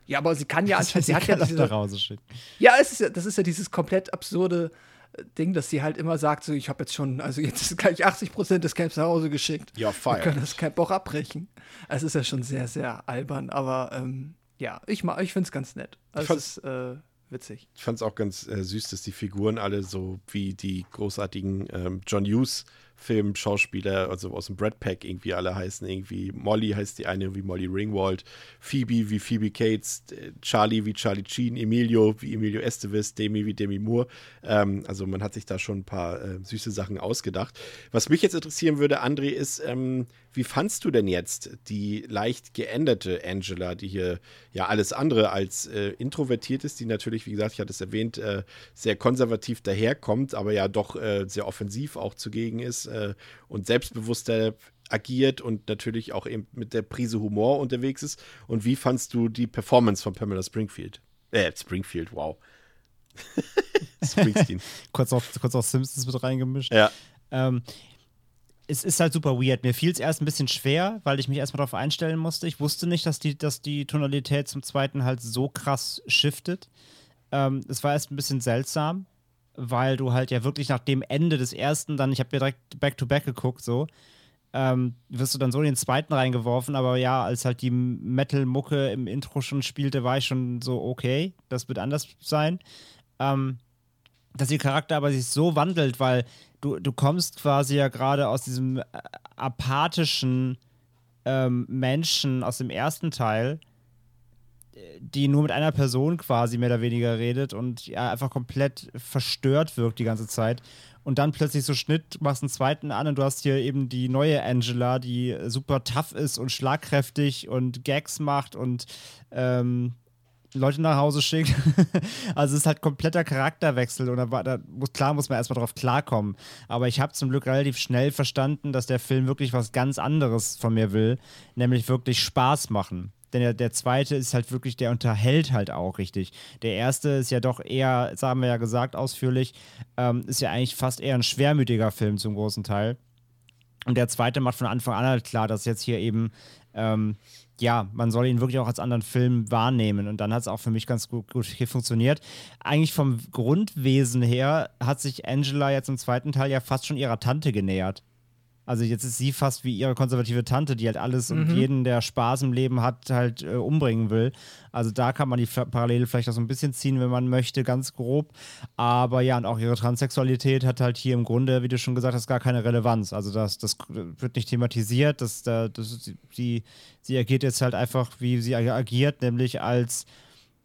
Ja, aber sie kann ja anscheinend, sie hat ja diese, nach Hause schicken. Ja, es ist ja, das ist ja dieses komplett absurde Ding, dass sie halt immer sagt, so, ich habe jetzt schon, also jetzt ist gleich 80 Prozent des Camps nach Hause geschickt. Ja, Wir feier. können das Camp auch abbrechen. Es ist ja schon sehr, sehr albern, aber ähm, ja, ich, ich finde es ganz nett. Also, es ist äh, witzig. Ich fand es auch ganz äh, süß, dass die Figuren alle so wie die großartigen ähm, John Hughes Film-Schauspieler, also aus dem Brad Pack irgendwie alle heißen. Irgendwie Molly heißt die eine wie Molly Ringwald, Phoebe wie Phoebe Cates, äh, Charlie wie Charlie Sheen, Emilio wie Emilio Estevez, Demi wie Demi Moore. Ähm, also man hat sich da schon ein paar äh, süße Sachen ausgedacht. Was mich jetzt interessieren würde, André, ist, ähm, wie fandst du denn jetzt die leicht geänderte Angela, die hier ja alles andere als äh, introvertiert ist, die natürlich, wie gesagt, ich hatte es erwähnt, äh, sehr konservativ daherkommt, aber ja doch äh, sehr offensiv auch zugegen ist äh, und selbstbewusster agiert und natürlich auch eben mit der Prise Humor unterwegs ist. Und wie fandst du die Performance von Pamela Springfield? Äh, Springfield, wow. Springsteen. Kurz auf, kurz auf Simpsons mit reingemischt. ja. Ähm, es ist halt super weird. Mir fiel es erst ein bisschen schwer, weil ich mich erstmal darauf einstellen musste. Ich wusste nicht, dass die, dass die Tonalität zum zweiten halt so krass shiftet. Ähm, es war erst ein bisschen seltsam, weil du halt ja wirklich nach dem Ende des ersten dann, ich habe ja direkt back-to-back geguckt, so, ähm, wirst du dann so in den zweiten reingeworfen, aber ja, als halt die Metal-Mucke im Intro schon spielte, war ich schon so, okay, das wird anders sein. Ähm, dass ihr Charakter aber sich so wandelt, weil du, du kommst quasi ja gerade aus diesem äh, apathischen ähm, Menschen aus dem ersten Teil, die nur mit einer Person quasi mehr oder weniger redet und ja einfach komplett verstört wirkt die ganze Zeit. Und dann plötzlich so Schnitt, machst einen zweiten an und du hast hier eben die neue Angela, die super tough ist und schlagkräftig und Gags macht und ähm, Leute nach Hause schickt. also es ist halt kompletter Charakterwechsel und da, da muss, klar muss man erstmal drauf klarkommen. Aber ich habe zum Glück relativ schnell verstanden, dass der Film wirklich was ganz anderes von mir will, nämlich wirklich Spaß machen. Denn der, der zweite ist halt wirklich, der unterhält halt auch richtig. Der erste ist ja doch eher, das haben wir ja gesagt ausführlich, ähm, ist ja eigentlich fast eher ein schwermütiger Film zum großen Teil. Und der zweite macht von Anfang an halt klar, dass jetzt hier eben, ähm, ja, man soll ihn wirklich auch als anderen Film wahrnehmen. Und dann hat es auch für mich ganz gut, gut funktioniert. Eigentlich vom Grundwesen her hat sich Angela jetzt im zweiten Teil ja fast schon ihrer Tante genähert. Also jetzt ist sie fast wie ihre konservative Tante, die halt alles und jeden, der Spaß im Leben hat, halt äh, umbringen will. Also da kann man die Parallele vielleicht auch so ein bisschen ziehen, wenn man möchte, ganz grob. Aber ja, und auch ihre Transsexualität hat halt hier im Grunde, wie du schon gesagt hast, gar keine Relevanz. Also das, das wird nicht thematisiert. Das, das, das, sie, sie agiert jetzt halt einfach, wie sie agiert, nämlich als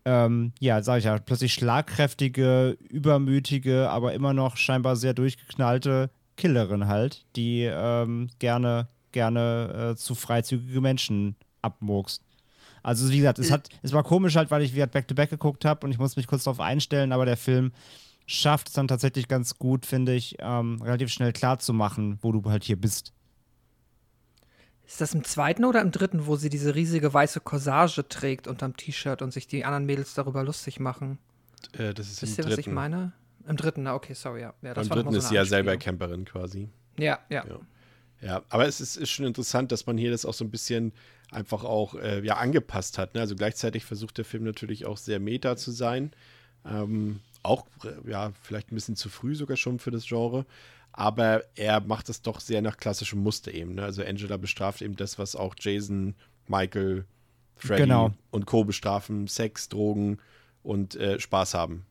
ähm, ja, sag ich ja, plötzlich schlagkräftige, übermütige, aber immer noch scheinbar sehr durchgeknallte Killerin halt, die ähm, gerne, gerne äh, zu freizügige Menschen abmurkst. Also wie gesagt, es, hat, es war komisch halt, weil ich wieder Back-to-Back geguckt habe und ich muss mich kurz darauf einstellen, aber der Film schafft es dann tatsächlich ganz gut, finde ich, ähm, relativ schnell klar zu machen, wo du halt hier bist. Ist das im zweiten oder im dritten, wo sie diese riesige weiße Corsage trägt unterm T-Shirt und sich die anderen Mädels darüber lustig machen? Äh, das ist Wisst im ihr, was ich meine? Im dritten, na okay, sorry, ja. ja das Beim war noch dritten mal ist so sie ja selber. Camperin quasi. Ja, ja. Ja. Ja, aber es ist, ist schon interessant, dass man hier das auch so ein bisschen einfach auch äh, ja, angepasst hat. Ne? Also gleichzeitig versucht der Film natürlich auch sehr meta zu sein. Ähm, auch, ja, vielleicht ein bisschen zu früh sogar schon für das Genre. Aber er macht es doch sehr nach klassischem Muster eben. Ne? Also Angela bestraft eben das, was auch Jason, Michael, Freddy Genau. und Co. bestrafen. Sex, Drogen und äh, Spaß haben.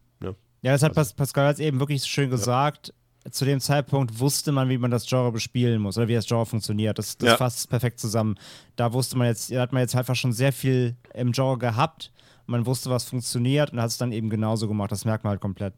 Ja, das hat Pas Pascal jetzt eben wirklich schön gesagt. Zu dem Zeitpunkt wusste man, wie man das Genre bespielen muss oder wie das Genre funktioniert. Das, das Ja. fasst perfekt zusammen. Da wusste man jetzt, da hat man jetzt einfach schon sehr viel im Genre gehabt. Man wusste, was funktioniert und hat es dann eben genauso gemacht. Das merkt man halt komplett.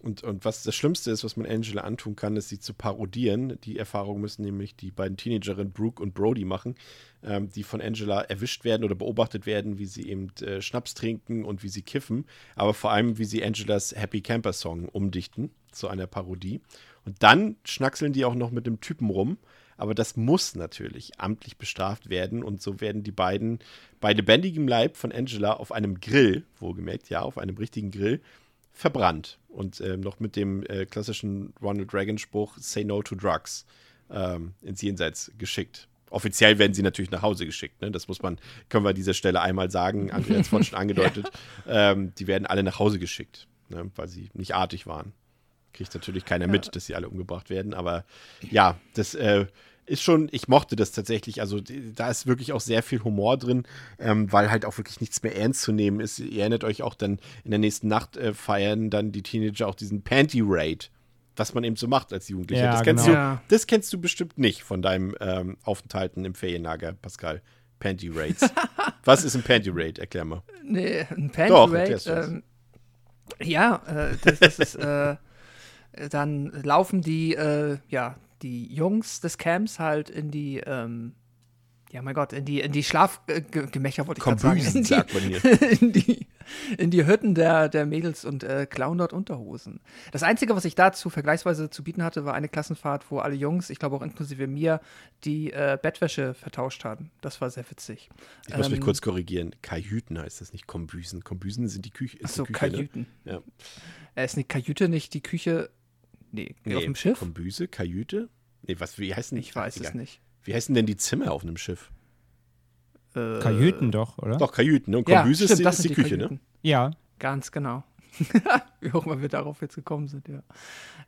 und, und was das Schlimmste ist, was man Angela antun kann, ist sie zu parodieren. Die Erfahrung müssen nämlich die beiden Teenagerinnen Brooke und Brody machen, ähm, die von Angela erwischt werden oder beobachtet werden, wie sie eben äh, Schnaps trinken und wie sie kiffen, aber vor allem, wie sie Angelas Happy Camper Song umdichten zu einer Parodie. Und dann schnackseln die auch noch mit dem Typen rum. Aber das muss natürlich amtlich bestraft werden. Und so werden die beiden bei lebendigem Leib von Angela auf einem Grill, wohlgemerkt, ja, auf einem richtigen Grill, verbrannt. Und äh, noch mit dem äh, klassischen Ronald Reagan-Spruch Say No to Drugs ähm, ins Jenseits geschickt. Offiziell werden sie natürlich nach Hause geschickt. Ne? Das muss man, können wir an dieser Stelle einmal sagen. Andrea hat es vorhin schon angedeutet. ja. ähm, die werden alle nach Hause geschickt, ne? weil sie nicht artig waren. Kriegt natürlich keiner ja. mit, dass sie alle umgebracht werden. Aber ja, das äh, ist schon, ich mochte das tatsächlich. Also da ist wirklich auch sehr viel Humor drin, ähm, weil halt auch wirklich nichts mehr ernst zu nehmen ist. Ihr erinnert euch auch dann in der nächsten Nacht äh, feiern dann die Teenager auch diesen Panty Raid, was man eben so macht als Jugendlicher. Ja, das, kennst genau. du, das kennst du bestimmt nicht von deinem ähm, Aufenthalten im Ferienlager, Pascal. Panty Raids. was ist ein Panty Raid? Erklär mal. Nee, ein Panty Doch, Raid. Ähm, ja, äh, das, das ist. Äh, dann laufen die, äh, ja, die Jungs des Camps halt in die, ähm, ja mein Gott, in die, in die Schlafgemächer, wollte ich gerade sagen. In die, sagt man hier. in die, in die Hütten der, der Mädels und äh, klauen dort Unterhosen. Das Einzige, was ich dazu vergleichsweise zu bieten hatte, war eine Klassenfahrt, wo alle Jungs, ich glaube auch inklusive mir, die äh, Bettwäsche vertauscht haben. Das war sehr witzig. Ich muss mich Ähm, kurz korrigieren. Kajüten heißt das nicht Kombüsen. Kombüsen sind die Küche. ist Achso, die Küche, ne? Kajüten. Ja. Äh, ist eine Kajüte nicht die Küche? Nee, auf dem Schiff? Kombüse, Kajüte? Nee, was, wie heißen Ich weiß egal. es nicht. Wie heißen denn die Zimmer auf einem Schiff? Äh, Kajüten doch, oder? Doch, Kajüten. Ne? Und Ja, Kombüse stimmt, ist, das ist sind die, Küche, ne? Kajüten. Ja. Ganz genau. Wie auch immer wir darauf jetzt gekommen sind, ja.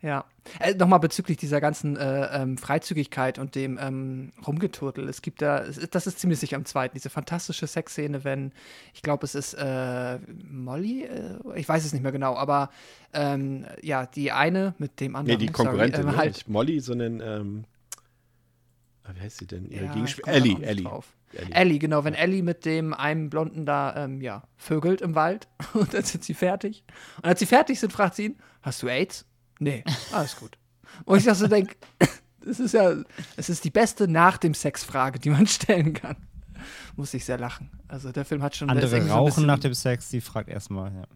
Ja. Äh, Nochmal bezüglich dieser ganzen äh, ähm, Freizügigkeit und dem ähm, Rumgeturtel. Es gibt da, es, das ist ziemlich sicher am zweiten, diese fantastische Sexszene, wenn, ich glaube, es ist äh, Molly, äh, ich weiß es nicht mehr genau, aber ähm, ja, die eine mit dem Nee, anderen. die sorry, Konkurrentin. ähm, ne? halt, Nicht Molly, sondern, ähm, ah, wie heißt sie denn? Ihre ja, Ellie, Ellie. drauf. Ellie. Ellie, genau, wenn Ellie mit dem einem Blonden da, ähm, ja, vögelt im Wald und dann sind sie fertig. Und als sie fertig sind, fragt sie ihn, hast du AIDS? Nee, alles gut. Und ich dachte so denk, das ist ja, es ist die beste nach dem Sex-Frage, die man stellen kann. Muss ich sehr lachen. Also der Film hat schon Andere irgendwie so ein rauchen bisschen- nach dem Sex, die fragt erstmal. Ja.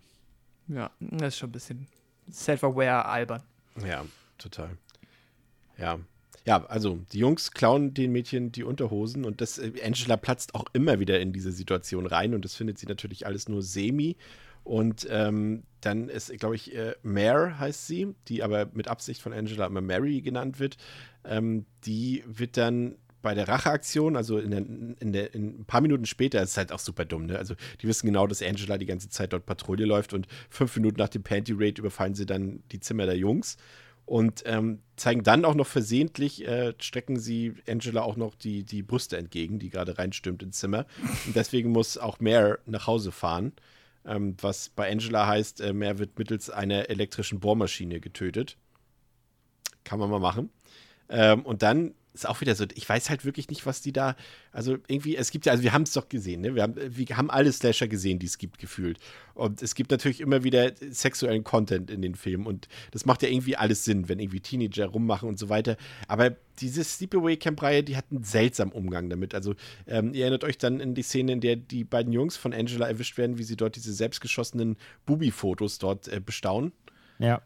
Ja, das ist schon ein bisschen self-aware albern. Ja, total. Ja. Ja, also die Jungs klauen den Mädchen die Unterhosen und das äh, Angela platzt auch immer wieder in diese Situation rein und das findet sie natürlich alles nur semi. Und ähm, dann ist, glaube ich, äh, Mare heißt sie, die aber mit Absicht von Angela immer Mary genannt wird. Ähm, die wird dann bei der Racheaktion, also in, der, in, der, in ein paar Minuten später, ist halt auch super dumm, ne? Also die wissen genau, dass Angela die ganze Zeit dort Patrouille läuft und fünf Minuten nach dem Panty Raid überfallen sie dann die Zimmer der Jungs und ähm, zeigen dann auch noch versehentlich, äh, strecken sie Angela auch noch die, die Brüste entgegen, die gerade reinstürmt ins Zimmer. Und deswegen muss auch Mare nach Hause fahren, ähm, was bei Angela heißt, äh, Mare wird mittels einer elektrischen Bohrmaschine getötet. Kann man mal machen. Ähm, und dann ist auch wieder so, ich weiß halt wirklich nicht, was die da, also irgendwie, es gibt ja, also wir haben es doch gesehen, ne? Wir haben, wir haben alle Slasher gesehen, die es gibt, gefühlt. Und es gibt natürlich immer wieder sexuellen Content in den Filmen und das macht ja irgendwie alles Sinn, wenn irgendwie Teenager rummachen und so weiter. Aber diese Sleepaway Camp-Reihe, die hat einen seltsamen Umgang damit. Also, ähm, ihr erinnert euch dann in die Szene, in der die beiden Jungs von Angela erwischt werden, wie sie dort diese selbstgeschossenen Bubi-Fotos dort äh, bestaunen Ja.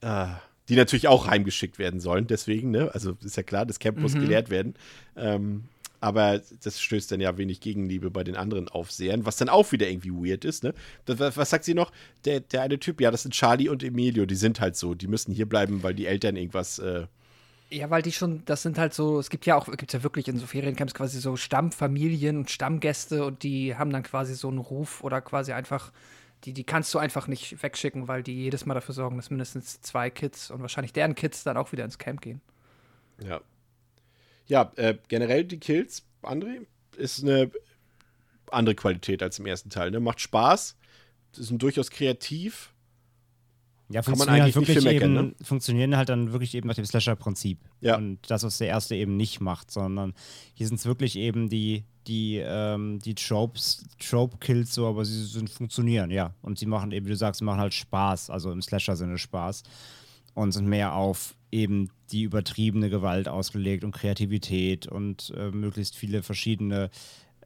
äh, die natürlich auch heimgeschickt werden sollen, deswegen, ne? Also ist ja klar, das Camp muss geleert werden. Ähm, aber das stößt dann ja wenig Gegenliebe bei den anderen Aufsehern, was dann auch wieder irgendwie weird ist, ne? Das, was, was sagt sie noch? Der, der eine Typ, ja, das sind Charlie und Emilio, die sind halt so, die müssen hier bleiben, weil die Eltern irgendwas, äh, Ja, weil die schon, das sind halt so, es gibt ja auch, gibt ja wirklich in so Feriencamps quasi so Stammfamilien und Stammgäste und die haben dann quasi so einen Ruf oder quasi einfach, die, die kannst du einfach nicht wegschicken, weil die jedes Mal dafür sorgen, dass mindestens zwei Kids und wahrscheinlich deren Kids dann auch wieder ins Camp gehen. Ja. Ja, äh, generell die Kills, André, ist eine andere Qualität als im ersten Teil. Ne? Macht Spaß, sind durchaus kreativ. Ja, Kann man funktionieren, eigentlich halt wirklich meckern, eben, funktionieren halt dann wirklich eben nach dem Slasher-Prinzip. Ja. Und das, was der erste eben nicht macht, sondern hier sind es wirklich eben die, die, ähm, die Tropes, Trope-Kills so, aber sie sind funktionieren, ja. Und sie machen eben, wie du sagst, sie machen halt Spaß, also im Slasher-Sinne Spaß. Und sind mehr auf eben die übertriebene Gewalt ausgelegt und Kreativität und äh, möglichst viele verschiedene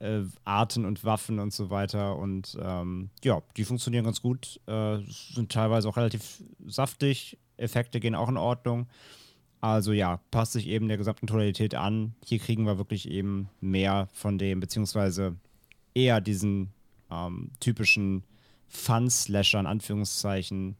äh, Arten und Waffen und so weiter. Und ähm, ja, die funktionieren ganz gut, äh, sind teilweise auch relativ saftig, Effekte gehen auch in Ordnung. Also ja, passt sich eben der gesamten Tonalität an. Hier kriegen wir wirklich eben mehr von dem, beziehungsweise eher diesen ähm, typischen Fun-Slasher in Anführungszeichen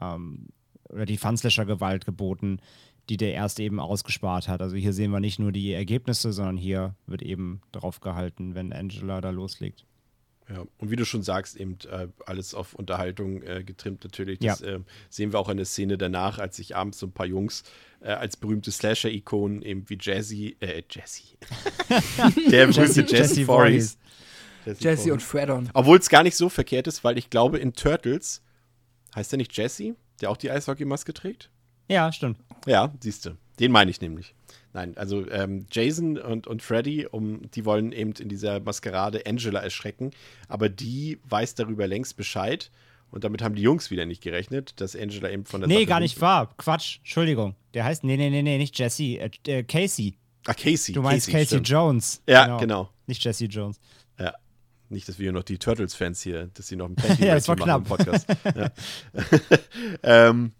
ähm, oder die Fun-Slasher-Gewalt geboten, die der erste eben ausgespart hat. Also hier sehen wir nicht nur die Ergebnisse, sondern hier wird eben drauf gehalten, wenn Angela da loslegt. Ja, und wie du schon sagst, eben äh, alles auf Unterhaltung äh, getrimmt natürlich. Ja. Das äh, sehen wir auch in der Szene danach, als sich abends so ein paar Jungs äh, als berühmte Slasher-Ikonen eben wie Jazzy, äh, Jazzy. der berühmte Jesse- Voorhees. Jesse und Fredon. Obwohl es gar nicht so verkehrt ist, weil ich glaube, in Turtles heißt der nicht Jesse, der auch die Eishockeymaske trägt? Ja, stimmt. Ja, siehst du. Den meine ich nämlich. Nein, also ähm, Jason und, und Freddy, um, die wollen eben in dieser Maskerade Angela erschrecken, aber die weiß darüber längst Bescheid und damit haben die Jungs wieder nicht gerechnet, dass Angela eben von der Nee, Sache gar nicht wahr. Quatsch. Entschuldigung. Der heißt, nee, nee, nee, nee, nicht Jesse. Äh, äh, Casey. Ah, Casey. Du meinst Casey, stimmt. Jones. Ja, genau. Nicht Jesse Jones. Ja. Nicht, dass wir hier noch die Turtles-Fans hier, dass sie noch ein Panty Ja, das war machen im Podcast. ja. ähm,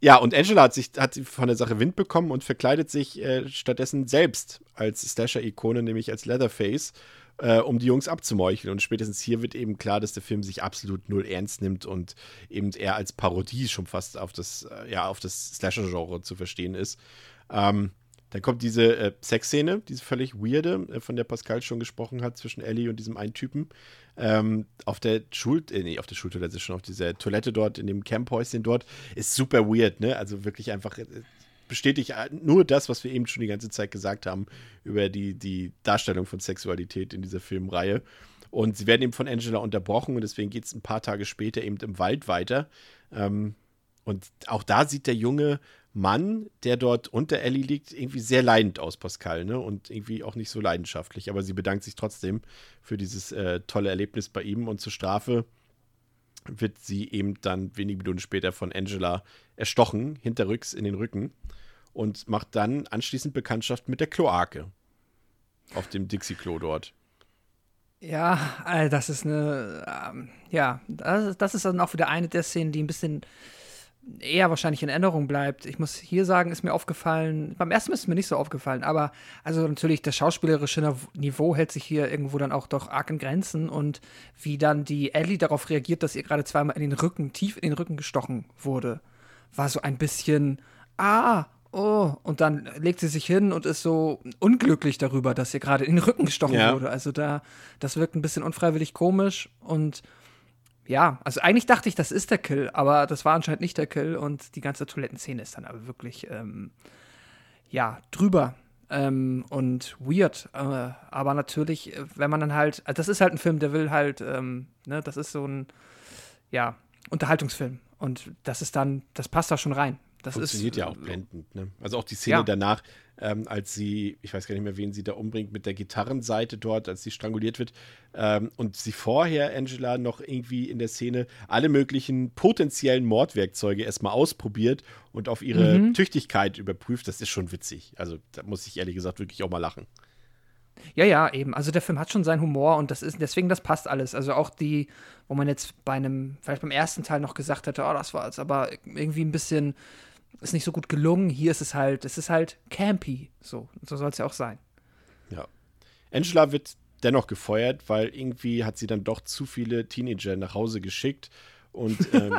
ja, und Angela hat sich hat von der Sache Wind bekommen und verkleidet sich äh, stattdessen selbst als Slasher-Ikone, nämlich als Leatherface, äh, um die Jungs abzumeucheln. Und spätestens hier wird eben klar, dass der Film sich absolut null ernst nimmt und eben eher als Parodie schon fast auf das, äh, ja, auf das Slasher-Genre zu verstehen ist. Ähm, dann kommt diese äh, Sexszene, diese völlig weirde, äh, von der Pascal schon gesprochen hat, zwischen Ellie und diesem einen Typen. Ähm, auf der Schul äh, nee, auf der Schultoilette, schon auf dieser Toilette dort, in dem Camphäuschen dort, ist super weird, ne? Also wirklich einfach äh, bestätigt äh, nur das, was wir eben schon die ganze Zeit gesagt haben über die, die Darstellung von Sexualität in dieser Filmreihe. Und sie werden eben von Angela unterbrochen und deswegen geht es ein paar Tage später eben im Wald weiter. Ähm, und auch da sieht der junge Mann, der dort unter Ellie liegt, irgendwie sehr leidend aus, Pascal, ne? Und irgendwie auch nicht so leidenschaftlich. Aber sie bedankt sich trotzdem für dieses äh, tolle Erlebnis bei ihm. Und zur Strafe wird sie eben dann wenige Minuten später von Angela erstochen, hinterrücks in den Rücken. Und macht dann anschließend Bekanntschaft mit der Kloake. Auf dem Dixie-Klo dort. Ja, äh, das ist eine, ähm, ja, das, das ist dann auch wieder eine der Szenen, die ein bisschen eher wahrscheinlich in Erinnerung bleibt. Ich muss hier sagen, ist mir aufgefallen, beim ersten ist es mir nicht so aufgefallen, aber also natürlich das schauspielerische Niveau hält sich hier irgendwo dann auch doch arg in Grenzen und wie dann die Ellie darauf reagiert, dass ihr gerade zweimal in den Rücken, tief in den Rücken gestochen wurde, war so ein bisschen, ah, oh, und dann legt sie sich hin und ist so unglücklich darüber, dass ihr gerade in den Rücken gestochen Ja. wurde. Also da, das wirkt ein bisschen unfreiwillig komisch und ja, also eigentlich dachte ich, das ist der Kill, aber das war anscheinend nicht der Kill und die ganze Toilettenszene ist dann aber wirklich, ähm, ja, drüber ähm, und weird. Äh, aber natürlich, äh, wenn man dann halt, also das ist halt ein Film, der will halt, ähm, ne, das ist so ein, ja, Unterhaltungsfilm und das ist dann, das passt da schon rein. Das Funktioniert ist, ja auch blendend. Ne? Also auch die Szene Ja. danach, ähm, als sie, ich weiß gar nicht mehr, wen sie da umbringt, mit der Gitarrenseite dort, als sie stranguliert wird. Ähm, und sie vorher, Angela, noch irgendwie in der Szene alle möglichen potenziellen Mordwerkzeuge erstmal ausprobiert und auf ihre Mhm. Tüchtigkeit überprüft. Das ist schon witzig. Also da muss ich ehrlich gesagt wirklich auch mal lachen. Ja, ja, eben. Also der Film hat schon seinen Humor und das ist deswegen, das passt alles. Also auch die, wo man jetzt bei einem, vielleicht beim ersten Teil noch gesagt hätte, oh, das war jetzt aber irgendwie ein bisschen, ist nicht so gut gelungen. Hier ist es halt, es ist halt campy. So, so soll es ja auch sein. Ja. Angela wird dennoch gefeuert, weil irgendwie hat sie dann doch zu viele Teenager nach Hause geschickt und ähm,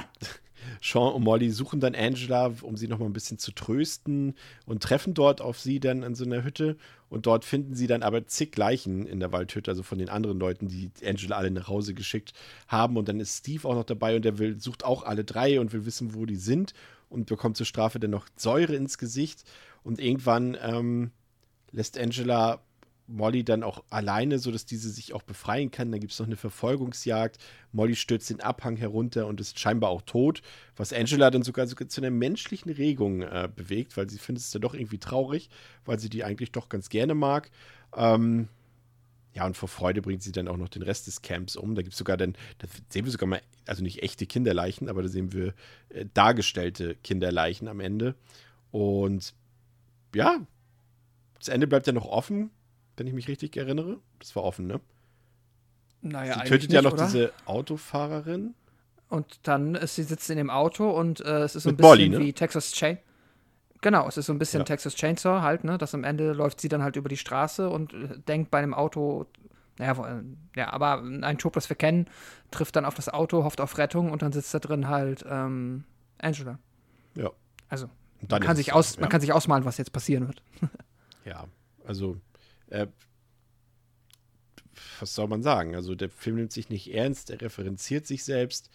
Sean und Molly suchen dann Angela, um sie noch mal ein bisschen zu trösten und treffen dort auf sie dann in so einer Hütte und dort finden sie dann aber zig Leichen in der Waldhütte, also von den anderen Leuten, die Angela alle nach Hause geschickt haben und dann ist Steve auch noch dabei und der will, sucht auch alle drei und will wissen, wo die sind und bekommt zur Strafe dann noch Säure ins Gesicht und irgendwann ähm, lässt Angela Molly dann auch alleine, sodass diese sich auch befreien kann. Dann gibt es noch eine Verfolgungsjagd. Molly stürzt den Abhang herunter und ist scheinbar auch tot, was Angela dann sogar, sogar zu einer menschlichen Regung äh, bewegt, weil sie findet es dann doch irgendwie traurig, weil sie die eigentlich doch ganz gerne mag. Ähm, ja, und vor Freude bringt sie dann auch noch den Rest des Camps um. Da gibt es sogar dann, da sehen wir sogar mal, also nicht echte Kinderleichen, aber da sehen wir äh, dargestellte Kinderleichen am Ende. Und ja, das Ende bleibt ja noch offen wenn ich mich richtig erinnere. Das war offen, ne? Naja, sie tötet ja nicht, noch oder? diese Autofahrerin. Und dann ist sie sitzt in dem Auto und äh, es ist so ein Mit bisschen Molly, ne? wie Texas Chain. Genau, es ist so ein bisschen Ja. Texas Chainsaw halt, ne? Dass am Ende läuft sie dann halt über die Straße und äh, denkt bei einem Auto, naja, äh, ja, aber ein Trope, das wir kennen, trifft dann auf das Auto, hofft auf Rettung und dann sitzt da drin halt ähm, Angela. Ja. Also, man kann, sich aus, so, man ja. kann sich ausmalen, was jetzt passieren wird. Ja, also, äh, was soll man sagen? Also, der Film nimmt sich nicht ernst, er referenziert sich selbst.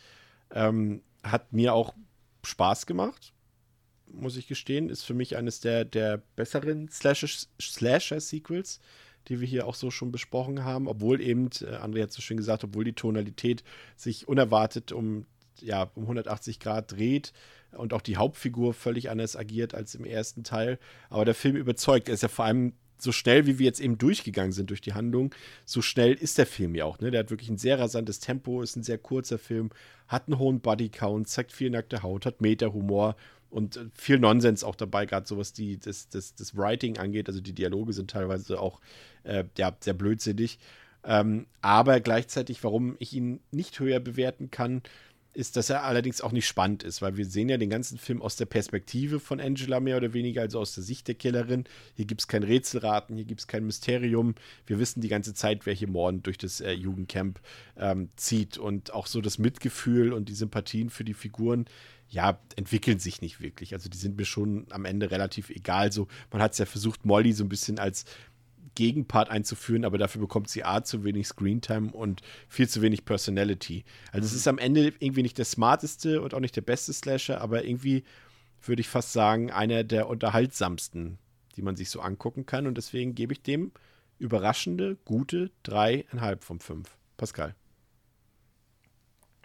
Ähm, hat mir auch Spaß gemacht, muss ich gestehen. Ist für mich eines der, der besseren Slasher- Slasher-Sequels, die wir hier auch so schon besprochen haben. Obwohl eben, äh, André hat so schön gesagt, obwohl die Tonalität sich unerwartet um, ja, um 180 Grad dreht und auch die Hauptfigur völlig anders agiert als im ersten Teil. Aber der Film überzeugt. Er ist ja vor allem so schnell, wie wir jetzt eben durchgegangen sind durch die Handlung, so schnell ist der Film ja auch. Ne? Der hat wirklich ein sehr rasantes Tempo, ist ein sehr kurzer Film, hat einen hohen Bodycount, zeigt viel nackte Haut, hat Meta-Humor und äh, viel Nonsens auch dabei, gerade so was die, das, das, das Writing angeht. Also die Dialoge sind teilweise auch äh, ja, sehr blödsinnig. Ähm, aber gleichzeitig, warum ich ihn nicht höher bewerten kann, ist, dass er allerdings auch nicht spannend ist, weil wir sehen ja den ganzen Film aus der Perspektive von Angela mehr oder weniger, also aus der Sicht der Killerin. Hier gibt es kein Rätselraten, hier gibt es kein Mysterium. Wir wissen die ganze Zeit, wer hier mordend durch das äh, Jugendcamp ähm, zieht und auch so das Mitgefühl und die Sympathien für die Figuren, ja, entwickeln sich nicht wirklich. Also die sind mir schon am Ende relativ egal. So, man hat es ja versucht, Molly so ein bisschen als Gegenpart einzuführen, aber dafür bekommt sie A zu wenig Screentime und viel zu wenig Personality. Also es ist am Ende irgendwie nicht der smarteste und auch nicht der beste Slasher, aber irgendwie würde ich fast sagen, einer der unterhaltsamsten, die man sich so angucken kann. Und deswegen gebe ich dem überraschende, gute dreieinhalb von fünf. Pascal.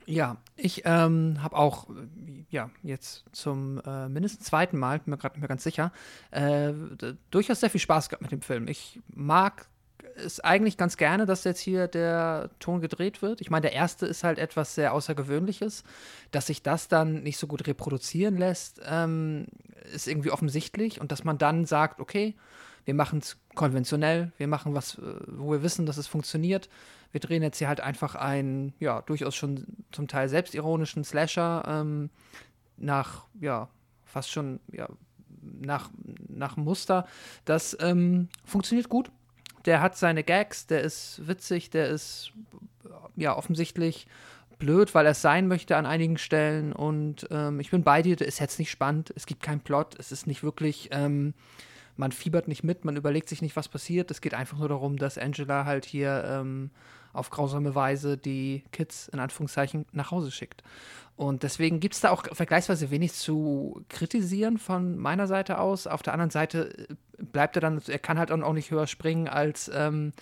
Ja, ich ähm, habe auch, äh, ja, jetzt zum äh, mindestens zweiten Mal, bin mir gerade nicht mehr ganz sicher, äh, durchaus sehr viel Spaß gehabt mit dem Film. Ich mag es eigentlich ganz gerne, dass jetzt hier der Ton gedreht wird. Ich meine, der erste ist halt etwas sehr Außergewöhnliches. Dass sich das dann nicht so gut reproduzieren lässt, ähm, ist irgendwie offensichtlich. Und dass man dann sagt, okay, wir machen es konventionell, wir machen was, äh, wo wir wissen, dass es funktioniert. Wir drehen jetzt hier halt einfach einen, ja, durchaus schon zum Teil selbstironischen Slasher ähm, nach, ja, fast schon, ja, nach, nach Muster. Das ähm, funktioniert gut. Der hat seine Gags, der ist witzig, der ist, ja, offensichtlich blöd, weil er es sein möchte an einigen Stellen. Und ähm, ich bin bei dir, der ist jetzt nicht spannend, es gibt keinen Plot, es ist nicht wirklich, ähm, man fiebert nicht mit, man überlegt sich nicht, was passiert. Es geht einfach nur darum, dass Angela halt hier ähm, auf grausame Weise die Kids in Anführungszeichen nach Hause schickt. Und deswegen gibt es da auch vergleichsweise wenig zu kritisieren von meiner Seite aus. Auf der anderen Seite äh, bleibt er dann, er kann halt auch nicht höher springen, als ähm,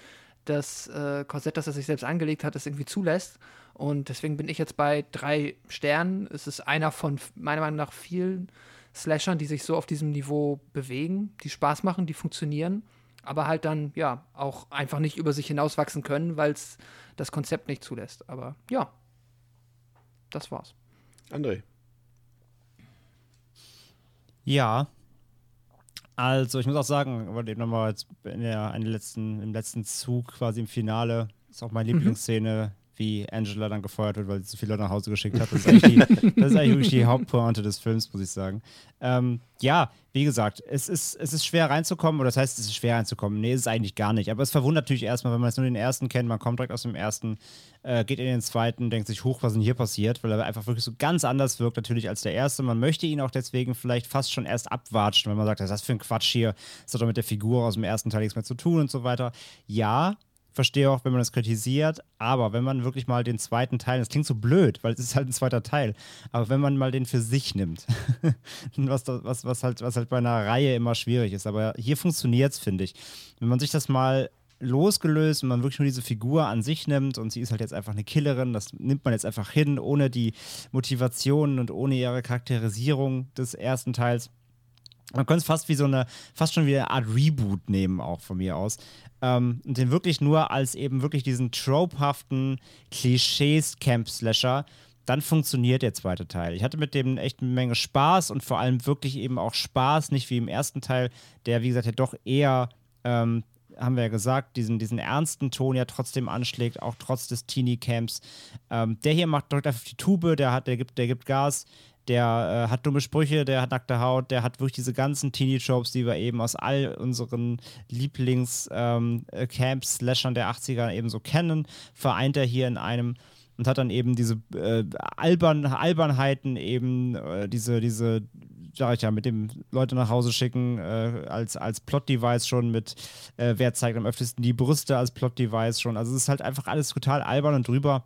das äh, Korsett, das er sich selbst angelegt hat, es irgendwie zulässt. Und deswegen bin ich jetzt bei drei Sternen. Es ist einer von meiner Meinung nach vielen Slashern, die sich so auf diesem Niveau bewegen, die Spaß machen, die funktionieren, aber halt dann, ja, auch einfach nicht über sich hinauswachsen können, weil es das Konzept nicht zulässt. Aber ja, das war's. André. Ja. Also, ich muss auch sagen, wollte eben nochmal jetzt in der, in der letzten, im letzten Zug quasi im Finale, ist auch meine Lieblingsszene, wie Angela dann gefeuert wird, weil sie zu viele Leute nach Hause geschickt hat. Das ist eigentlich, die, das ist eigentlich wirklich die Hauptpointe des Films, muss ich sagen. Ähm, ja, wie gesagt, es ist, es ist schwer reinzukommen, oder das heißt, es ist schwer reinzukommen. Nee, ist es eigentlich gar nicht. Aber es verwundert natürlich erstmal, wenn man jetzt nur den ersten kennt, man kommt direkt aus dem ersten, äh, geht in den zweiten, denkt sich, hoch, was denn hier passiert, weil er einfach wirklich so ganz anders wirkt natürlich als der erste. Man möchte ihn auch deswegen vielleicht fast schon erst abwatschen, wenn man sagt, was ist das für ein Quatsch hier, das hat doch mit der Figur aus dem ersten Teil nichts mehr zu tun und so weiter. Ja, verstehe auch, wenn man das kritisiert, aber wenn man wirklich mal den zweiten Teil, das klingt so blöd, weil es ist halt ein zweiter Teil, aber wenn man mal den für sich nimmt, was, was, was, halt, was halt bei einer Reihe immer schwierig ist, aber hier funktioniert es, finde ich. Wenn man sich das mal losgelöst und man wirklich nur diese Figur an sich nimmt und sie ist halt jetzt einfach eine Killerin, das nimmt man jetzt einfach hin, ohne die Motivationen und ohne ihre Charakterisierung des ersten Teils. Man könnte es fast wie so eine, fast schon wie eine Art Reboot nehmen, auch von mir aus. Ähm, und den wirklich nur als eben wirklich diesen tropehaften Klischees-Camp-Slasher dann funktioniert der zweite Teil. Ich hatte mit dem echt eine Menge Spaß und vor allem wirklich eben auch Spaß, nicht wie im ersten Teil, der, wie gesagt, ja doch eher, ähm, haben wir ja gesagt, diesen, diesen ernsten Ton ja trotzdem anschlägt, auch trotz des Teenie-Camps. Ähm, der hier macht drückt einfach die Tube, der, hat, der, gibt, der gibt Gas, der äh, hat dumme Sprüche, der hat nackte Haut, der hat wirklich diese ganzen Teenie-Tropes, die wir eben aus all unseren Lieblings-Camp-Slashern ähm, der 80er eben so kennen, vereint er hier in einem und hat dann eben diese äh, Albern, Albernheiten, eben äh, diese, diese, sag ich ja, mit dem Leute nach Hause schicken, äh, als, als Plot-Device schon mit, äh, wer zeigt am öftesten die Brüste als Plot-Device schon. Also es ist halt einfach alles total albern und drüber.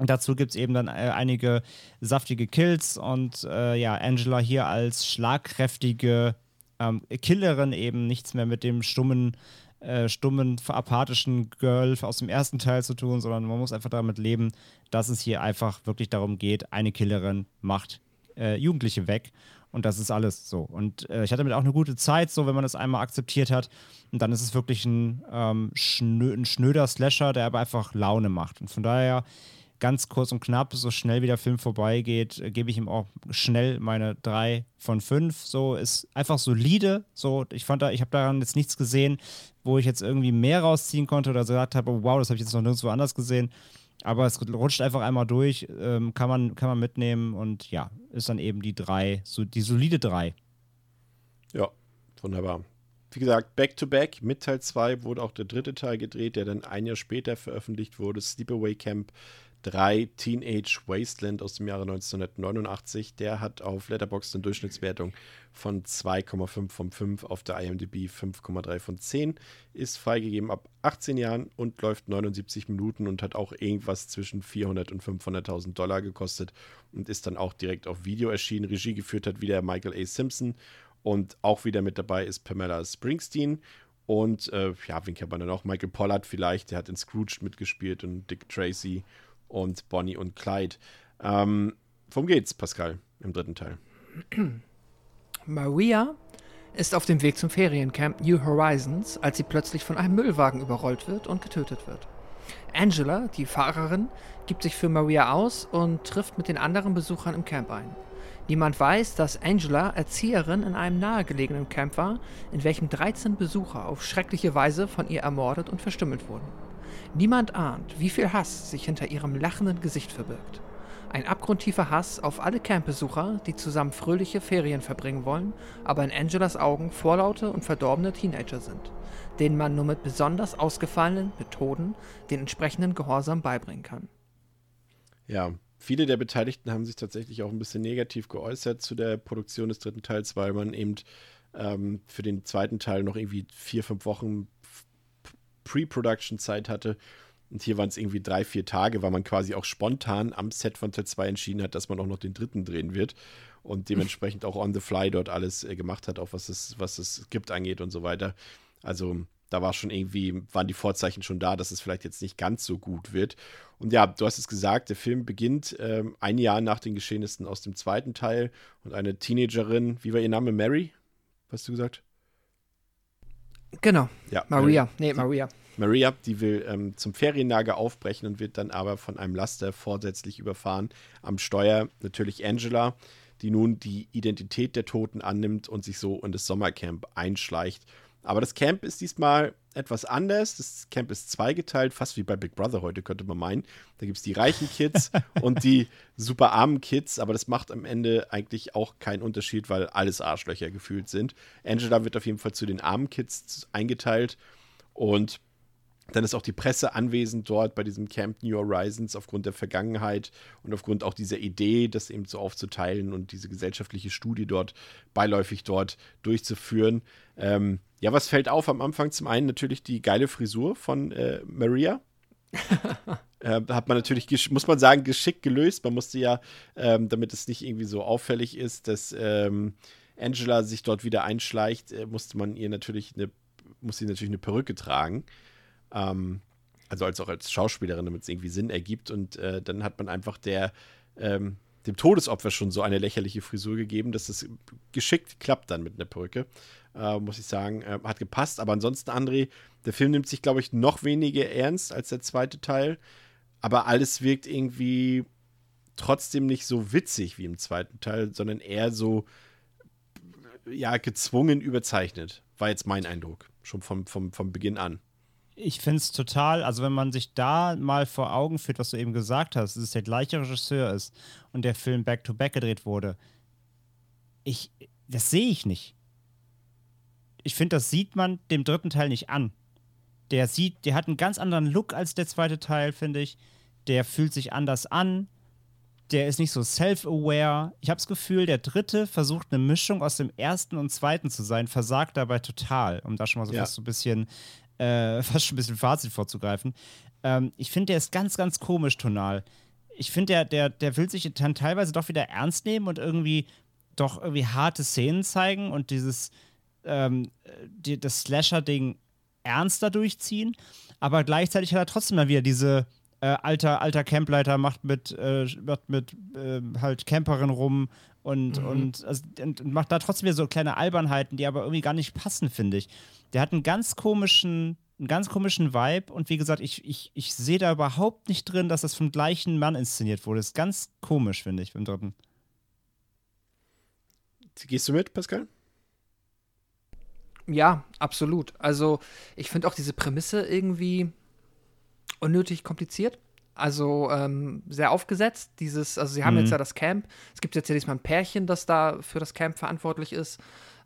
Und dazu gibt es eben dann äh, einige saftige Kills und äh, ja, Angela hier als schlagkräftige ähm, Killerin eben nichts mehr mit dem stummen äh, stummen, apathischen Girl aus dem ersten Teil zu tun, sondern man muss einfach damit leben, dass es hier einfach wirklich darum geht, eine Killerin macht äh, Jugendliche weg. Und das ist alles so. Und äh, ich hatte damit auch eine gute Zeit, so wenn man das einmal akzeptiert hat. Und dann ist es wirklich ein, ähm, schnö ein schnöder Slasher, der aber einfach Laune macht. Und von daher ganz kurz und knapp, so schnell wie der Film vorbeigeht, äh, gebe ich ihm auch schnell meine drei von fünf. So ist einfach solide. So, ich fand da, ich habe daran jetzt nichts gesehen, wo ich jetzt irgendwie mehr rausziehen konnte oder gesagt habe, oh, wow, das habe ich jetzt noch nirgendwo anders gesehen. Aber es rutscht einfach einmal durch, ähm, kann, man, kann man mitnehmen und ja, ist dann eben die drei, so die solide drei. Ja, wunderbar. Wie gesagt, Back to Back mit Teil 2 wurde auch der dritte Teil gedreht, der dann ein Jahr später veröffentlicht wurde. Sleepaway Camp 3 Teenage Wasteland aus dem Jahre 1989. Der hat auf Letterboxd eine Durchschnittswertung von 2,5 von 5, auf der IMDb 5,3 von 10. Ist freigegeben ab 18 Jahren und läuft 79 Minuten und hat auch irgendwas zwischen 400 und 500.000 Dollar gekostet und ist dann auch direkt auf Video erschienen. Regie geführt hat wieder Michael A. Simpson und auch wieder mit dabei ist Pamela Springsteen. Und äh, ja, wen kennt man dann auch? Michael Pollard vielleicht, der hat in Scrooge mitgespielt und Dick Tracy und Bonnie und Clyde. Ähm, worum geht's, Pascal, im dritten Teil? Maria ist auf dem Weg zum Feriencamp New Horizons, als sie plötzlich von einem Müllwagen überrollt wird und getötet wird. Angela, die Fahrerin, gibt sich für Maria aus und trifft mit den anderen Besuchern im Camp ein. Niemand weiß, dass Angela Erzieherin in einem nahegelegenen Camp war, in welchem 13 Besucher auf schreckliche Weise von ihr ermordet und verstümmelt wurden. Niemand ahnt, wie viel Hass sich hinter ihrem lachenden Gesicht verbirgt. Ein abgrundtiefer Hass auf alle Campbesucher, die zusammen fröhliche Ferien verbringen wollen, aber in Angelas Augen vorlaute und verdorbene Teenager sind, denen man nur mit besonders ausgefallenen Methoden den entsprechenden Gehorsam beibringen kann. Ja, viele der Beteiligten haben sich tatsächlich auch ein bisschen negativ geäußert zu der Produktion des dritten Teils, weil man eben ähm, für den zweiten Teil noch irgendwie vier, fünf Wochen Pre-Production-Zeit hatte. Und hier waren es irgendwie drei, vier Tage, weil man quasi auch spontan am Set von Teil 2 entschieden hat, dass man auch noch den dritten drehen wird. Und dementsprechend auch on the fly dort alles äh, gemacht hat, auch was es, was das Skript angeht und so weiter. Also da war schon irgendwie, waren die Vorzeichen schon da, dass es vielleicht jetzt nicht ganz so gut wird. Und ja, du hast es gesagt, der Film beginnt ähm, ein Jahr nach den Geschehnissen aus dem zweiten Teil und eine Teenagerin, wie war ihr Name? Mary? Hast du gesagt? Genau. Ja, Maria. Mary. Nee, Maria. Maria, die will ähm, zum Ferienlager aufbrechen und wird dann aber von einem Laster vorsätzlich überfahren. Am Steuer natürlich Angela, die nun die Identität der Toten annimmt und sich so in das Sommercamp einschleicht. Aber das Camp ist diesmal etwas anders. Das Camp ist zweigeteilt, fast wie bei Big Brother heute, könnte man meinen. Da gibt es die reichen Kids und die super armen Kids, aber das macht am Ende eigentlich auch keinen Unterschied, weil alles Arschlöcher gefühlt sind. Angela wird auf jeden Fall zu den armen Kids eingeteilt und dann ist auch die Presse anwesend dort bei diesem Camp New Horizons aufgrund der Vergangenheit und aufgrund auch dieser Idee, das eben so aufzuteilen und diese gesellschaftliche Studie dort beiläufig dort durchzuführen. Ähm, ja, was fällt auf am Anfang? Zum einen natürlich die geile Frisur von äh, Maria. äh, hat man natürlich, muss man sagen, geschickt gelöst. Man musste ja, ähm, damit es nicht irgendwie so auffällig ist, dass ähm, Angela sich dort wieder einschleicht, äh, musste man ihr natürlich eine, musste sie natürlich eine Perücke tragen. Ähm, also als auch als Schauspielerin, damit es irgendwie Sinn ergibt. Und äh, dann hat man einfach der, ähm, dem Todesopfer schon so eine lächerliche Frisur gegeben, dass es geschickt klappt dann mit einer Perücke. Äh, muss ich sagen, äh, hat gepasst. Aber ansonsten, André, der Film nimmt sich, glaube ich, noch weniger ernst als der zweite Teil. Aber alles wirkt irgendwie trotzdem nicht so witzig wie im zweiten Teil, sondern eher so, ja, gezwungen überzeichnet. War jetzt mein Eindruck, schon vom, vom, vom Beginn an. Ich finde es total, also wenn man sich da mal vor Augen führt, was du eben gesagt hast, dass es der gleiche Regisseur ist und der Film Back-to-Back -back gedreht wurde, ich, das sehe ich nicht. Ich finde, das sieht man dem dritten Teil nicht an. Der sieht, der hat einen ganz anderen Look als der zweite Teil, finde ich. Der fühlt sich anders an der ist nicht so self-aware. Ich habe das Gefühl, der dritte versucht eine Mischung aus dem ersten und zweiten zu sein, versagt dabei total, um da schon mal so ja. fast so ein bisschen, äh, fast schon ein bisschen Fazit vorzugreifen. Ähm, ich finde, der ist ganz, ganz komisch tonal. Ich finde, der, der, der will sich dann teilweise doch wieder ernst nehmen und irgendwie doch irgendwie harte Szenen zeigen und dieses ähm, die, das Slasher-Ding ernster durchziehen. Aber gleichzeitig hat er trotzdem mal wieder diese äh, alter, alter Campleiter macht mit, äh, macht mit äh, halt Camperin rum und, mhm. und, also, und, macht da trotzdem wieder so kleine Albernheiten, die aber irgendwie gar nicht passen, finde ich. Der hat einen ganz komischen, einen ganz komischen Vibe und wie gesagt, ich, ich, ich sehe da überhaupt nicht drin, dass das vom gleichen Mann inszeniert wurde. Das ist ganz komisch, finde ich, beim dritten. Gehst du mit, Pascal? Ja, absolut. Also, ich finde auch diese Prämisse irgendwie unnötig kompliziert. Also ähm, sehr aufgesetzt. Dieses, also sie haben mhm. jetzt ja das Camp. Es gibt jetzt ja diesmal ein Pärchen, das da für das Camp verantwortlich ist.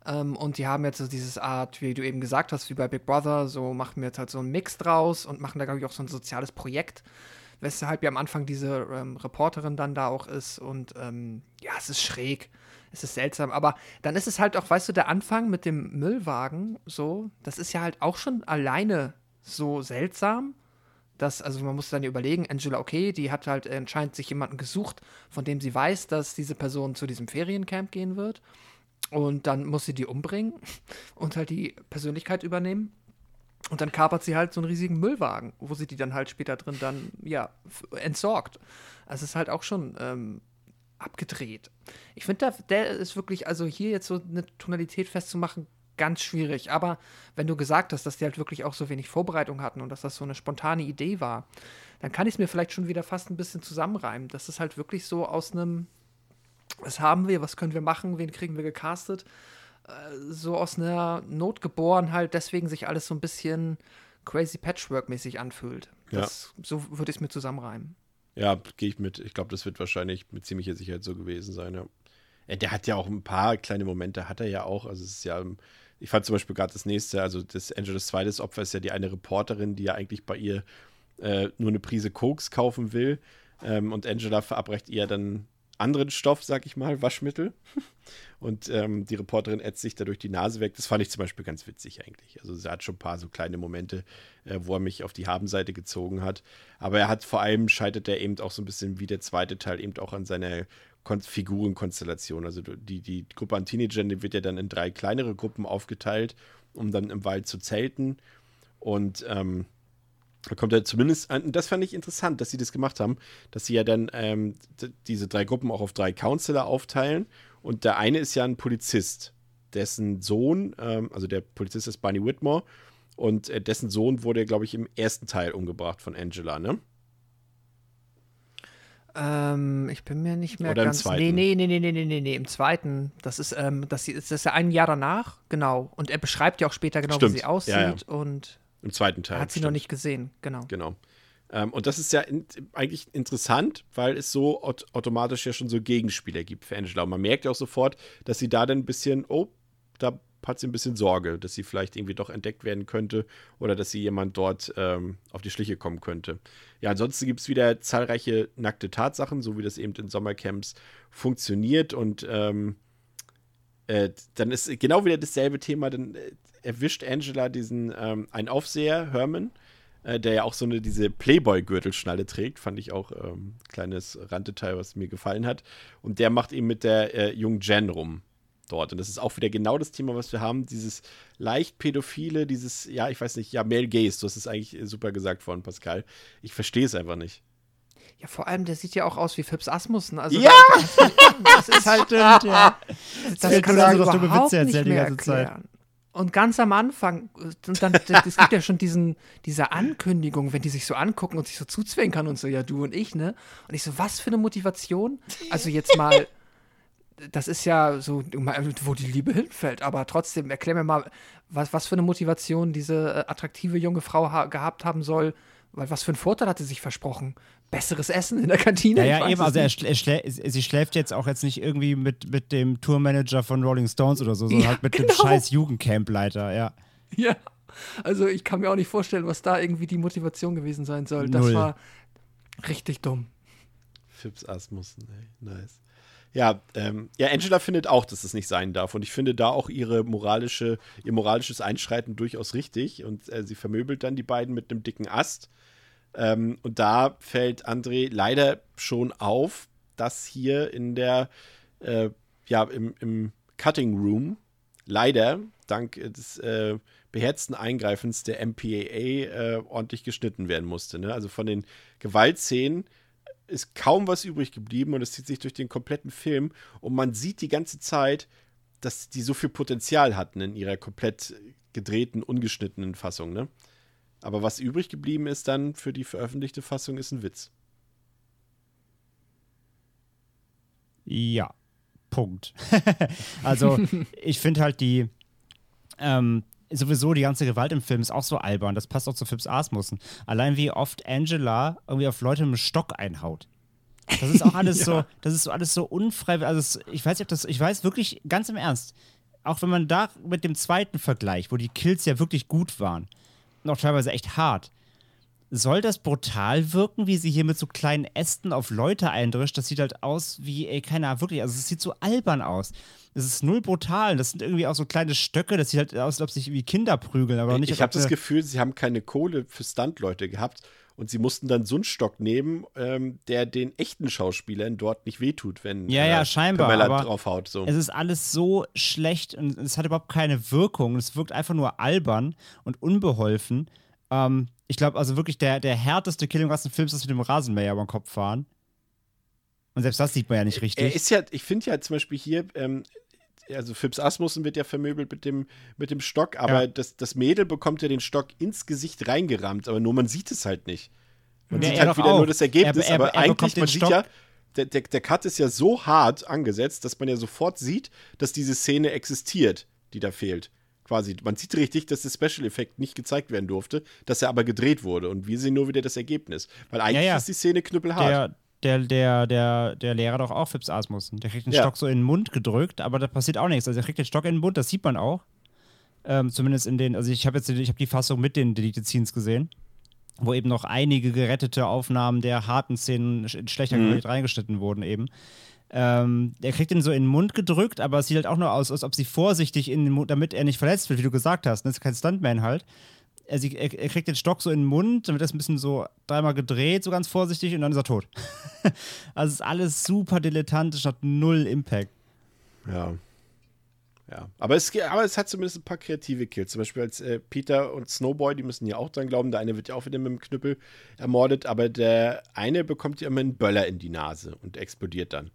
Ähm, und die haben jetzt so dieses Art, wie du eben gesagt hast, wie bei Big Brother, so machen wir jetzt halt so einen Mix draus und machen da, glaube ich, auch so ein soziales Projekt. Weshalb ja am Anfang diese ähm, Reporterin dann da auch ist. Und ähm, ja, es ist schräg. Es ist seltsam. Aber dann ist es halt auch, weißt du, der Anfang mit dem Müllwagen, so, das ist ja halt auch schon alleine so seltsam dass, also man muss dann überlegen, Angela, okay, die hat halt anscheinend sich jemanden gesucht, von dem sie weiß, dass diese Person zu diesem Feriencamp gehen wird. Und dann muss sie die umbringen und halt die Persönlichkeit übernehmen. Und dann kapert sie halt so einen riesigen Müllwagen, wo sie die dann halt später drin dann, ja, entsorgt. Also es ist halt auch schon ähm, abgedreht. Ich finde, der, der ist wirklich, also hier jetzt so eine Tonalität festzumachen, ganz schwierig. Aber wenn du gesagt hast, dass die halt wirklich auch so wenig Vorbereitung hatten und dass das so eine spontane Idee war, dann kann ich es mir vielleicht schon wieder fast ein bisschen zusammenreimen. Das ist halt wirklich so aus einem, was haben wir, was können wir machen, wen kriegen wir gecastet, äh, so aus einer Not geboren halt, deswegen sich alles so ein bisschen crazy Patchwork-mäßig anfühlt. Das, ja. So würde ich es mir zusammenreimen. Ja, gehe ich mit. Ich glaube, das wird wahrscheinlich mit ziemlicher Sicherheit so gewesen sein, ja. Der hat ja auch ein paar kleine Momente, hat er ja auch. Also es ist ja ich fand zum Beispiel gerade das nächste, also das Angeles zweites Opfer ist ja die eine Reporterin, die ja eigentlich bei ihr äh, nur eine Prise Koks kaufen will. Ähm, und Angela verabreicht ihr dann anderen Stoff, sag ich mal, Waschmittel. Und ähm, die Reporterin ätzt sich dadurch die Nase weg. Das fand ich zum Beispiel ganz witzig eigentlich. Also sie hat schon ein paar so kleine Momente, äh, wo er mich auf die Habenseite gezogen hat. Aber er hat vor allem, scheitert er eben auch so ein bisschen wie der zweite Teil eben auch an seiner Kon Figurenkonstellation. Also die, die Gruppe an Teenagern, die wird ja dann in drei kleinere Gruppen aufgeteilt, um dann im Wald zu zelten. Und ähm, da kommt er zumindest, an, das fand ich interessant, dass sie das gemacht haben, dass sie ja dann ähm, diese drei Gruppen auch auf drei Counselor aufteilen. Und der eine ist ja ein Polizist, dessen Sohn, ähm, also der Polizist ist Barney Whitmore, und äh, dessen Sohn wurde, glaube ich, im ersten Teil umgebracht von Angela, ne? Ähm, ich bin mir nicht mehr Oder ganz. Im zweiten. Nee, nee, nee, nee, nee, nee, nee, nee, im zweiten. Das ist, ähm, das ist, das ist ja ein Jahr danach, genau. Und er beschreibt ja auch später genau, stimmt. wie sie aussieht ja, ja. und im zweiten Teil. Hat sie stimmt. noch nicht gesehen, genau. Genau. Ähm, und das ist ja in, eigentlich interessant, weil es so aut automatisch ja schon so Gegenspieler gibt für Angela. Und man merkt ja auch sofort, dass sie da dann ein bisschen, oh, da hat sie ein bisschen Sorge, dass sie vielleicht irgendwie doch entdeckt werden könnte oder dass sie jemand dort ähm, auf die Schliche kommen könnte. Ja, ansonsten gibt es wieder zahlreiche nackte Tatsachen, so wie das eben in Sommercamps funktioniert und ähm, äh, dann ist genau wieder dasselbe Thema, dann äh, erwischt Angela diesen ähm, einen Aufseher, Herman, äh, der ja auch so eine diese Playboy-Gürtelschnalle trägt, fand ich auch ähm, kleines Randdetail, was mir gefallen hat. Und der macht eben mit der äh, jungen Jen rum dort. Und das ist auch wieder genau das Thema, was wir haben. Dieses leicht pädophile, dieses, ja, ich weiß nicht, ja, Male Gaze. Du hast es eigentlich super gesagt worden, Pascal. Ich verstehe es einfach nicht. Ja, vor allem, der sieht ja auch aus wie Phipps Asmussen. Also Ja! Das, das ist halt, Stimmt, ja. das fehlt kann man dumme überhaupt Witze nicht die mehr ganze Zeit. erklären. Und ganz am Anfang, und dann, es gibt ja schon diesen, diese Ankündigung, wenn die sich so angucken und sich so zuzwinkern und so, ja, du und ich, ne? Und ich so, was für eine Motivation? Also jetzt mal, das ist ja so, wo die Liebe hinfällt, aber trotzdem, erklär mir mal, was, was für eine Motivation diese äh, attraktive junge Frau ha gehabt haben soll, weil was für einen Vorteil hat sie sich versprochen? Besseres Essen in der Kantine? Ja, ja, eben. Also, er schlä er schlä sie schläft jetzt auch jetzt nicht irgendwie mit, mit dem Tourmanager von Rolling Stones oder so, sondern Ja, halt mit dem genau. scheiß Jugendcampleiter, ja. Ja, also ich kann mir auch nicht vorstellen, was da irgendwie die Motivation gewesen sein soll. Das Null. war richtig dumm. Phipps Asmussen, ey. Nice. Ja, ähm, ja, Angela findet auch, dass es nicht sein darf. Und ich finde da auch ihre moralische, ihr moralisches Einschreiten durchaus richtig. Und äh, sie vermöbelt dann die beiden mit einem dicken Ast. Ähm, und da fällt André leider schon auf, dass hier in der, äh, ja, im, im Cutting Room leider dank äh, des äh, beherzten Eingreifens der MPAA äh, ordentlich geschnitten werden musste. Ne? Also von den Gewaltszenen ist kaum was übrig geblieben und es zieht sich durch den kompletten Film und man sieht die ganze Zeit, dass die so viel Potenzial hatten in ihrer komplett gedrehten, ungeschnittenen Fassung. Ne? Aber was übrig geblieben ist dann für die veröffentlichte Fassung, ist ein Witz. Ja, Punkt. also, ich finde halt die, ähm, sowieso die ganze Gewalt im Film ist auch so albern. Das passt auch zu Phipps Asmussen. Allein wie oft Angela irgendwie auf Leute mit Stock einhaut. Das ist auch alles so, das ist so alles so unfreiwillig. Also, ich weiß nicht, ob das, ich weiß wirklich ganz im Ernst, auch wenn man da mit dem zweiten Vergleich, wo die Kills ja wirklich gut waren, und auch teilweise echt hart, soll das brutal wirken, wie sie hier mit so kleinen Ästen auf Leute eindrischt? Das sieht halt aus wie, ey, keine Ahnung, wirklich, also es sieht so albern aus. Es ist null brutal. Das sind irgendwie auch so kleine Stöcke, das sieht halt aus, als ob sich wie Kinder prügeln, aber nicht ich habe das sie- Gefühl, sie haben keine Kohle für Stuntleute gehabt und sie mussten dann so einen Stock nehmen, ähm, der den echten Schauspielern dort nicht wehtut, wenn Ja, ja, äh, scheinbar, Pamela draufhaut. So. Es ist alles so schlecht und es hat überhaupt keine Wirkung. Es wirkt einfach nur albern und unbeholfen. Ähm, ich glaube, also wirklich der, der härteste Kill im ganzen Film ist das mit dem Rasenmäher über den Kopf fahren. Und selbst das sieht man ja nicht Er richtig. ist ja, ich finde ja zum Beispiel hier, ähm, also Phipps Asmussen wird ja vermöbelt mit dem, mit dem Stock, aber Ja. das, das Mädel bekommt ja den Stock ins Gesicht reingerammt, aber nur man sieht es halt nicht. Man Ja, sieht er halt wieder auch. nur das Ergebnis, Er- er- aber er eigentlich, man sieht Stock- ja, der, der, der Cut ist ja so hart angesetzt, dass man ja sofort sieht, dass diese Szene existiert, die da fehlt. Quasi, man sieht richtig, dass der Special-Effekt nicht gezeigt werden durfte, dass er aber gedreht wurde und wir sehen nur wieder das Ergebnis. Weil eigentlich ja. ist die Szene knüppelhart. Der, der, der, der, der Lehrer doch auch Phipps Asmussen. Der kriegt den Ja. Stock so in den Mund gedrückt, aber da passiert auch nichts. Also er kriegt den Stock in den Mund, das sieht man auch. Ähm, zumindest in den, also ich habe jetzt ich hab die Fassung mit den Deleted Scenes gesehen, wo eben noch einige gerettete Aufnahmen der harten Szenen in schlechter Mhm. Qualität reingeschnitten wurden eben. Ähm, er kriegt den so in den Mund gedrückt, aber es sieht halt auch nur aus, als ob sie vorsichtig in den Mund, damit er nicht verletzt wird, wie du gesagt hast. Das ist kein Stuntman halt. Er, sie, er, er kriegt den Stock so in den Mund, dann wird das ein bisschen so dreimal gedreht, so ganz vorsichtig, und dann ist er tot. also es ist alles super dilettantisch, hat null Impact. Ja. Ja, aber es, aber es hat zumindest ein paar kreative Kills. Zum Beispiel als äh, Peter und Snowboy, die müssen ja auch dran glauben. Der eine wird ja auch wieder mit dem Knüppel ermordet, aber der eine bekommt ja immer einen Böller in die Nase und explodiert dann.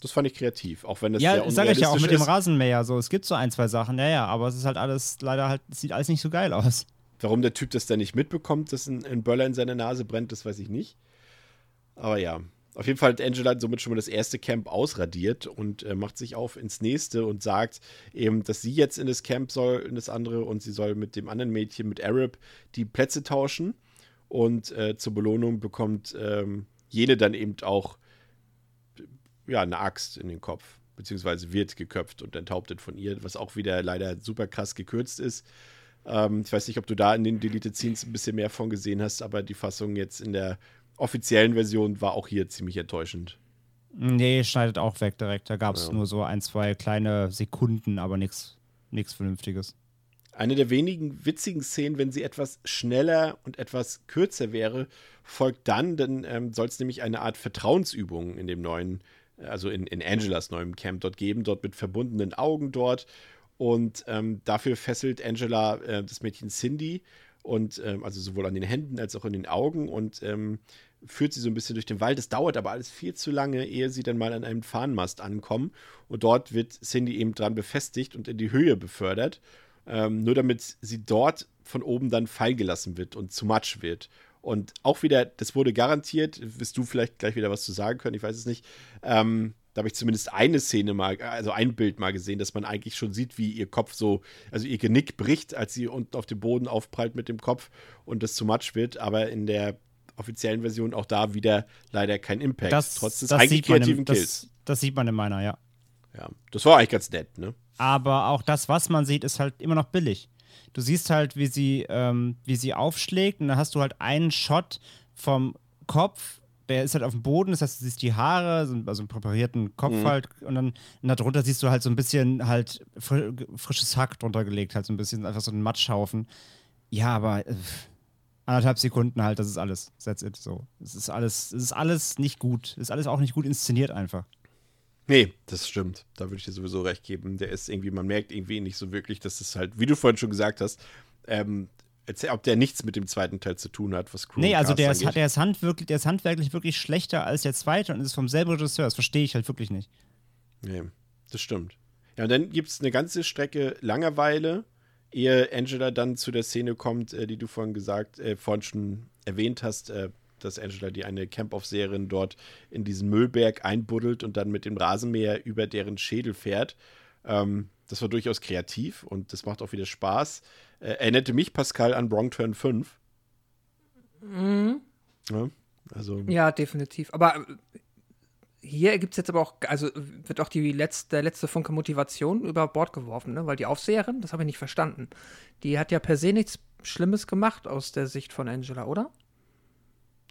Das fand ich kreativ, auch wenn das ja, sehr sage ich ja auch mit dem ist. Rasenmäher so. Es gibt so ein, zwei Sachen, ja, ja, aber es ist halt alles, leider halt, sieht alles nicht so geil aus. Warum der Typ das dann nicht mitbekommt, dass ein, ein Böller in seiner Nase brennt, das weiß ich nicht. Aber ja, auf jeden Fall hat Angela somit schon mal das erste Camp ausradiert und äh, macht sich auf ins nächste und sagt eben, dass sie jetzt in das Camp soll, in das andere und sie soll mit dem anderen Mädchen, mit Arab, die Plätze tauschen. Und äh, zur Belohnung bekommt ähm, jene dann eben auch ja, eine Axt in den Kopf, beziehungsweise wird geköpft und enthauptet von ihr, was auch wieder leider super krass gekürzt ist. Ähm, ich weiß nicht, ob du da in den Deleted Scenes ein bisschen mehr von gesehen hast, aber die Fassung jetzt in der offiziellen Version war auch hier ziemlich enttäuschend. Nee, schneidet auch weg direkt. Da gab es Ja. nur so ein, zwei kleine Sekunden, aber nichts Vernünftiges. Eine der wenigen witzigen Szenen, wenn sie etwas schneller und etwas kürzer wäre, folgt dann, dann ähm, soll es nämlich eine Art Vertrauensübung in dem neuen also in, in Angelas neuem Camp dort geben, dort mit verbundenen Augen dort. Und ähm, dafür fesselt Angela äh, das Mädchen Cindy und ähm, also sowohl an den Händen als auch in den Augen und ähm, führt sie so ein bisschen durch den Wald. Es dauert aber alles viel zu lange, ehe sie dann mal an einem Fahnenmast ankommen. Und dort wird Cindy eben dran befestigt und in die Höhe befördert. Ähm, nur damit sie dort von oben dann fallen gelassen wird und zu Matsch wird. Und auch wieder, das wurde garantiert, wirst du vielleicht gleich wieder was zu sagen können, ich weiß es nicht. Ähm, da habe ich zumindest eine Szene mal, also ein Bild mal gesehen, dass man eigentlich schon sieht, wie ihr Kopf so, also ihr Genick bricht, als sie unten auf dem Boden aufprallt mit dem Kopf und das zu Matsch wird. Aber in der offiziellen Version auch da wieder leider kein Impact, Das, trotz des das, eigentlich kreativen im, Kills. das, das sieht man in meiner, ja. Ja, das war eigentlich ganz nett, ne? Aber auch das, was man sieht, ist halt immer noch billig. Du siehst halt, wie sie, ähm, wie sie aufschlägt und dann hast du halt einen Shot vom Kopf, der ist halt auf dem Boden, das heißt, du siehst die Haare, so- also einen präparierten Kopf Mhm. halt und dann und darunter siehst du halt so ein bisschen halt fri frisches Hack drunter gelegt, halt so ein bisschen einfach so ein Matschhaufen. Ja, aber äh, anderthalb Sekunden halt, das ist alles. That's it. So. Es ist alles, es ist alles nicht gut. Es ist alles auch nicht gut inszeniert einfach. Nee, das stimmt. Da würde ich dir sowieso recht geben. Der ist irgendwie, man merkt irgendwie nicht so wirklich, dass es halt, wie du vorhin schon gesagt hast, ähm, ob der nichts mit dem zweiten Teil zu tun hat, was Crew Nee, also der ist, der, ist handwirklich, der ist handwerklich wirklich schlechter als der zweite und ist vom selben Regisseur. Das verstehe ich halt wirklich nicht. Nee, das stimmt. Ja, und dann gibt es eine ganze Strecke Langeweile, ehe Angela dann zu der Szene kommt, äh, die du vorhin gesagt, äh, vorhin schon erwähnt hast, äh, dass Angela die eine Camp-Aufseherin dort in diesen Müllberg einbuddelt und dann mit dem Rasenmäher über deren Schädel fährt. Ähm, das war durchaus kreativ und das macht auch wieder Spaß. Äh, erinnerte mich, Pascal, an Wrong Turn 5. Ja, also, Ja, definitiv. Aber äh, hier gibt es jetzt aber auch, also wird auch die letzte, der letzte Funke Motivation über Bord geworfen, ne? Weil die Aufseherin, das habe ich nicht verstanden. Die hat ja per se nichts Schlimmes gemacht aus der Sicht von Angela, oder?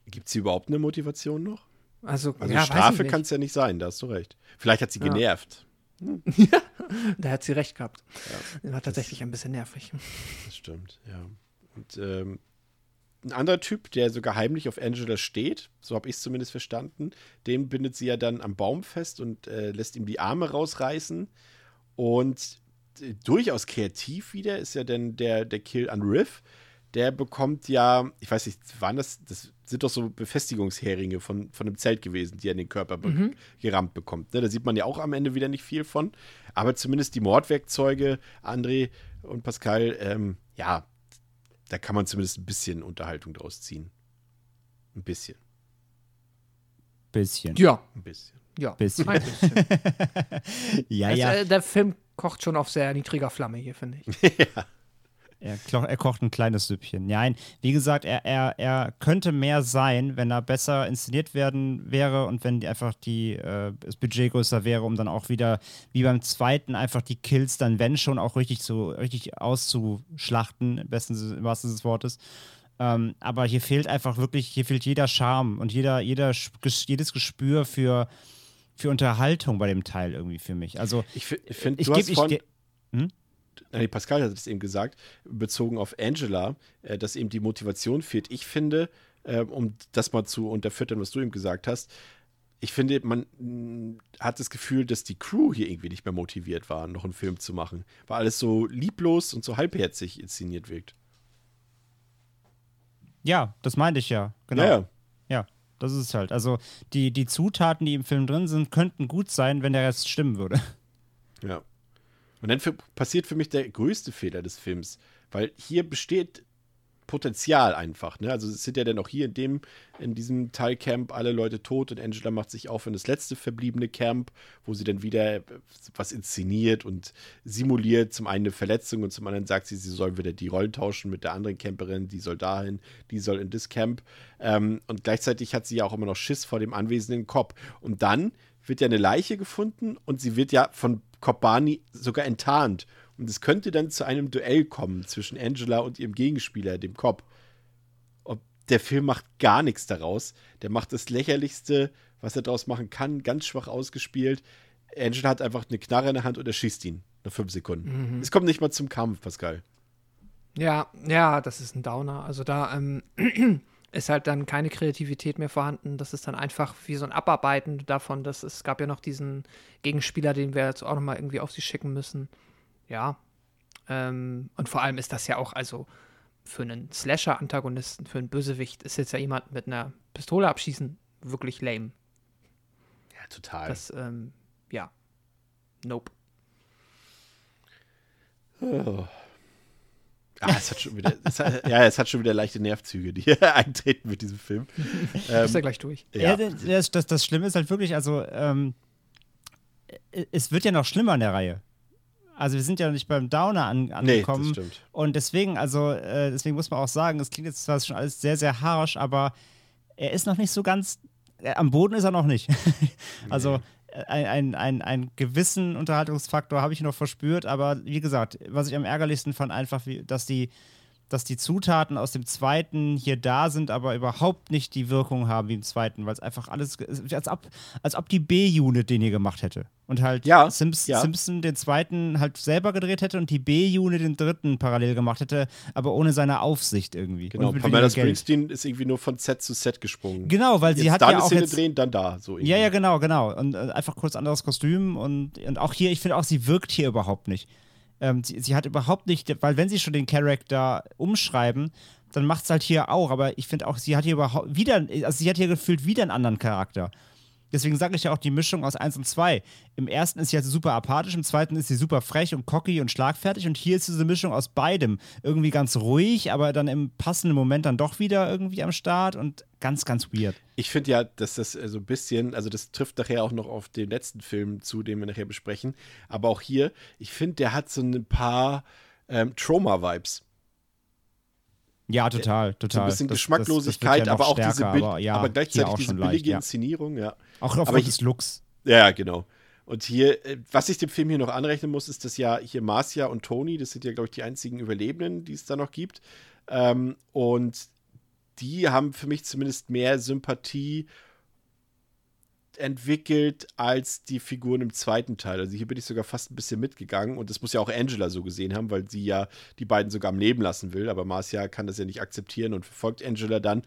Gibt es überhaupt eine Motivation noch? Also, Also ja, Strafe kann es ja nicht sein, da hast du recht. Vielleicht hat sie Ja. genervt. Da hat sie recht gehabt. War tatsächlich ein bisschen nervig. Das stimmt, ja. Und ähm, ein anderer Typ, der sogar heimlich auf Angela steht, so habe ich es zumindest verstanden, den bindet sie ja dann am Baum fest und äh, lässt ihm die Arme rausreißen. Und äh, durchaus kreativ wieder ist ja dann der, der Kill an Riff. Der bekommt ja, ich weiß nicht, waren das, das sind doch so Befestigungsheringe von, von einem Zelt gewesen, die er in den Körper be gerammt bekommt. Ne? Da sieht man ja auch am Ende wieder nicht viel von. Aber zumindest die Mordwerkzeuge, André und Pascal, ähm, ja, da kann man zumindest ein bisschen Unterhaltung draus ziehen. Ein bisschen. Bisschen. Ja, Ein bisschen. ja. Bisschen. Ein bisschen. Ja, Also, ja. äh, der Film kocht schon auf sehr niedriger Flamme hier, finde ich. Er, klo- er kocht ein kleines Süppchen. Nein, wie gesagt, er, er, er könnte mehr sein, wenn er besser inszeniert werden wäre und wenn die einfach die, äh, das Budget größer wäre, um dann auch wieder, wie beim zweiten, einfach die Kills dann, wenn schon, auch richtig, zu, richtig auszuschlachten, im besten im wahrsten Sinne des Wortes. Ähm, aber hier fehlt einfach wirklich, hier fehlt jeder Charme und jeder, jeder, jedes Gespür für, für Unterhaltung bei dem Teil irgendwie für mich. Also, Ich, ich finde, ich ich, vorhin, ge- nee, Pascal hat es eben gesagt, bezogen auf Angela, äh, dass eben die Motivation fehlt. Ich finde, äh, um das mal zu unterfüttern, was du eben gesagt hast, ich finde, man mh, hat das Gefühl, dass die Crew hier irgendwie nicht mehr motiviert war, noch einen Film zu machen, weil alles so lieblos und so halbherzig inszeniert wirkt. ja, das meinte ich ja. Genau. Ja, ja. Ja, das ist es halt. Also die, die Zutaten, die im Film drin sind, könnten gut sein, wenn der Rest stimmen würde. Ja. Und dann für, passiert für mich der größte Fehler des Films, weil hier besteht Potenzial einfach. Ne? Also es sind ja dann auch hier in dem, in diesem Teilcamp alle Leute tot und Angela macht sich auf in das letzte verbliebene Camp, wo sie dann wieder was inszeniert und simuliert. Zum einen eine Verletzung und zum anderen sagt sie, sie soll wieder die Rollen tauschen mit der anderen Camperin, die soll dahin, die soll in das Camp. Ähm, und gleichzeitig hat sie ja auch immer noch Schiss vor dem anwesenden Cop. Und dann wird ja eine Leiche gefunden und sie wird ja von Kobani sogar enttarnt. Und es könnte dann zu einem Duell kommen zwischen Angela und ihrem Gegenspieler, dem Cop. Und der Film macht gar nichts daraus. Der macht das Lächerlichste, was er daraus machen kann, ganz schwach ausgespielt. Angela hat einfach eine Knarre in der Hand und er schießt ihn nach fünf Sekunden. Es kommt nicht mal zum Kampf, Pascal. Ja, ja, das ist ein Downer. Also da, ähm, ist halt dann keine Kreativität mehr vorhanden. Das ist dann einfach wie so ein Abarbeiten davon, dass es gab ja noch diesen Gegenspieler, den wir jetzt auch nochmal irgendwie auf sie schicken müssen. Ja. Ähm, und vor allem ist das ja auch, also für einen Slasher-Antagonisten, für einen Bösewicht, ist jetzt ja jemand mit einer Pistole abschießen wirklich lame. Ja, total. Das, ähm, ja. Nope. Oh. Ah, es hat schon wieder, es hat, ja, es hat schon wieder leichte Nervzüge, die hier eintreten mit diesem Film. Ähm, ist ja gleich durch. Ja, ja das, das, das, Schlimme ist halt wirklich, also ähm, es wird ja noch schlimmer in der Reihe. Also wir sind ja noch nicht beim Downer an, angekommen. Nee, das stimmt. Und deswegen, also äh, deswegen muss man auch sagen, es klingt jetzt zwar schon alles sehr, sehr harsch, aber er ist noch nicht so ganz, äh, am Boden ist er noch nicht. also ein, ein, ein, einen gewissen Unterhaltungsfaktor habe ich noch verspürt, aber wie gesagt, was ich am ärgerlichsten fand, einfach, wie, dass die dass die Zutaten aus dem zweiten hier da sind, aber überhaupt nicht die Wirkung haben wie im zweiten, weil es einfach alles, als ob, als ob die B-Unit den hier gemacht hätte. Und halt ja, Simps, ja. Simpson den zweiten halt selber gedreht hätte und die B-Unit den dritten parallel gemacht hätte, aber ohne seine Aufsicht irgendwie. Genau, Pamela Springsteen ist irgendwie nur von Set zu Set gesprungen. Genau, weil sie jetzt hat da ja eine auch Szene jetzt, drehen, dann da. So ja, ja, genau, genau. Und äh, einfach kurz anderes Kostüm und, und auch hier, ich finde auch, sie wirkt hier überhaupt nicht. Ähm, sie, sie, hat überhaupt nicht, weil wenn sie schon den Charakter umschreiben, dann macht es halt hier auch. Aber ich finde auch, sie hat hier überhaupt wieder, also sie hat hier gefühlt wieder einen anderen Charakter. Deswegen sage ich ja auch die Mischung aus 1 und 2. Im ersten ist sie halt super apathisch, im zweiten ist sie super frech und cocky und schlagfertig und hier ist diese Mischung aus beidem. Irgendwie ganz ruhig, aber dann im passenden Moment dann doch wieder irgendwie am Start und ganz, ganz weird. Ich finde ja, dass das so ein bisschen, also das trifft nachher auch noch auf den letzten Film zu, den wir nachher besprechen, aber auch hier, ich finde, der hat so ein paar ähm, Trauma-Vibes. Ja, total, total. So ein bisschen das, Geschmacklosigkeit, das, das ja aber auch stärker, diese aber, ja, aber gleichzeitig diese billige leicht, ja. Inszenierung, ja. Auch aufgrund des Looks. Ja, genau. Und hier, äh, was ich dem Film hier noch anrechnen muss, ist, dass ja hier Marcia und Tony, das sind ja, glaube ich, die einzigen Überlebenden, die es da noch gibt. Ähm, und die haben für mich zumindest mehr Sympathie entwickelt als die Figuren im zweiten Teil. Also hier bin ich sogar fast ein bisschen mitgegangen und das muss ja auch Angela so gesehen haben, weil sie ja die beiden sogar am Leben lassen will, aber Marcia kann das ja nicht akzeptieren und verfolgt Angela dann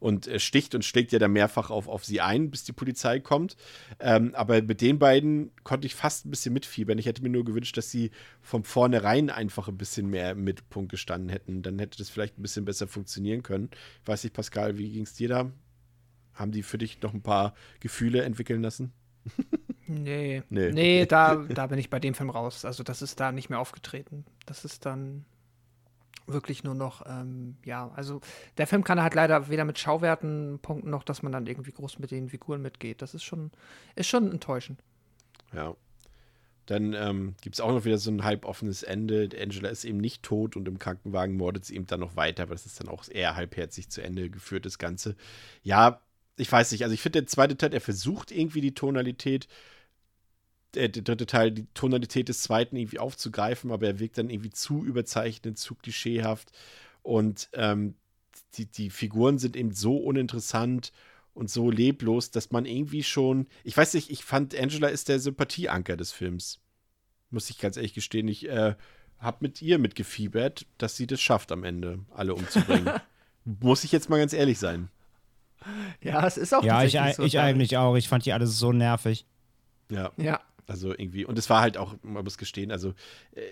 und äh, sticht und schlägt ja dann mehrfach auf, auf sie ein, bis die Polizei kommt. Ähm, aber mit den beiden konnte ich fast ein bisschen mitfiebern. Ich hätte mir nur gewünscht, dass sie von vornherein einfach ein bisschen mehr im Mittelpunkt gestanden hätten. Dann hätte das vielleicht ein bisschen besser funktionieren können. Weiß nicht, Pascal, wie ging es dir da? Haben die für dich noch ein paar Gefühle entwickeln lassen? nee. Nee, nee da, da bin ich bei dem Film raus. Also, das ist da nicht mehr aufgetreten. Das ist dann wirklich nur noch, ähm, ja, also der Film kann halt leider weder mit Schauwerten punkten, noch dass man dann irgendwie groß mit den Figuren mitgeht. Das ist schon, ist schon enttäuschend. Ja. Dann ähm, gibt es auch noch wieder so ein halboffenes Ende. Angela ist eben nicht tot und im Krankenwagen mordet sie eben dann noch weiter, aber das ist dann auch eher halbherzig zu Ende geführt, das Ganze. Ja, ich weiß nicht, also ich finde, der zweite Teil, er versucht irgendwie die Tonalität, der, der, dritte Teil, die Tonalität des zweiten irgendwie aufzugreifen, aber er wirkt dann irgendwie zu überzeichnet, zu klischeehaft und ähm, die, die Figuren sind eben so uninteressant und so leblos, dass man irgendwie schon, ich weiß nicht, ich fand Angela ist der Sympathieanker des Films. Muss ich ganz ehrlich gestehen, ich äh, habe mit ihr mitgefiebert, dass sie das schafft am Ende, alle umzubringen. Muss ich jetzt mal ganz ehrlich sein. Ja, es ist auch Ja, ich, so ich eigentlich auch. Ich fand die alles so nervig. Ja. Ja. Also irgendwie, und es war halt auch, man muss gestehen, also äh,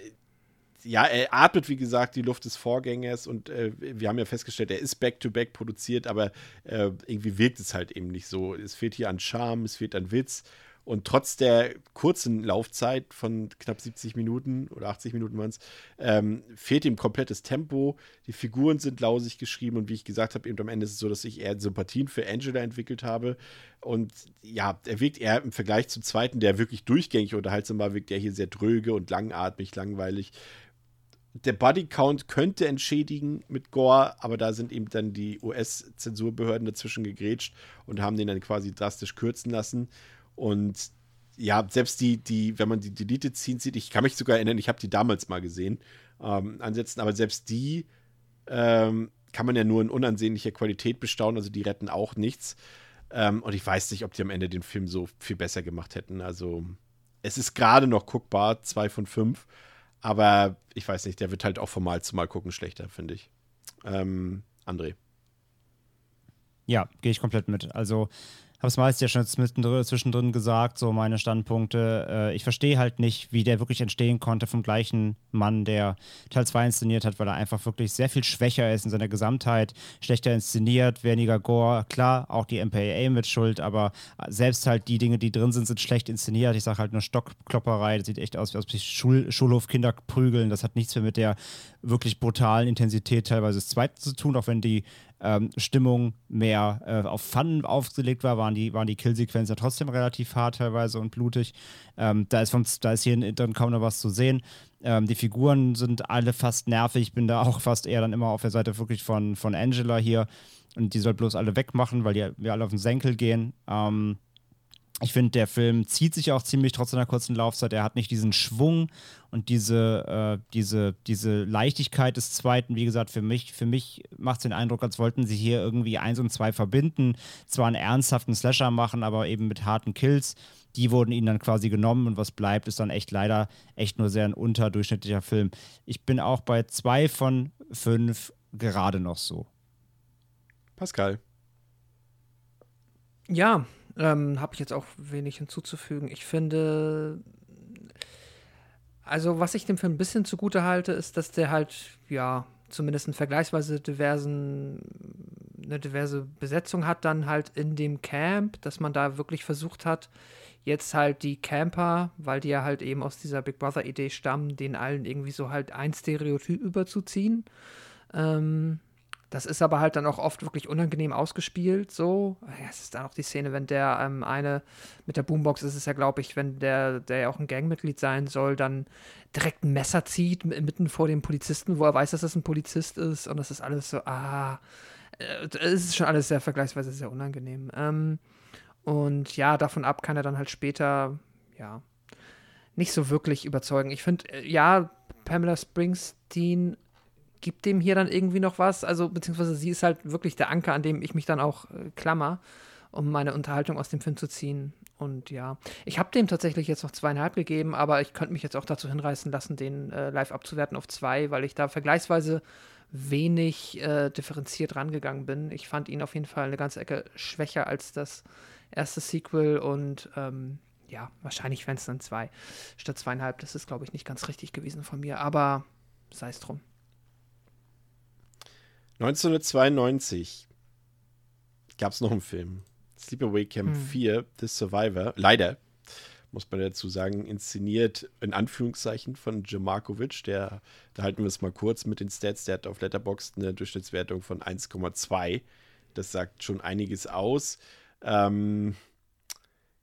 ja, er atmet, wie gesagt, die Luft des Vorgängers und äh, wir haben ja festgestellt, er ist back-to-back -back produziert, aber äh, irgendwie wirkt es halt eben nicht so. Es fehlt hier an Charme, es fehlt an Witz und trotz der kurzen Laufzeit von knapp 70 Minuten oder 80 Minuten waren es, ähm, fehlt ihm komplettes Tempo. Die Figuren sind lausig geschrieben und wie ich gesagt habe, eben am Ende ist es so, dass ich eher Sympathien für Angela entwickelt habe. Und ja, er wirkt eher im Vergleich zum zweiten, der wirklich durchgängig unterhaltsam war, wirkt er hier sehr dröge und langatmig, langweilig. Der Bodycount könnte entschädigen mit Gore, aber da sind eben dann die US-Zensurbehörden dazwischen gegrätscht und haben den dann quasi drastisch kürzen lassen. Und ja, selbst die, die, wenn man die Deleted Scenes sieht, ich kann mich sogar erinnern, ich habe die damals mal gesehen, ähm, ansetzen, aber selbst die ähm, kann man ja nur in unansehnlicher Qualität bestaunen, also die retten auch nichts. Ähm, und ich weiß nicht, ob die am Ende den Film so viel besser gemacht hätten. Also, es ist gerade noch guckbar, zwei von fünf, aber ich weiß nicht, der wird halt auch von Mal zu Mal gucken schlechter, finde ich. Ähm, André. Ja, gehe ich komplett mit. Also habe es meist ja schon zwischendrin gesagt, so meine Standpunkte. Äh, ich verstehe halt nicht, wie der wirklich entstehen konnte vom gleichen Mann, der Teil 2 inszeniert hat, weil er einfach wirklich sehr viel schwächer ist in seiner Gesamtheit, schlechter inszeniert, weniger Gore. Klar, auch die MPAA mit Schuld, aber selbst halt die Dinge, die drin sind, sind schlecht inszeniert. Ich sage halt nur Stockklopperei, das sieht echt aus, wie aus Schul Schulhofkinder prügeln. Das hat nichts mehr mit der wirklich brutalen Intensität teilweise des Zweiten zu tun, auch wenn die ähm, Stimmung mehr äh, auf Fun aufgelegt war, waren die, waren die Killsequenzen trotzdem relativ hart teilweise und blutig. Ähm, da, ist vom, da ist hier dann kaum noch was zu sehen. Ähm, die Figuren sind alle fast nervig. Ich bin da auch fast eher dann immer auf der Seite wirklich von, von Angela hier. Und die soll bloß alle wegmachen, weil die wir alle auf den Senkel gehen. Ähm, ich finde, der Film zieht sich auch ziemlich trotz seiner kurzen Laufzeit. Er hat nicht diesen Schwung und diese, äh, diese, diese Leichtigkeit des zweiten. Wie gesagt, für mich, für mich macht es den Eindruck, als wollten sie hier irgendwie eins und zwei verbinden. Zwar einen ernsthaften Slasher machen, aber eben mit harten Kills. Die wurden ihnen dann quasi genommen und was bleibt, ist dann echt leider echt nur sehr ein unterdurchschnittlicher Film. Ich bin auch bei zwei von fünf gerade noch so. Pascal. Ja, ähm, Habe ich jetzt auch wenig hinzuzufügen. Ich finde, also was ich dem Film ein bisschen zugute halte, ist, dass der halt, ja, zumindest einen vergleichsweise diversen, eine diverse Besetzung hat, dann halt in dem Camp, dass man da wirklich versucht hat, jetzt halt die Camper, weil die ja halt eben aus dieser Big Brother-Idee stammen, den allen irgendwie so halt ein Stereotyp überzuziehen. Ähm, das ist aber halt dann auch oft wirklich unangenehm ausgespielt, so. Ja, es ist dann auch die Szene, wenn der ähm, eine mit der Boombox ist es ja, glaube ich, wenn der, der ja auch ein Gangmitglied sein soll, dann direkt ein Messer zieht mitten vor dem Polizisten, wo er weiß, dass das ein Polizist ist und das ist alles so, ah, äh, es ist schon alles sehr vergleichsweise sehr unangenehm. Ähm, und ja, davon ab kann er dann halt später, ja, nicht so wirklich überzeugen. Ich finde, äh, ja, Pamela Springsteen gibt dem hier dann irgendwie noch was. Also, beziehungsweise sie ist halt wirklich der Anker, an dem ich mich dann auch äh, klammer, um meine Unterhaltung aus dem Film zu ziehen. Und ja, ich habe dem tatsächlich jetzt noch zweieinhalb gegeben, aber ich könnte mich jetzt auch dazu hinreißen lassen, den äh, live abzuwerten auf zwei, weil ich da vergleichsweise wenig äh, differenziert rangegangen bin. Ich fand ihn auf jeden Fall eine ganze Ecke schwächer als das erste Sequel und ähm, ja, wahrscheinlich wären es dann zwei statt zweieinhalb. Das ist, glaube ich, nicht ganz richtig gewesen von mir, aber sei es drum. 1992 gab es noch einen Film. Sleepaway Camp hm. 4, The Survivor. Leider, muss man dazu sagen, inszeniert in Anführungszeichen von Jim Markovic. Der, da halten wir es mal kurz mit den Stats. Der hat auf Letterboxd eine Durchschnittswertung von 1,2. Das sagt schon einiges aus. Ähm,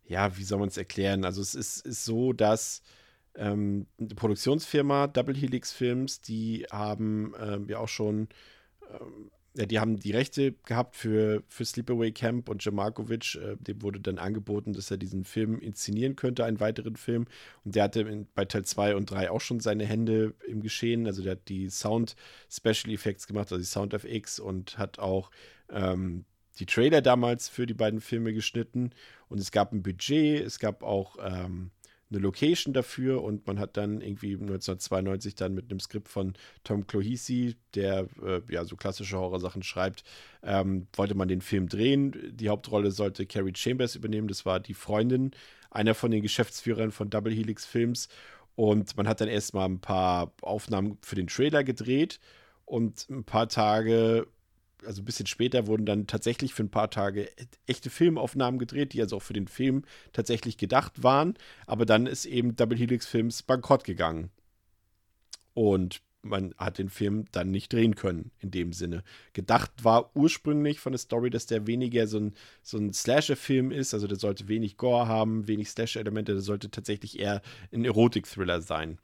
ja, wie soll man es erklären? Also es ist, ist so, dass ähm, die Produktionsfirma Double Helix Films, die haben ähm, ja auch schon ähm, ja, die haben die Rechte gehabt für, für Sleepaway Camp und Jamarkovic, äh, dem wurde dann angeboten, dass er diesen Film inszenieren könnte, einen weiteren Film. Und der hatte in, bei Teil 2 und 3 auch schon seine Hände im Geschehen. Also der hat die Sound Special Effects gemacht, also die Sound FX und hat auch ähm, die Trailer damals für die beiden Filme geschnitten. Und es gab ein Budget, es gab auch ähm, eine Location dafür und man hat dann irgendwie 1992 dann mit einem Skript von Tom Clohisi, der äh, ja so klassische Horrorsachen schreibt, ähm, wollte man den Film drehen. Die Hauptrolle sollte Carrie Chambers übernehmen, das war die Freundin einer von den Geschäftsführern von Double Helix Films und man hat dann erstmal ein paar Aufnahmen für den Trailer gedreht und ein paar Tage also ein bisschen später wurden dann tatsächlich für ein paar Tage echte Filmaufnahmen gedreht, die also auch für den Film tatsächlich gedacht waren. Aber dann ist eben Double Helix Films bankrott gegangen. Und man hat den Film dann nicht drehen können, in dem Sinne. Gedacht war ursprünglich von der Story, dass der weniger so ein, so ein Slasher-Film ist, also der sollte wenig Gore haben, wenig Slasher-Elemente, der sollte tatsächlich eher ein Erotik-Thriller sein.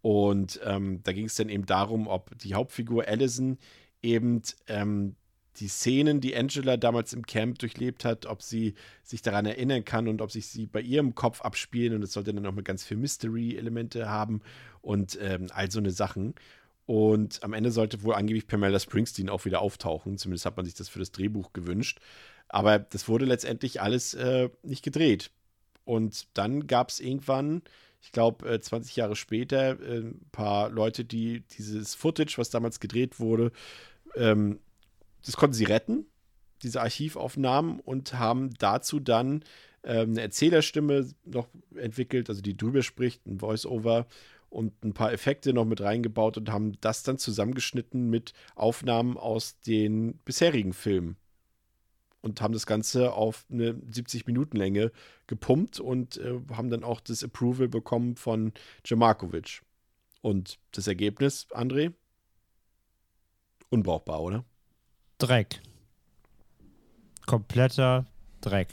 Und ähm, da ging es dann eben darum, ob die Hauptfigur Allison eben ähm, die Szenen, die Angela damals im Camp durchlebt hat, ob sie sich daran erinnern kann und ob sich sie bei ihrem Kopf abspielen. Und es sollte dann auch mal ganz viel Mystery-Elemente haben und ähm, all so eine Sachen. Und am Ende sollte wohl angeblich Pamela Springsteen auch wieder auftauchen. Zumindest hat man sich das für das Drehbuch gewünscht. Aber das wurde letztendlich alles äh, nicht gedreht. Und dann gab es irgendwann, ich glaube, äh, 20 Jahre später, äh, ein paar Leute, die dieses Footage, was damals gedreht wurde, ähm, das konnten sie retten. diese Archivaufnahmen und haben dazu dann ähm, eine Erzählerstimme noch entwickelt, also die drüber spricht, ein Voice-Over und ein paar Effekte noch mit reingebaut und haben das dann zusammengeschnitten mit Aufnahmen aus den bisherigen Filmen. Und haben das Ganze auf eine 70-Minuten-Länge gepumpt und äh, haben dann auch das Approval bekommen von Jamarkovic. Und das Ergebnis, André? Unbrauchbar, oder? Dreck. Kompletter Dreck.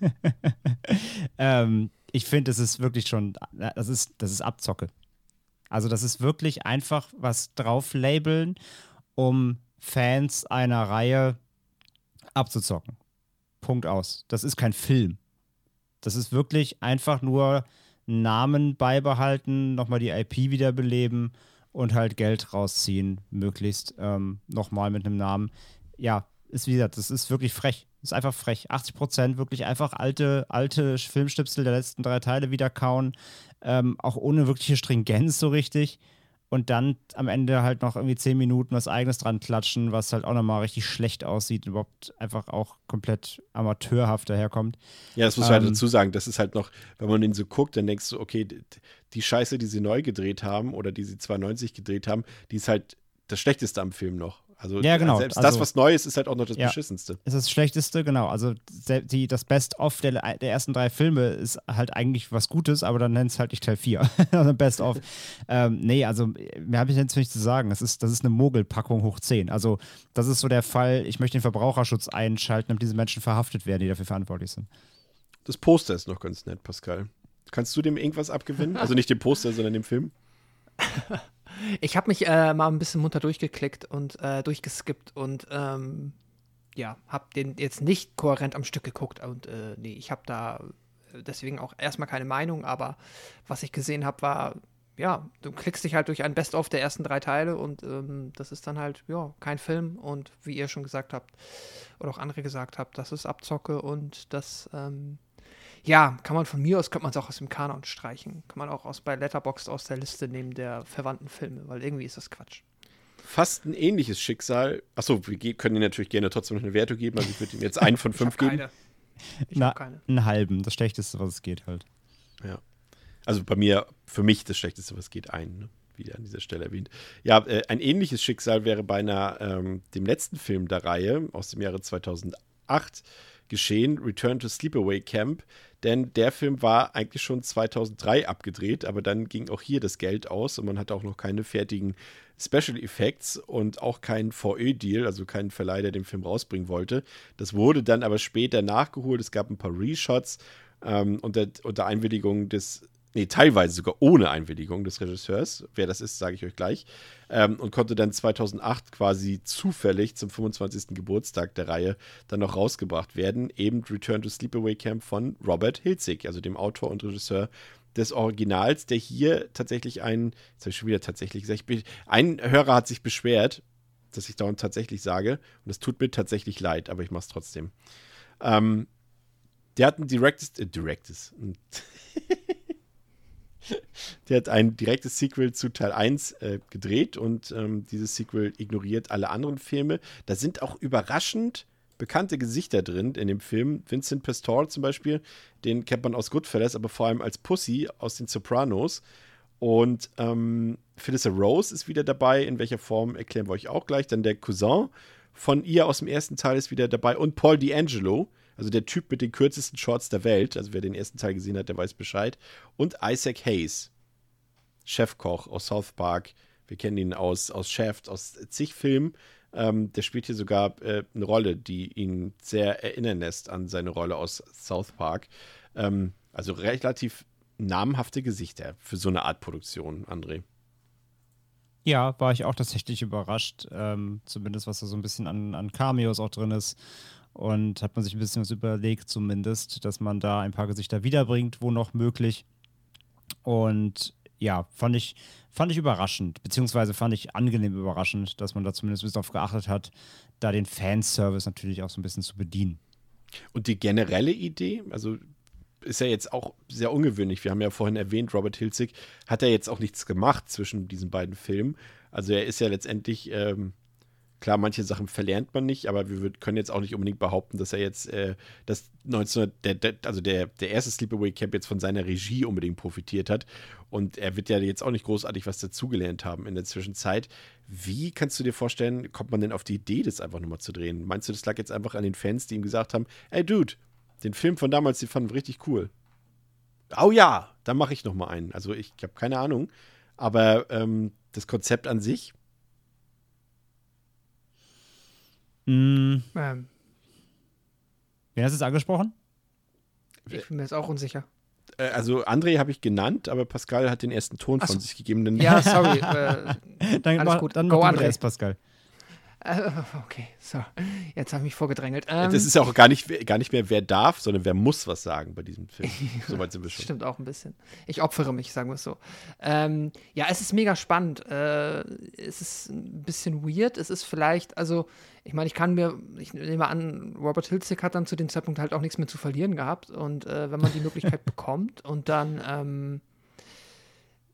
ähm, ich finde, es ist wirklich schon, das ist, das ist Abzocke. Also, das ist wirklich einfach was drauflabeln, um Fans einer Reihe abzuzocken. Punkt aus. Das ist kein Film. Das ist wirklich einfach nur Namen beibehalten, nochmal die IP wiederbeleben und halt Geld rausziehen, möglichst ähm, nochmal mit einem Namen. Ja, ist wie gesagt, das ist wirklich frech. Ist einfach frech. 80 Prozent wirklich einfach alte, alte Filmstipsel der letzten drei Teile wieder kauen. Ähm, auch ohne wirkliche Stringenz so richtig und dann am Ende halt noch irgendwie zehn Minuten was eigenes dran klatschen, was halt auch nochmal richtig schlecht aussieht, überhaupt einfach auch komplett amateurhaft daherkommt. Ja, das muss man halt ähm, halt dazu sagen. Das ist halt noch, wenn man den so guckt, dann denkst du, okay, die Scheiße, die sie neu gedreht haben oder die sie 92 gedreht haben, die ist halt das Schlechteste am Film noch. Also ja, genau. selbst also, das, was neu ist, ist halt auch noch das ja, Beschissenste. Ist das Schlechteste, genau. Also die, das Best-of der, der ersten drei Filme ist halt eigentlich was Gutes, aber dann nennt es halt nicht Teil 4. Also Best-of. ähm, nee, also mehr habe ich jetzt nicht zu sagen. Das ist, das ist eine Mogelpackung hoch 10. Also das ist so der Fall, ich möchte den Verbraucherschutz einschalten, damit diese Menschen verhaftet werden, die dafür verantwortlich sind. Das Poster ist noch ganz nett, Pascal. Kannst du dem irgendwas abgewinnen? Also nicht dem Poster, sondern dem Film? Ich habe mich äh, mal ein bisschen munter durchgeklickt und äh, durchgeskippt und ähm, ja, habe den jetzt nicht kohärent am Stück geguckt und äh, nee, ich habe da deswegen auch erstmal keine Meinung, aber was ich gesehen habe, war ja, du klickst dich halt durch ein Best-of der ersten drei Teile und ähm, das ist dann halt, ja, kein Film und wie ihr schon gesagt habt, oder auch andere gesagt habt, das ist Abzocke und das ähm, ja, kann man von mir aus, könnte man es auch aus dem Kanon streichen. Kann man auch aus, bei Letterboxd aus der Liste nehmen der verwandten Filme, weil irgendwie ist das Quatsch. Fast ein ähnliches Schicksal. Achso, wir können ihm natürlich gerne trotzdem noch eine Wertung geben. Also ich würde ihm jetzt einen von fünf geben. Keine. Ich Na, keine. Einen halben, das Schlechteste, was es geht halt. Ja. Also bei mir, für mich das Schlechteste, was geht, ein. Ne? Wieder an dieser Stelle erwähnt. Ja, äh, ein ähnliches Schicksal wäre bei einer, ähm, dem letzten Film der Reihe aus dem Jahre 2008 geschehen, Return to Sleepaway Camp, denn der Film war eigentlich schon 2003 abgedreht, aber dann ging auch hier das Geld aus und man hatte auch noch keine fertigen Special Effects und auch keinen VÖ-Deal, also keinen Verleih, der den Film rausbringen wollte. Das wurde dann aber später nachgeholt. Es gab ein paar Reshots ähm, unter, unter Einwilligung des nee, teilweise sogar ohne Einwilligung des Regisseurs, wer das ist, sage ich euch gleich, ähm, und konnte dann 2008 quasi zufällig zum 25. Geburtstag der Reihe dann noch rausgebracht werden, eben Return to Sleepaway Camp von Robert Hilzig, also dem Autor und Regisseur des Originals, der hier tatsächlich ein, jetzt habe ich schon wieder tatsächlich gesagt, ein Hörer hat sich beschwert, dass ich dauernd tatsächlich sage, und es tut mir tatsächlich leid, aber ich mache es trotzdem. Ähm, der hat ein direktes, äh, direktes, Der hat ein direktes Sequel zu Teil 1 äh, gedreht und ähm, dieses Sequel ignoriert alle anderen Filme. Da sind auch überraschend bekannte Gesichter drin in dem Film. Vincent Pistol zum Beispiel, den kennt man aus Goodfellas, aber vor allem als Pussy aus den Sopranos. Und ähm, Phyllis Rose ist wieder dabei. In welcher Form erklären wir euch auch gleich. Dann der Cousin von ihr aus dem ersten Teil ist wieder dabei. Und Paul D'Angelo, also der Typ mit den kürzesten Shorts der Welt. Also wer den ersten Teil gesehen hat, der weiß Bescheid. Und Isaac Hayes, Chefkoch aus South Park. Wir kennen ihn aus, aus Shaft, aus zig Filmen. Ähm, der spielt hier sogar äh, eine Rolle, die ihn sehr erinnern lässt an seine Rolle aus South Park. Ähm, also relativ namhafte Gesichter für so eine Art Produktion, André. Ja, war ich auch tatsächlich überrascht, ähm, zumindest was da so ein bisschen an, an Cameos auch drin ist. Und hat man sich ein bisschen was überlegt, zumindest, dass man da ein paar Gesichter wiederbringt, wo noch möglich. Und ja, fand ich, fand ich überraschend, beziehungsweise fand ich angenehm überraschend, dass man da zumindest ein bisschen darauf geachtet hat, da den Fanservice natürlich auch so ein bisschen zu bedienen. Und die generelle Idee, also ist ja jetzt auch sehr ungewöhnlich. Wir haben ja vorhin erwähnt, Robert Hilzig hat ja jetzt auch nichts gemacht zwischen diesen beiden Filmen. Also er ist ja letztendlich ähm, Klar, manche Sachen verlernt man nicht, aber wir können jetzt auch nicht unbedingt behaupten, dass er jetzt äh, das 19, der, der, also der, der erste Sleepaway Camp jetzt von seiner Regie unbedingt profitiert hat. Und er wird ja jetzt auch nicht großartig was dazugelernt haben in der Zwischenzeit. Wie kannst du dir vorstellen, kommt man denn auf die Idee, das einfach nochmal zu drehen? Meinst du, das lag jetzt einfach an den Fans, die ihm gesagt haben, ey Dude, den Film von damals, den fanden wir richtig cool. Oh ja, dann mache ich nochmal einen. Also ich habe keine Ahnung. Aber ähm, das Konzept an sich, Mm, Ähm, wer hast du es angesprochen? ich bin mir jetzt auch unsicher. äh, also André habe ich genannt, aber Pascal hat den ersten Ton Ach von so. sich gegeben. Ja, sorry. äh, Dann Alles mach, gut. Dann Go, André. erst, Pascal. Äh, okay, so. Jetzt habe ich mich vorgedrängelt. Ähm, das ist ja auch gar nicht, gar nicht mehr, wer darf, sondern wer muss was sagen bei diesem Film. Soweit sind wir schon. Stimmt auch ein bisschen. Ich opfere mich, sagen wir es so. Ähm, ja, es ist mega spannend. Äh, es ist ein bisschen weird. Es ist vielleicht, also, ich meine, ich kann mir, ich nehme an, Robert Hilzig hat dann zu dem Zeitpunkt halt auch nichts mehr zu verlieren gehabt. Und äh, wenn man die Möglichkeit bekommt und dann, ähm,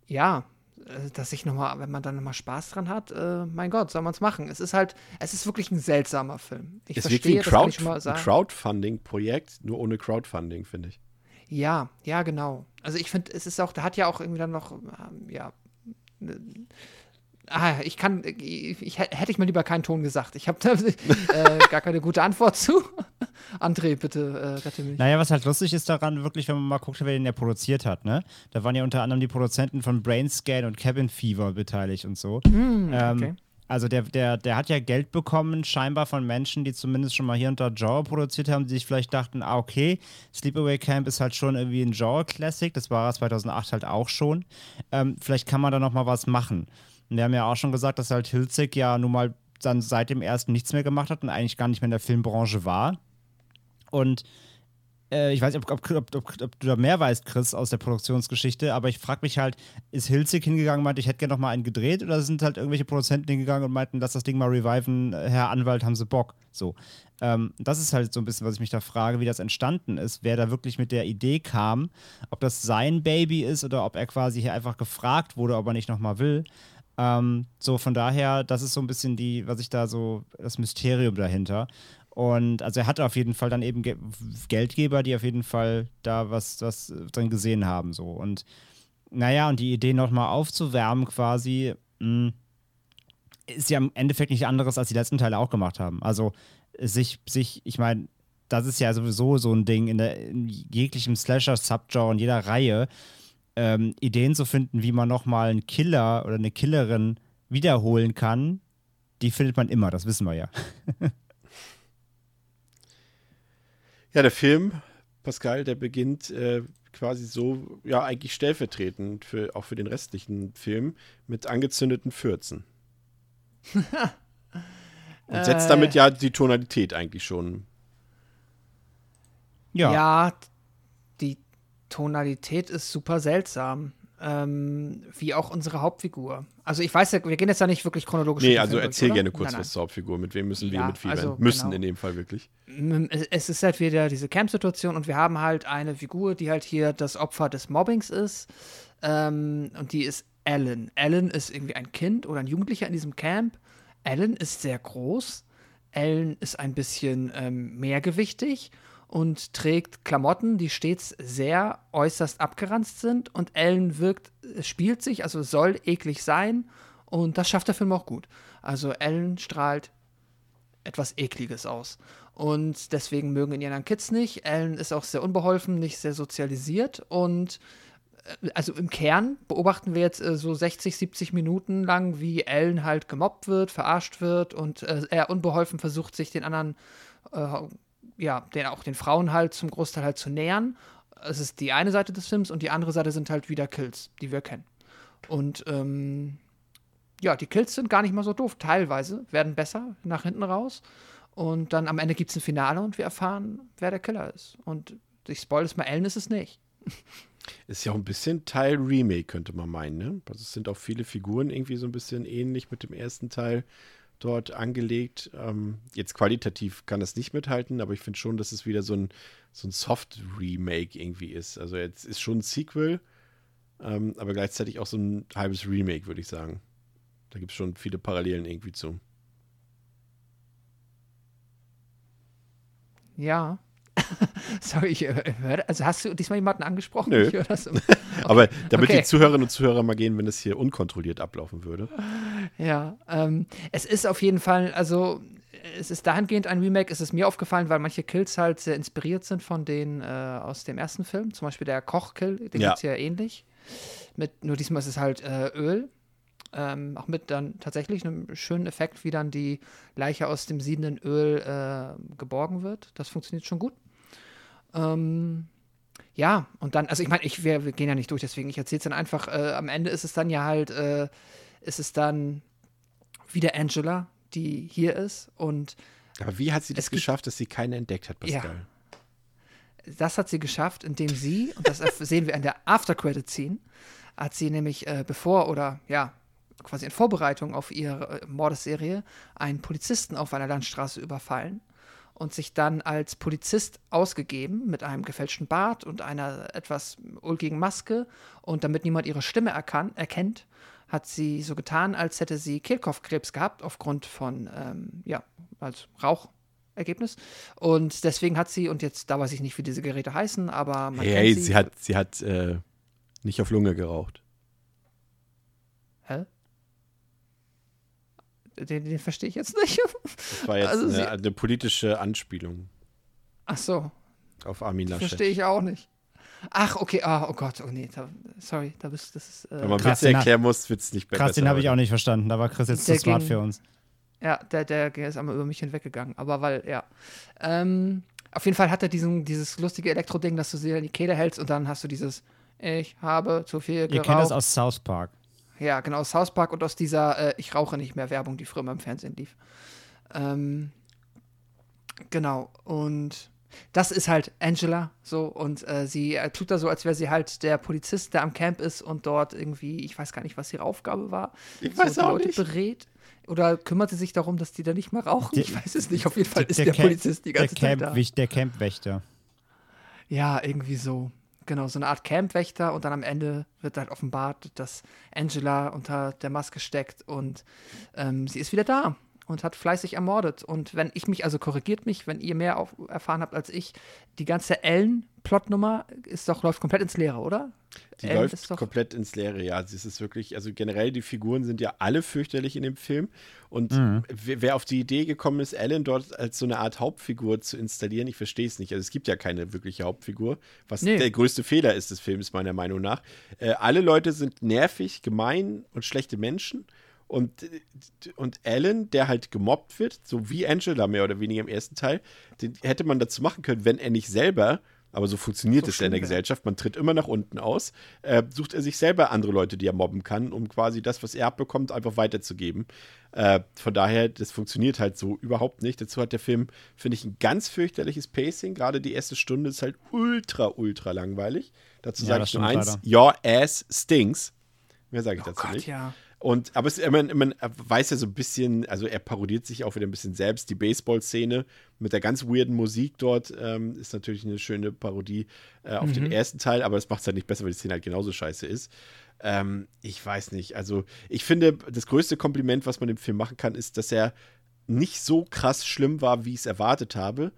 ja, dass ich nochmal, wenn man dann nochmal Spaß dran hat, äh, mein Gott, soll man es machen. Es ist halt, es ist wirklich ein seltsamer Film. Ich Es verstehe, wie ein, das kann Crowd, ein. Crowdfunding-Projekt, nur ohne Crowdfunding, finde ich. Ja, ja, genau. Also ich finde, es ist auch, da hat ja auch irgendwie dann noch, ähm, ja. Ah, ich kann, ich, ich hätte ich mal lieber keinen Ton gesagt. Ich habe da äh, gar keine gute Antwort zu. André, bitte äh, rette mich. Naja, was halt lustig ist daran, wirklich, wenn man mal guckt, wer den ja produziert hat, ne? Da waren ja unter anderem die Produzenten von Brainscan und Cabin Fever beteiligt und so. Ähm, okay. Also der, der, der hat ja Geld bekommen, scheinbar von Menschen, die zumindest schon mal hier unter Genre produziert haben, die sich vielleicht dachten, ah, okay, Sleepaway Camp ist halt schon irgendwie ein Genre-Classic, das war er 2008 halt auch schon. Ähm, vielleicht kann man da noch mal was machen. Und wir haben ja auch schon gesagt, dass halt Hilzig ja nun mal dann seit dem ersten nichts mehr gemacht hat und eigentlich gar nicht mehr in der Filmbranche war. Und äh, ich weiß nicht, ob, ob, ob, ob, du da mehr weißt, Chris, aus der Produktionsgeschichte, aber ich frage mich halt, ist Hilzig hingegangen und meinte, ich hätte gerne noch mal einen gedreht oder sind halt irgendwelche Produzenten hingegangen und meinten, lass das Ding mal reviven, Herr Anwalt, haben sie Bock? So. Ähm, das ist halt so ein bisschen, was ich mich da frage, wie das entstanden ist, wer da wirklich mit der Idee kam, ob das sein Baby ist oder ob er quasi hier einfach gefragt wurde, ob er nicht noch mal will. Ähm, so, von daher, das ist so ein bisschen die, was ich da so, das Mysterium dahinter. Und also er hatte auf jeden Fall dann eben Ge Geldgeber, die auf jeden Fall da was, was drin gesehen haben. So. Und naja, und die Idee nochmal aufzuwärmen quasi, mh, ist ja im Endeffekt nicht anderes, als die letzten Teile auch gemacht haben. Also sich, sich, ich meine, das ist ja sowieso so ein Ding in, der, in jeglichem Slasher-Subgenre, in jeder Reihe, ähm, Ideen zu finden, wie man nochmal einen Killer oder eine Killerin wiederholen kann, die findet man immer, das wissen wir ja. Ja, der Film, Pascal, der beginnt äh, quasi so, ja, eigentlich stellvertretend für, auch für den restlichen Film mit angezündeten Fürzen. Und setzt Äh. damit ja die Tonalität eigentlich schon. Ja. Ja, die Tonalität ist super seltsam. Ähm, wie auch unsere Hauptfigur. Also ich weiß ja, wir gehen jetzt da nicht wirklich chronologisch. Nee, also Film erzähl durch, gerne kurz Nein, was zur Hauptfigur. Mit wem müssen wir Ja, mitfiebern? also, müssen genau. in dem Fall wirklich. nein. Es- Es ist halt wieder diese Camp-Situation und wir haben halt eine Figur, die halt hier das Opfer des Mobbings ist. Ähm, und die ist Ellen. Ellen ist irgendwie ein Kind oder ein Jugendlicher in diesem Camp. Ellen ist sehr groß. Ellen ist ein bisschen ähm, mehrgewichtig und trägt Klamotten, die stets sehr äußerst abgeranzt sind. Und Ellen wirkt, äh, spielt sich, also soll eklig sein. Und das schafft der Film auch gut. Also Ellen strahlt etwas Ekliges aus. Und deswegen mögen ihn anderen Kids nicht. Ellen ist auch sehr unbeholfen, nicht sehr sozialisiert. Und äh, also im Kern beobachten wir jetzt äh, so 60, 70 Minuten lang, wie Ellen halt gemobbt wird, verarscht wird und er unbeholfen versucht, sich den anderen, äh, ja, den, auch den Frauen halt zum Großteil halt zu nähern. Es ist die eine Seite des Films und die andere Seite sind halt wieder Kills, die wir kennen. Und ähm, ja, die Kills sind gar nicht mal so doof. Teilweise werden besser nach hinten raus. Und dann am Ende gibt es ein Finale und wir erfahren, wer der Killer ist. Und ich spoil es mal, Ellen ist es nicht. Ist ja auch ein bisschen Teil Remake, könnte man meinen, ne? Also es sind auch viele Figuren irgendwie so ein bisschen ähnlich mit dem ersten Teil dort angelegt. Ähm, jetzt qualitativ kann das nicht mithalten, aber ich finde schon, dass es wieder so ein, so ein Soft-Remake irgendwie ist. Also jetzt ist schon ein Sequel, ähm, aber gleichzeitig auch so ein halbes Remake, würde ich sagen. Da gibt es schon viele Parallelen irgendwie zu. Ja, Sorry, ich äh, höre. Also hast du diesmal jemanden angesprochen? Nö. Das. Okay. Aber damit Okay. die Zuhörerinnen und Zuhörer mal gehen, wenn es hier unkontrolliert ablaufen würde. Ja, ähm, es ist auf jeden Fall, also es ist dahingehend ein Remake, es ist mir aufgefallen, weil manche Kills halt sehr inspiriert sind von denen äh, aus dem ersten Film. Zum Beispiel der Koch-Kill, den Ja. gibt es ja ähnlich. Mit, nur diesmal ist es halt äh, Öl. Ähm, auch mit dann tatsächlich einem schönen Effekt, wie dann die Leiche aus dem siedenden Öl äh, geborgen wird. Das funktioniert schon gut. Ähm, ja, und dann, also ich meine, ich, wir, wir gehen ja nicht durch, deswegen ich erzähle es dann einfach. Äh, am Ende ist es dann ja halt, äh, ist es dann wieder Angela, die hier ist. Und Aber wie hat sie das geschafft, dass sie keinen entdeckt hat, Ja. Pascal? das hat sie geschafft, indem sie, und das sehen wir in der After-Credit-Scene, hat sie nämlich äh, bevor oder ja, quasi in Vorbereitung auf ihre äh, Mordesserie einen Polizisten auf einer Landstraße überfallen und sich dann als Polizist ausgegeben mit einem gefälschten Bart und einer etwas ulkigen Maske. Und damit niemand ihre Stimme erkan erkennt, hat sie so getan, als hätte sie Kehlkopfkrebs gehabt aufgrund von, ähm, ja, als Rauchergebnis. Und deswegen hat sie, und jetzt, da weiß ich nicht, wie diese Geräte heißen, aber man Hey, kennt hey, sie. sie hat, sie hat äh, nicht auf Lunge geraucht. Hä? Den, den verstehe ich jetzt nicht. Das war jetzt Also sie- eine, eine politische Anspielung Ach so, auf Armin Laschet. verstehe ich auch nicht. Ach, okay, ah, oh Gott, oh nee, da, sorry, da bist das ist, Wenn äh, man Witze den erklären muss, wird es nicht besser. Krass, den habe ich auch nicht verstanden. Da war Chris jetzt Der zu smart ging- für uns. ja, der, der ist einmal über mich hinweggegangen, aber weil, ja. Ähm, auf jeden Fall hat er diesen, dieses lustige Elektroding, dass du sie in die Kehle hältst und dann hast du dieses Ich habe zu viel Ihr geraucht. kennt das aus South Park. Ja, genau, aus South Park und aus dieser äh, Ich rauche nicht mehr Werbung, die früher mal im Fernsehen lief. Ähm, genau, und das ist halt Angela so und äh, sie äh, tut da so, als wäre sie halt der Polizist, der am Camp ist und dort irgendwie, ich weiß gar nicht, was ihre Aufgabe war. Ich so weiß die auch Leute nicht. berät. Oder kümmert sie sich darum, dass die da nicht mehr rauchen? Der- ich weiß es nicht. Auf jeden Fall ist der, Camp- Polizist die der ganze Zeit da. Camp, der Campwächter. Ja, irgendwie so. Genau, so eine Art Campwächter und dann am Ende wird halt offenbart, dass Angela unter der Maske steckt und ähm, sie ist wieder da und hat fleißig ermordet. Und wenn ich mich, also korrigiert mich, wenn ihr mehr auf, erfahren habt als ich, die ganze Ellen-Plotnummer ist doch, läuft komplett ins Leere, oder? Die Ellen läuft ist doch- komplett ins Leere, ja. Es ist wirklich, also generell, die Figuren sind ja alle fürchterlich in dem Film. Und Mhm. wer, wer auf die Idee gekommen ist, Ellen dort als so eine Art Hauptfigur zu installieren, ich verstehe es nicht. Also es gibt ja keine wirkliche Hauptfigur, was Nee. der größte Fehler ist des Films, meiner Meinung nach. Äh, alle Leute sind nervig, gemein und schlechte Menschen. Und, und Alan, der halt gemobbt wird, so wie Angela mehr oder weniger im ersten Teil, den hätte man dazu machen können, wenn er nicht selber, aber so funktioniert So es ja in der. Gesellschaft, man tritt immer nach unten aus, äh, sucht er sich selber andere Leute, die er mobben kann, um quasi das, was er abbekommt, einfach weiterzugeben. Äh, von daher, das funktioniert halt so überhaupt nicht. Dazu hat der Film, finde ich, ein ganz fürchterliches Pacing. Gerade die erste Stunde ist halt ultra, ultra langweilig. Dazu Ja, sage ich nur eins: leider. Your ass stinks. Mehr sage ich Oh dazu Gott, nicht. ja. Und, aber es, man, man weiß ja so ein bisschen, also er parodiert sich auch wieder ein bisschen selbst. Die Baseball-Szene mit der ganz weirden Musik dort ähm, ist natürlich eine schöne Parodie äh, auf Mhm. den ersten Teil, aber das macht es halt nicht besser, weil die Szene halt genauso scheiße ist. Ähm, ich weiß nicht. Also, ich finde, das größte Kompliment, was man dem Film machen kann, ist, dass er nicht so krass schlimm war, wie ich es erwartet habe.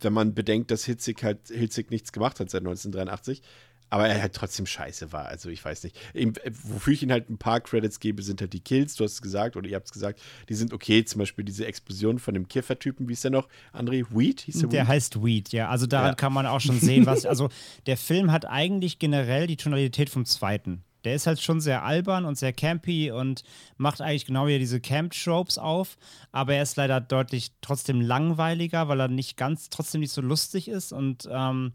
Wenn man bedenkt, dass Hitzig halt Hitzig nichts gemacht hat seit 1983 aber er halt trotzdem scheiße war. Also ich weiß nicht. Äh, wofür ich ihm halt ein paar Credits gebe, sind halt die Kills, du hast es gesagt, oder ihr habt es gesagt, die sind okay. Zum Beispiel diese Explosion von dem Kiffer-Typen, wie ist der noch? André Weed? Hieß der, Der Weed? heißt Weed, ja. Also daran Ja. kann man auch schon sehen, was. Also der Film hat eigentlich generell die Tonalität vom zweiten. Der ist halt schon sehr albern und sehr campy und macht eigentlich genau wieder diese Camp-Tropes auf, aber er ist leider deutlich trotzdem langweiliger, weil er nicht ganz, trotzdem nicht so lustig ist und ähm,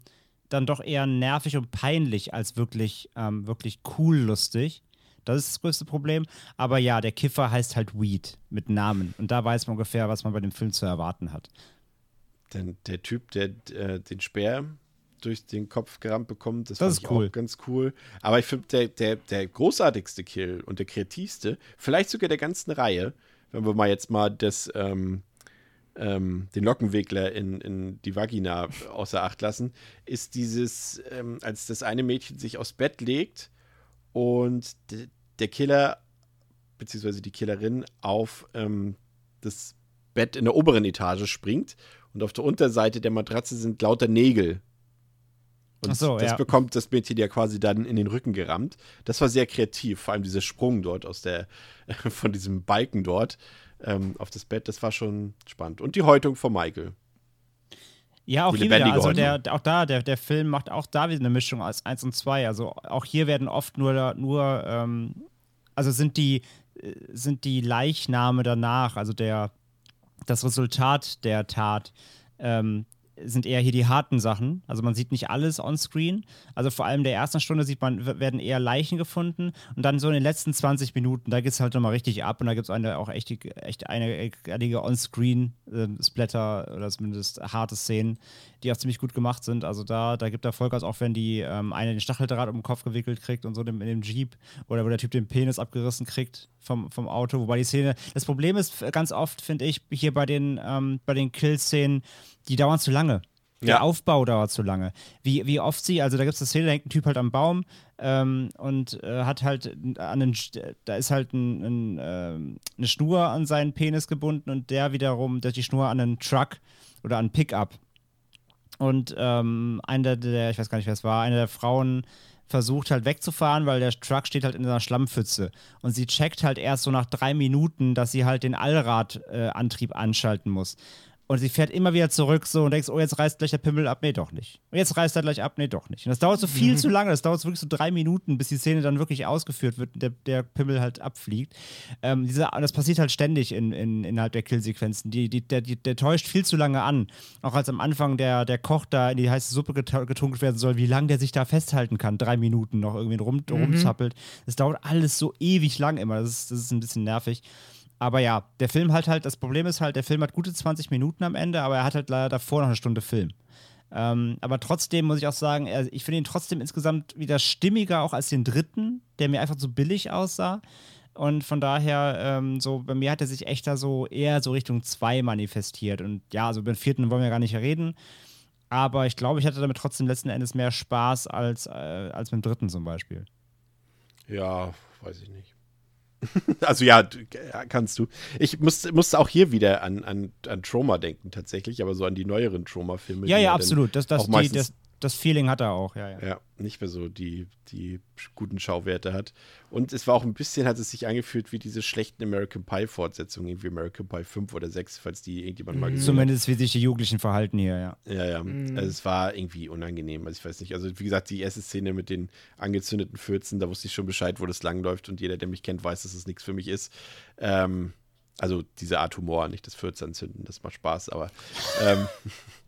dann doch eher nervig und peinlich als wirklich, ähm, wirklich cool lustig. Das ist das größte Problem. Aber ja, der Kiffer heißt halt Weed mit Namen. Und da weiß man ungefähr, was man bei dem Film zu erwarten hat. Denn der Typ, der äh, den Speer durch den Kopf gerammt bekommt, das, Das ist cool. auch ganz cool. Aber ich finde, der, der, der großartigste Kill und der kreativste, vielleicht sogar der ganzen Reihe, wenn wir mal jetzt mal das, ähm, ähm, den Lockenwickler in, in die Vagina außer Acht lassen, ist dieses, ähm, als das eine Mädchen sich aufs Bett legt und de, der Killer, beziehungsweise die Killerin, auf ähm, das Bett in der oberen Etage springt und auf der Unterseite der Matratze sind lauter Nägel. Und so, das ja. bekommt das Mädchen ja quasi dann in den Rücken gerammt. Das war sehr kreativ, vor allem dieser Sprung dort aus der, von diesem Balken dort ähm, auf das Bett, das war schon spannend. Und die Häutung von Michael. Ja, auch Die hier wieder. Also der, auch da, der, der Film macht auch da wieder eine Mischung aus 1 und 2. Also auch hier werden oft nur, nur ähm, also sind die, äh, sind die Leichname danach, also der, das Resultat der Tat, ähm, sind eher hier die harten Sachen. Also man sieht nicht alles on-screen. Also vor allem in der ersten Stunde sieht man, werden eher Leichen gefunden. Und dann so in den letzten 20 Minuten, da geht es halt nochmal richtig ab. Und da gibt es eine auch echt, echt einige On-Screen-Splatter oder zumindest harte Szenen, die auch ziemlich gut gemacht sind. Also da, da gibt er Vollgas, auch wenn die ähm, eine den Stacheldraht um den Kopf gewickelt kriegt und so in dem Jeep oder wo der Typ den Penis abgerissen kriegt vom, vom Auto. Wobei die Szene, das Problem ist f- ganz oft, finde ich, hier bei den, ähm, bei den Kill-Szenen, die dauern zu lange. Der Ja. Aufbau dauert zu lange. Wie, wie oft sie, also da gibt es eine Szene, da hängt ein Typ halt am Baum ähm, und äh, hat halt an den, da ist halt ein, ein, ähm, eine Schnur an seinen Penis gebunden und der wiederum, der die Schnur an einen Truck oder an einen Pickup. Und ähm, einer der, ich weiß gar nicht, wer es war, eine der Frauen versucht halt wegzufahren, weil der Truck steht halt in einer Schlammpfütze. Und sie checkt halt erst so nach drei Minuten, dass sie halt den Allradantrieb äh, anschalten muss. Und sie fährt immer wieder zurück so und denkst, oh, jetzt reißt gleich der Pimmel ab. Nee, doch nicht. Und jetzt reißt er gleich ab. Nee, doch nicht. Und das dauert so viel zu lange. Das dauert so wirklich so drei Minuten, bis die Szene dann wirklich ausgeführt wird und der, der Pimmel halt abfliegt. Ähm, diese, das passiert halt ständig in, in, innerhalb der Killsequenzen. Die, die, der, die, der täuscht viel zu lange an. Auch als am Anfang der, der Koch da in die heiße Suppe getunkt werden soll, wie lange der sich da festhalten kann. Drei Minuten noch irgendwie rum, rumzappelt. Das dauert alles so ewig lang immer. Das ist, das ist ein bisschen nervig. Aber ja, der Film hat halt, das Problem ist halt, der Film hat gute 20 Minuten am Ende, aber er hat halt leider davor noch eine Stunde Film. Ähm, aber trotzdem muss ich auch sagen, ich finde ihn trotzdem insgesamt wieder stimmiger auch als den dritten, der mir einfach so billig aussah. Und von daher, ähm, so bei mir hat er sich echt da so eher so Richtung 2 manifestiert. Und ja, also beim vierten wollen wir gar nicht reden. Aber ich glaube, ich hatte damit trotzdem letzten Endes mehr Spaß als, äh, als mit dem dritten zum Beispiel. Ja, weiß ich nicht. also ja, kannst du. Ich musste, musste auch hier wieder an, an, an Trauma denken tatsächlich, aber so an die neueren Trauma-Filme. Ja, ja, absolut. Das, das, die, das, das Feeling hat er auch, ja, ja. Ja, nicht mehr so die, die guten Schauwerte hat. Und es war auch ein bisschen, hat es sich angefühlt wie diese schlechten American Pie-Fortsetzungen, irgendwie American Pie 5 oder 6, falls die irgendjemand mal gesehen hat. Zumindest wie sich die Jugendlichen verhalten hier, ja. Ja, ja. Also es war irgendwie unangenehm. Also ich weiß nicht. Also wie gesagt, die erste Szene mit den angezündeten Fürzen, da wusste ich schon Bescheid, wo das langläuft und jeder, der mich kennt, weiß, dass es nichts für mich ist. Ähm, also diese Art Humor, nicht das Fürze anzünden, das macht Spaß, aber ähm,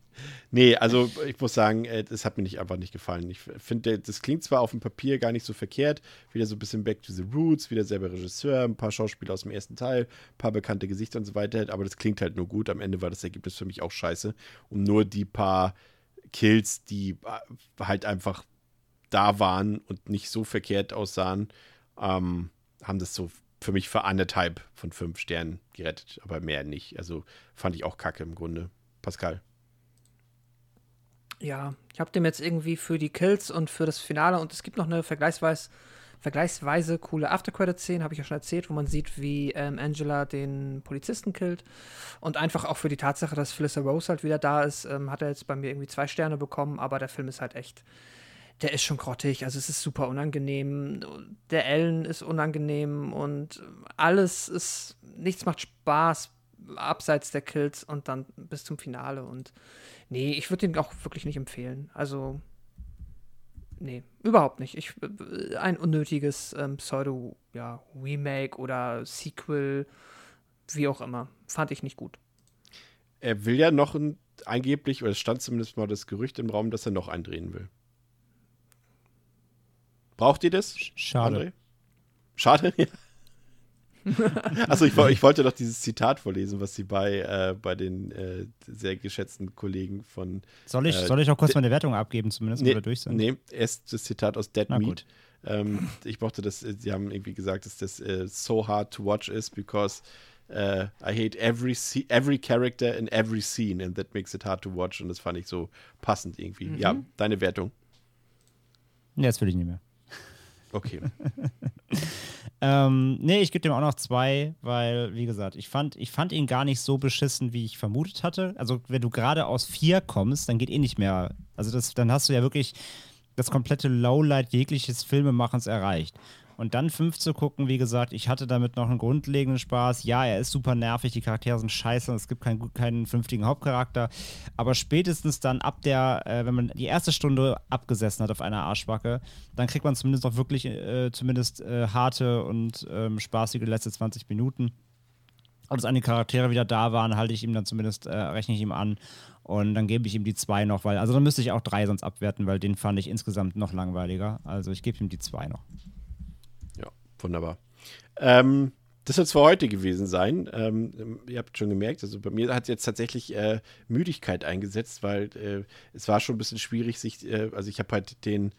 nee, also ich muss sagen, äh, das hat mir nicht einfach nicht gefallen. Ich finde, das klingt zwar auf dem Papier gar nicht so verkehrt, wieder so ein bisschen Back to the Roots, wieder selber Regisseur, ein paar Schauspieler aus dem ersten Teil, ein paar bekannte Gesichter und so weiter, aber das klingt halt nur gut. Am Ende war das Ergebnis für mich auch scheiße. Und nur die paar Kills, die äh, halt einfach da waren und nicht so verkehrt aussahen, ähm, haben das so für mich für anderthalb von fünf Sternen gerettet, aber mehr nicht. Also fand ich auch kacke im Grunde. Pascal. Ja, ich habe dem jetzt irgendwie für die Kills und für das Finale und es gibt noch eine vergleichsweise, vergleichsweise coole After-Credit-Szene, habe ich ja schon erzählt, wo man sieht, wie ähm, Angela den Polizisten killt. Und einfach auch für die Tatsache, dass Felissa Rose halt wieder da ist, ähm, hat er jetzt bei mir irgendwie zwei Sterne bekommen, aber der Film ist halt echt, der ist schon grottig, also es ist super unangenehm. Der Ellen ist unangenehm und alles ist, nichts macht Spaß abseits der Kills und dann bis zum Finale und Nee, ich würde den auch wirklich nicht empfehlen. Also, nee, überhaupt nicht. Ich, äh, ein unnötiges ähm, Pseudo-Remake oder Sequel, wie auch immer. Fand ich nicht gut. Er will ja noch ein, angeblich, oder es stand zumindest mal das Gerücht im Raum, dass er noch eindrehen will. Braucht ihr das? Schade. André? Schade? Ja. Achso, ich, ich wollte doch dieses Zitat vorlesen, was sie bei, äh, bei den äh, sehr geschätzten Kollegen von. Soll ich, Äh, soll ich auch kurz meine Wertung abgeben, zumindest, wenn Nee, wir durch sind? nee, erst das Zitat aus Dead Na Meat. Ähm, ich mochte das, äh, sie haben irgendwie gesagt, dass das äh, so hard to watch is because äh, I hate every, every character in every scene and that makes it hard to watch und das fand ich so passend irgendwie. Ja, deine Wertung. Nee, jetzt will ich nicht mehr. Okay. Ähm, nee, ich gebe dem auch noch zwei, weil, wie gesagt, ich fand, ich fand ihn gar nicht so beschissen, wie ich vermutet hatte. Also, wenn du gerade aus vier kommst, dann geht eh nicht mehr. Also, das, dann hast du ja wirklich das komplette Lowlight jegliches Filmemachens erreicht. Und dann fünf zu gucken, wie gesagt, ich hatte damit noch einen grundlegenden Spaß. Ja, er ist super nervig, die Charaktere sind scheiße und es gibt keinen, keinen vernünftigen Hauptcharakter. Aber spätestens dann ab der, äh, wenn man die erste Stunde abgesessen hat auf einer Arschbacke, dann kriegt man zumindest auch wirklich äh, zumindest äh, harte und ähm, spaßige letzte 20 Minuten. Und dass einige Charaktere wieder da waren, halte ich ihm dann zumindest, äh, rechne ich ihm an. Und dann gebe ich ihm die zwei noch, weil, also dann müsste ich auch drei sonst abwerten, weil den fand ich insgesamt noch langweiliger. Also ich gebe ihm die zwei noch. Wunderbar. Ähm, das wird es für heute gewesen sein. Ähm, ihr habt schon gemerkt, also bei mir hat jetzt tatsächlich äh, Müdigkeit eingesetzt, weil äh, es war schon ein bisschen schwierig, sich, äh, also ich habe halt den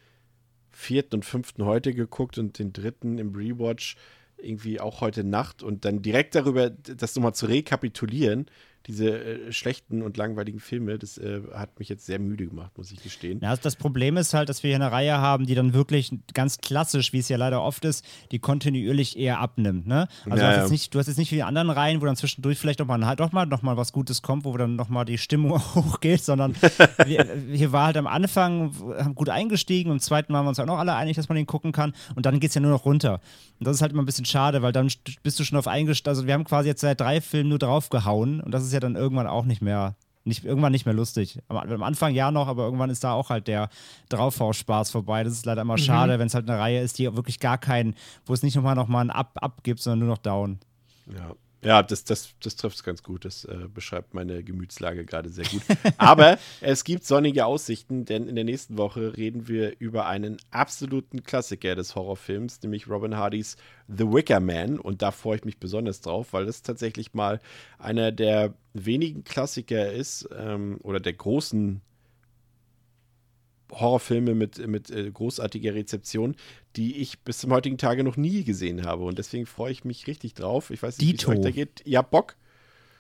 vierten und fünften heute geguckt und den dritten im Rewatch irgendwie auch heute Nacht und dann direkt darüber, das nochmal zu rekapitulieren, diese äh, schlechten und langweiligen Filme, das äh, hat mich jetzt sehr müde gemacht, muss ich gestehen. Ja, das Problem ist halt, dass wir hier eine Reihe haben, die dann wirklich ganz klassisch, wie es ja leider oft ist, die kontinuierlich eher abnimmt. Ne? Also ja, du, hast ja. nicht, du, hast jetzt nicht wie die anderen Reihen, wo dann zwischendurch vielleicht doch mal, doch mal, noch mal was Gutes kommt, wo dann nochmal die Stimmung hochgeht, sondern wir, hier war halt am Anfang, haben gut eingestiegen, im zweiten waren wir uns auch noch alle einig, dass man den gucken kann und dann geht es ja nur noch runter. Und das ist halt immer ein bisschen schade, weil dann bist du schon auf eingestiegen, also wir haben quasi jetzt seit drei Filmen nur draufgehauen und das ist ja dann irgendwann auch nicht mehr, nicht, irgendwann nicht mehr lustig. Am, am Anfang ja noch, aber irgendwann ist da auch halt der Draufhauspaß vorbei. Das ist leider immer mhm. schade, wenn es halt eine Reihe ist, die wirklich gar keinen, wo es nicht nochmal noch mal ein Up, Up gibt, sondern nur noch Down. Ja. Ja, das, das, das trifft es ganz gut. Das äh, beschreibt meine Gemütslage gerade sehr gut. Aber es gibt sonnige Aussichten, denn in der nächsten Woche reden wir über einen absoluten Klassiker des Horrorfilms, nämlich Robin Hardys The Wicker Man. Und da freue ich mich besonders drauf, weil das tatsächlich mal einer der wenigen Klassiker ist ähm, oder der großen Horrorfilme mit, mit äh, großartiger Rezeption, die ich bis zum heutigen Tage noch nie gesehen habe. Und deswegen freue ich mich richtig drauf. Ich weiß nicht, wie es euch da geht. Ja, Bock?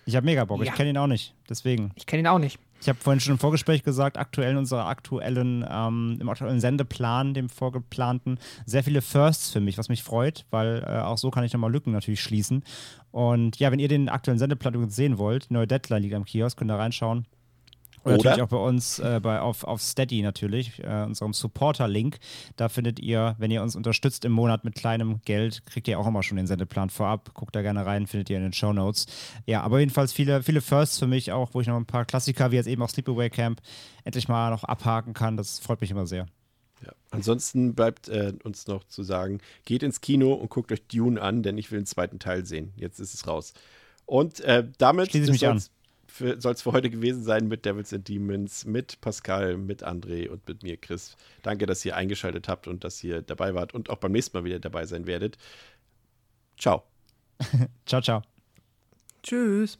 Ich habe mega Bock. Ja. Ich kenne ihn auch nicht. Deswegen. Ich kenne ihn auch nicht. Ich habe vorhin schon im Vorgespräch gesagt, aktuell in unserer aktuellen, ähm, im aktuellen Sendeplan, dem vorgeplanten, sehr viele Firsts für mich, was mich freut, weil äh, auch so kann ich nochmal Lücken natürlich schließen. Und ja, wenn ihr den aktuellen Sendeplan sehen wollt, neue Deadline liegt am Kiosk, könnt ihr reinschauen. Oder, Oder, natürlich auch bei uns äh, bei, auf, auf Steady natürlich, äh, unserem Supporter-Link. Da findet ihr, wenn ihr uns unterstützt im Monat mit kleinem Geld, kriegt ihr auch immer schon den Sendeplan vorab. Guckt da gerne rein, findet ihr in den Show Notes. Ja, aber jedenfalls viele, viele Firsts für mich auch, wo ich noch ein paar Klassiker, wie jetzt eben auch Sleepaway Camp, endlich mal noch abhaken kann. Das freut mich immer sehr. Ja. Ansonsten bleibt äh, uns noch zu sagen, geht ins Kino und guckt euch Dune an, denn ich will den zweiten Teil sehen. Jetzt ist es raus. Und äh, damit schließe ich mich an soll es für heute gewesen sein mit Devils and Demons, mit Pascal, mit André und mit mir, Chris. Danke, dass ihr eingeschaltet habt und dass ihr dabei wart und auch beim nächsten Mal wieder dabei sein werdet. Ciao. ciao, ciao. Tschüss.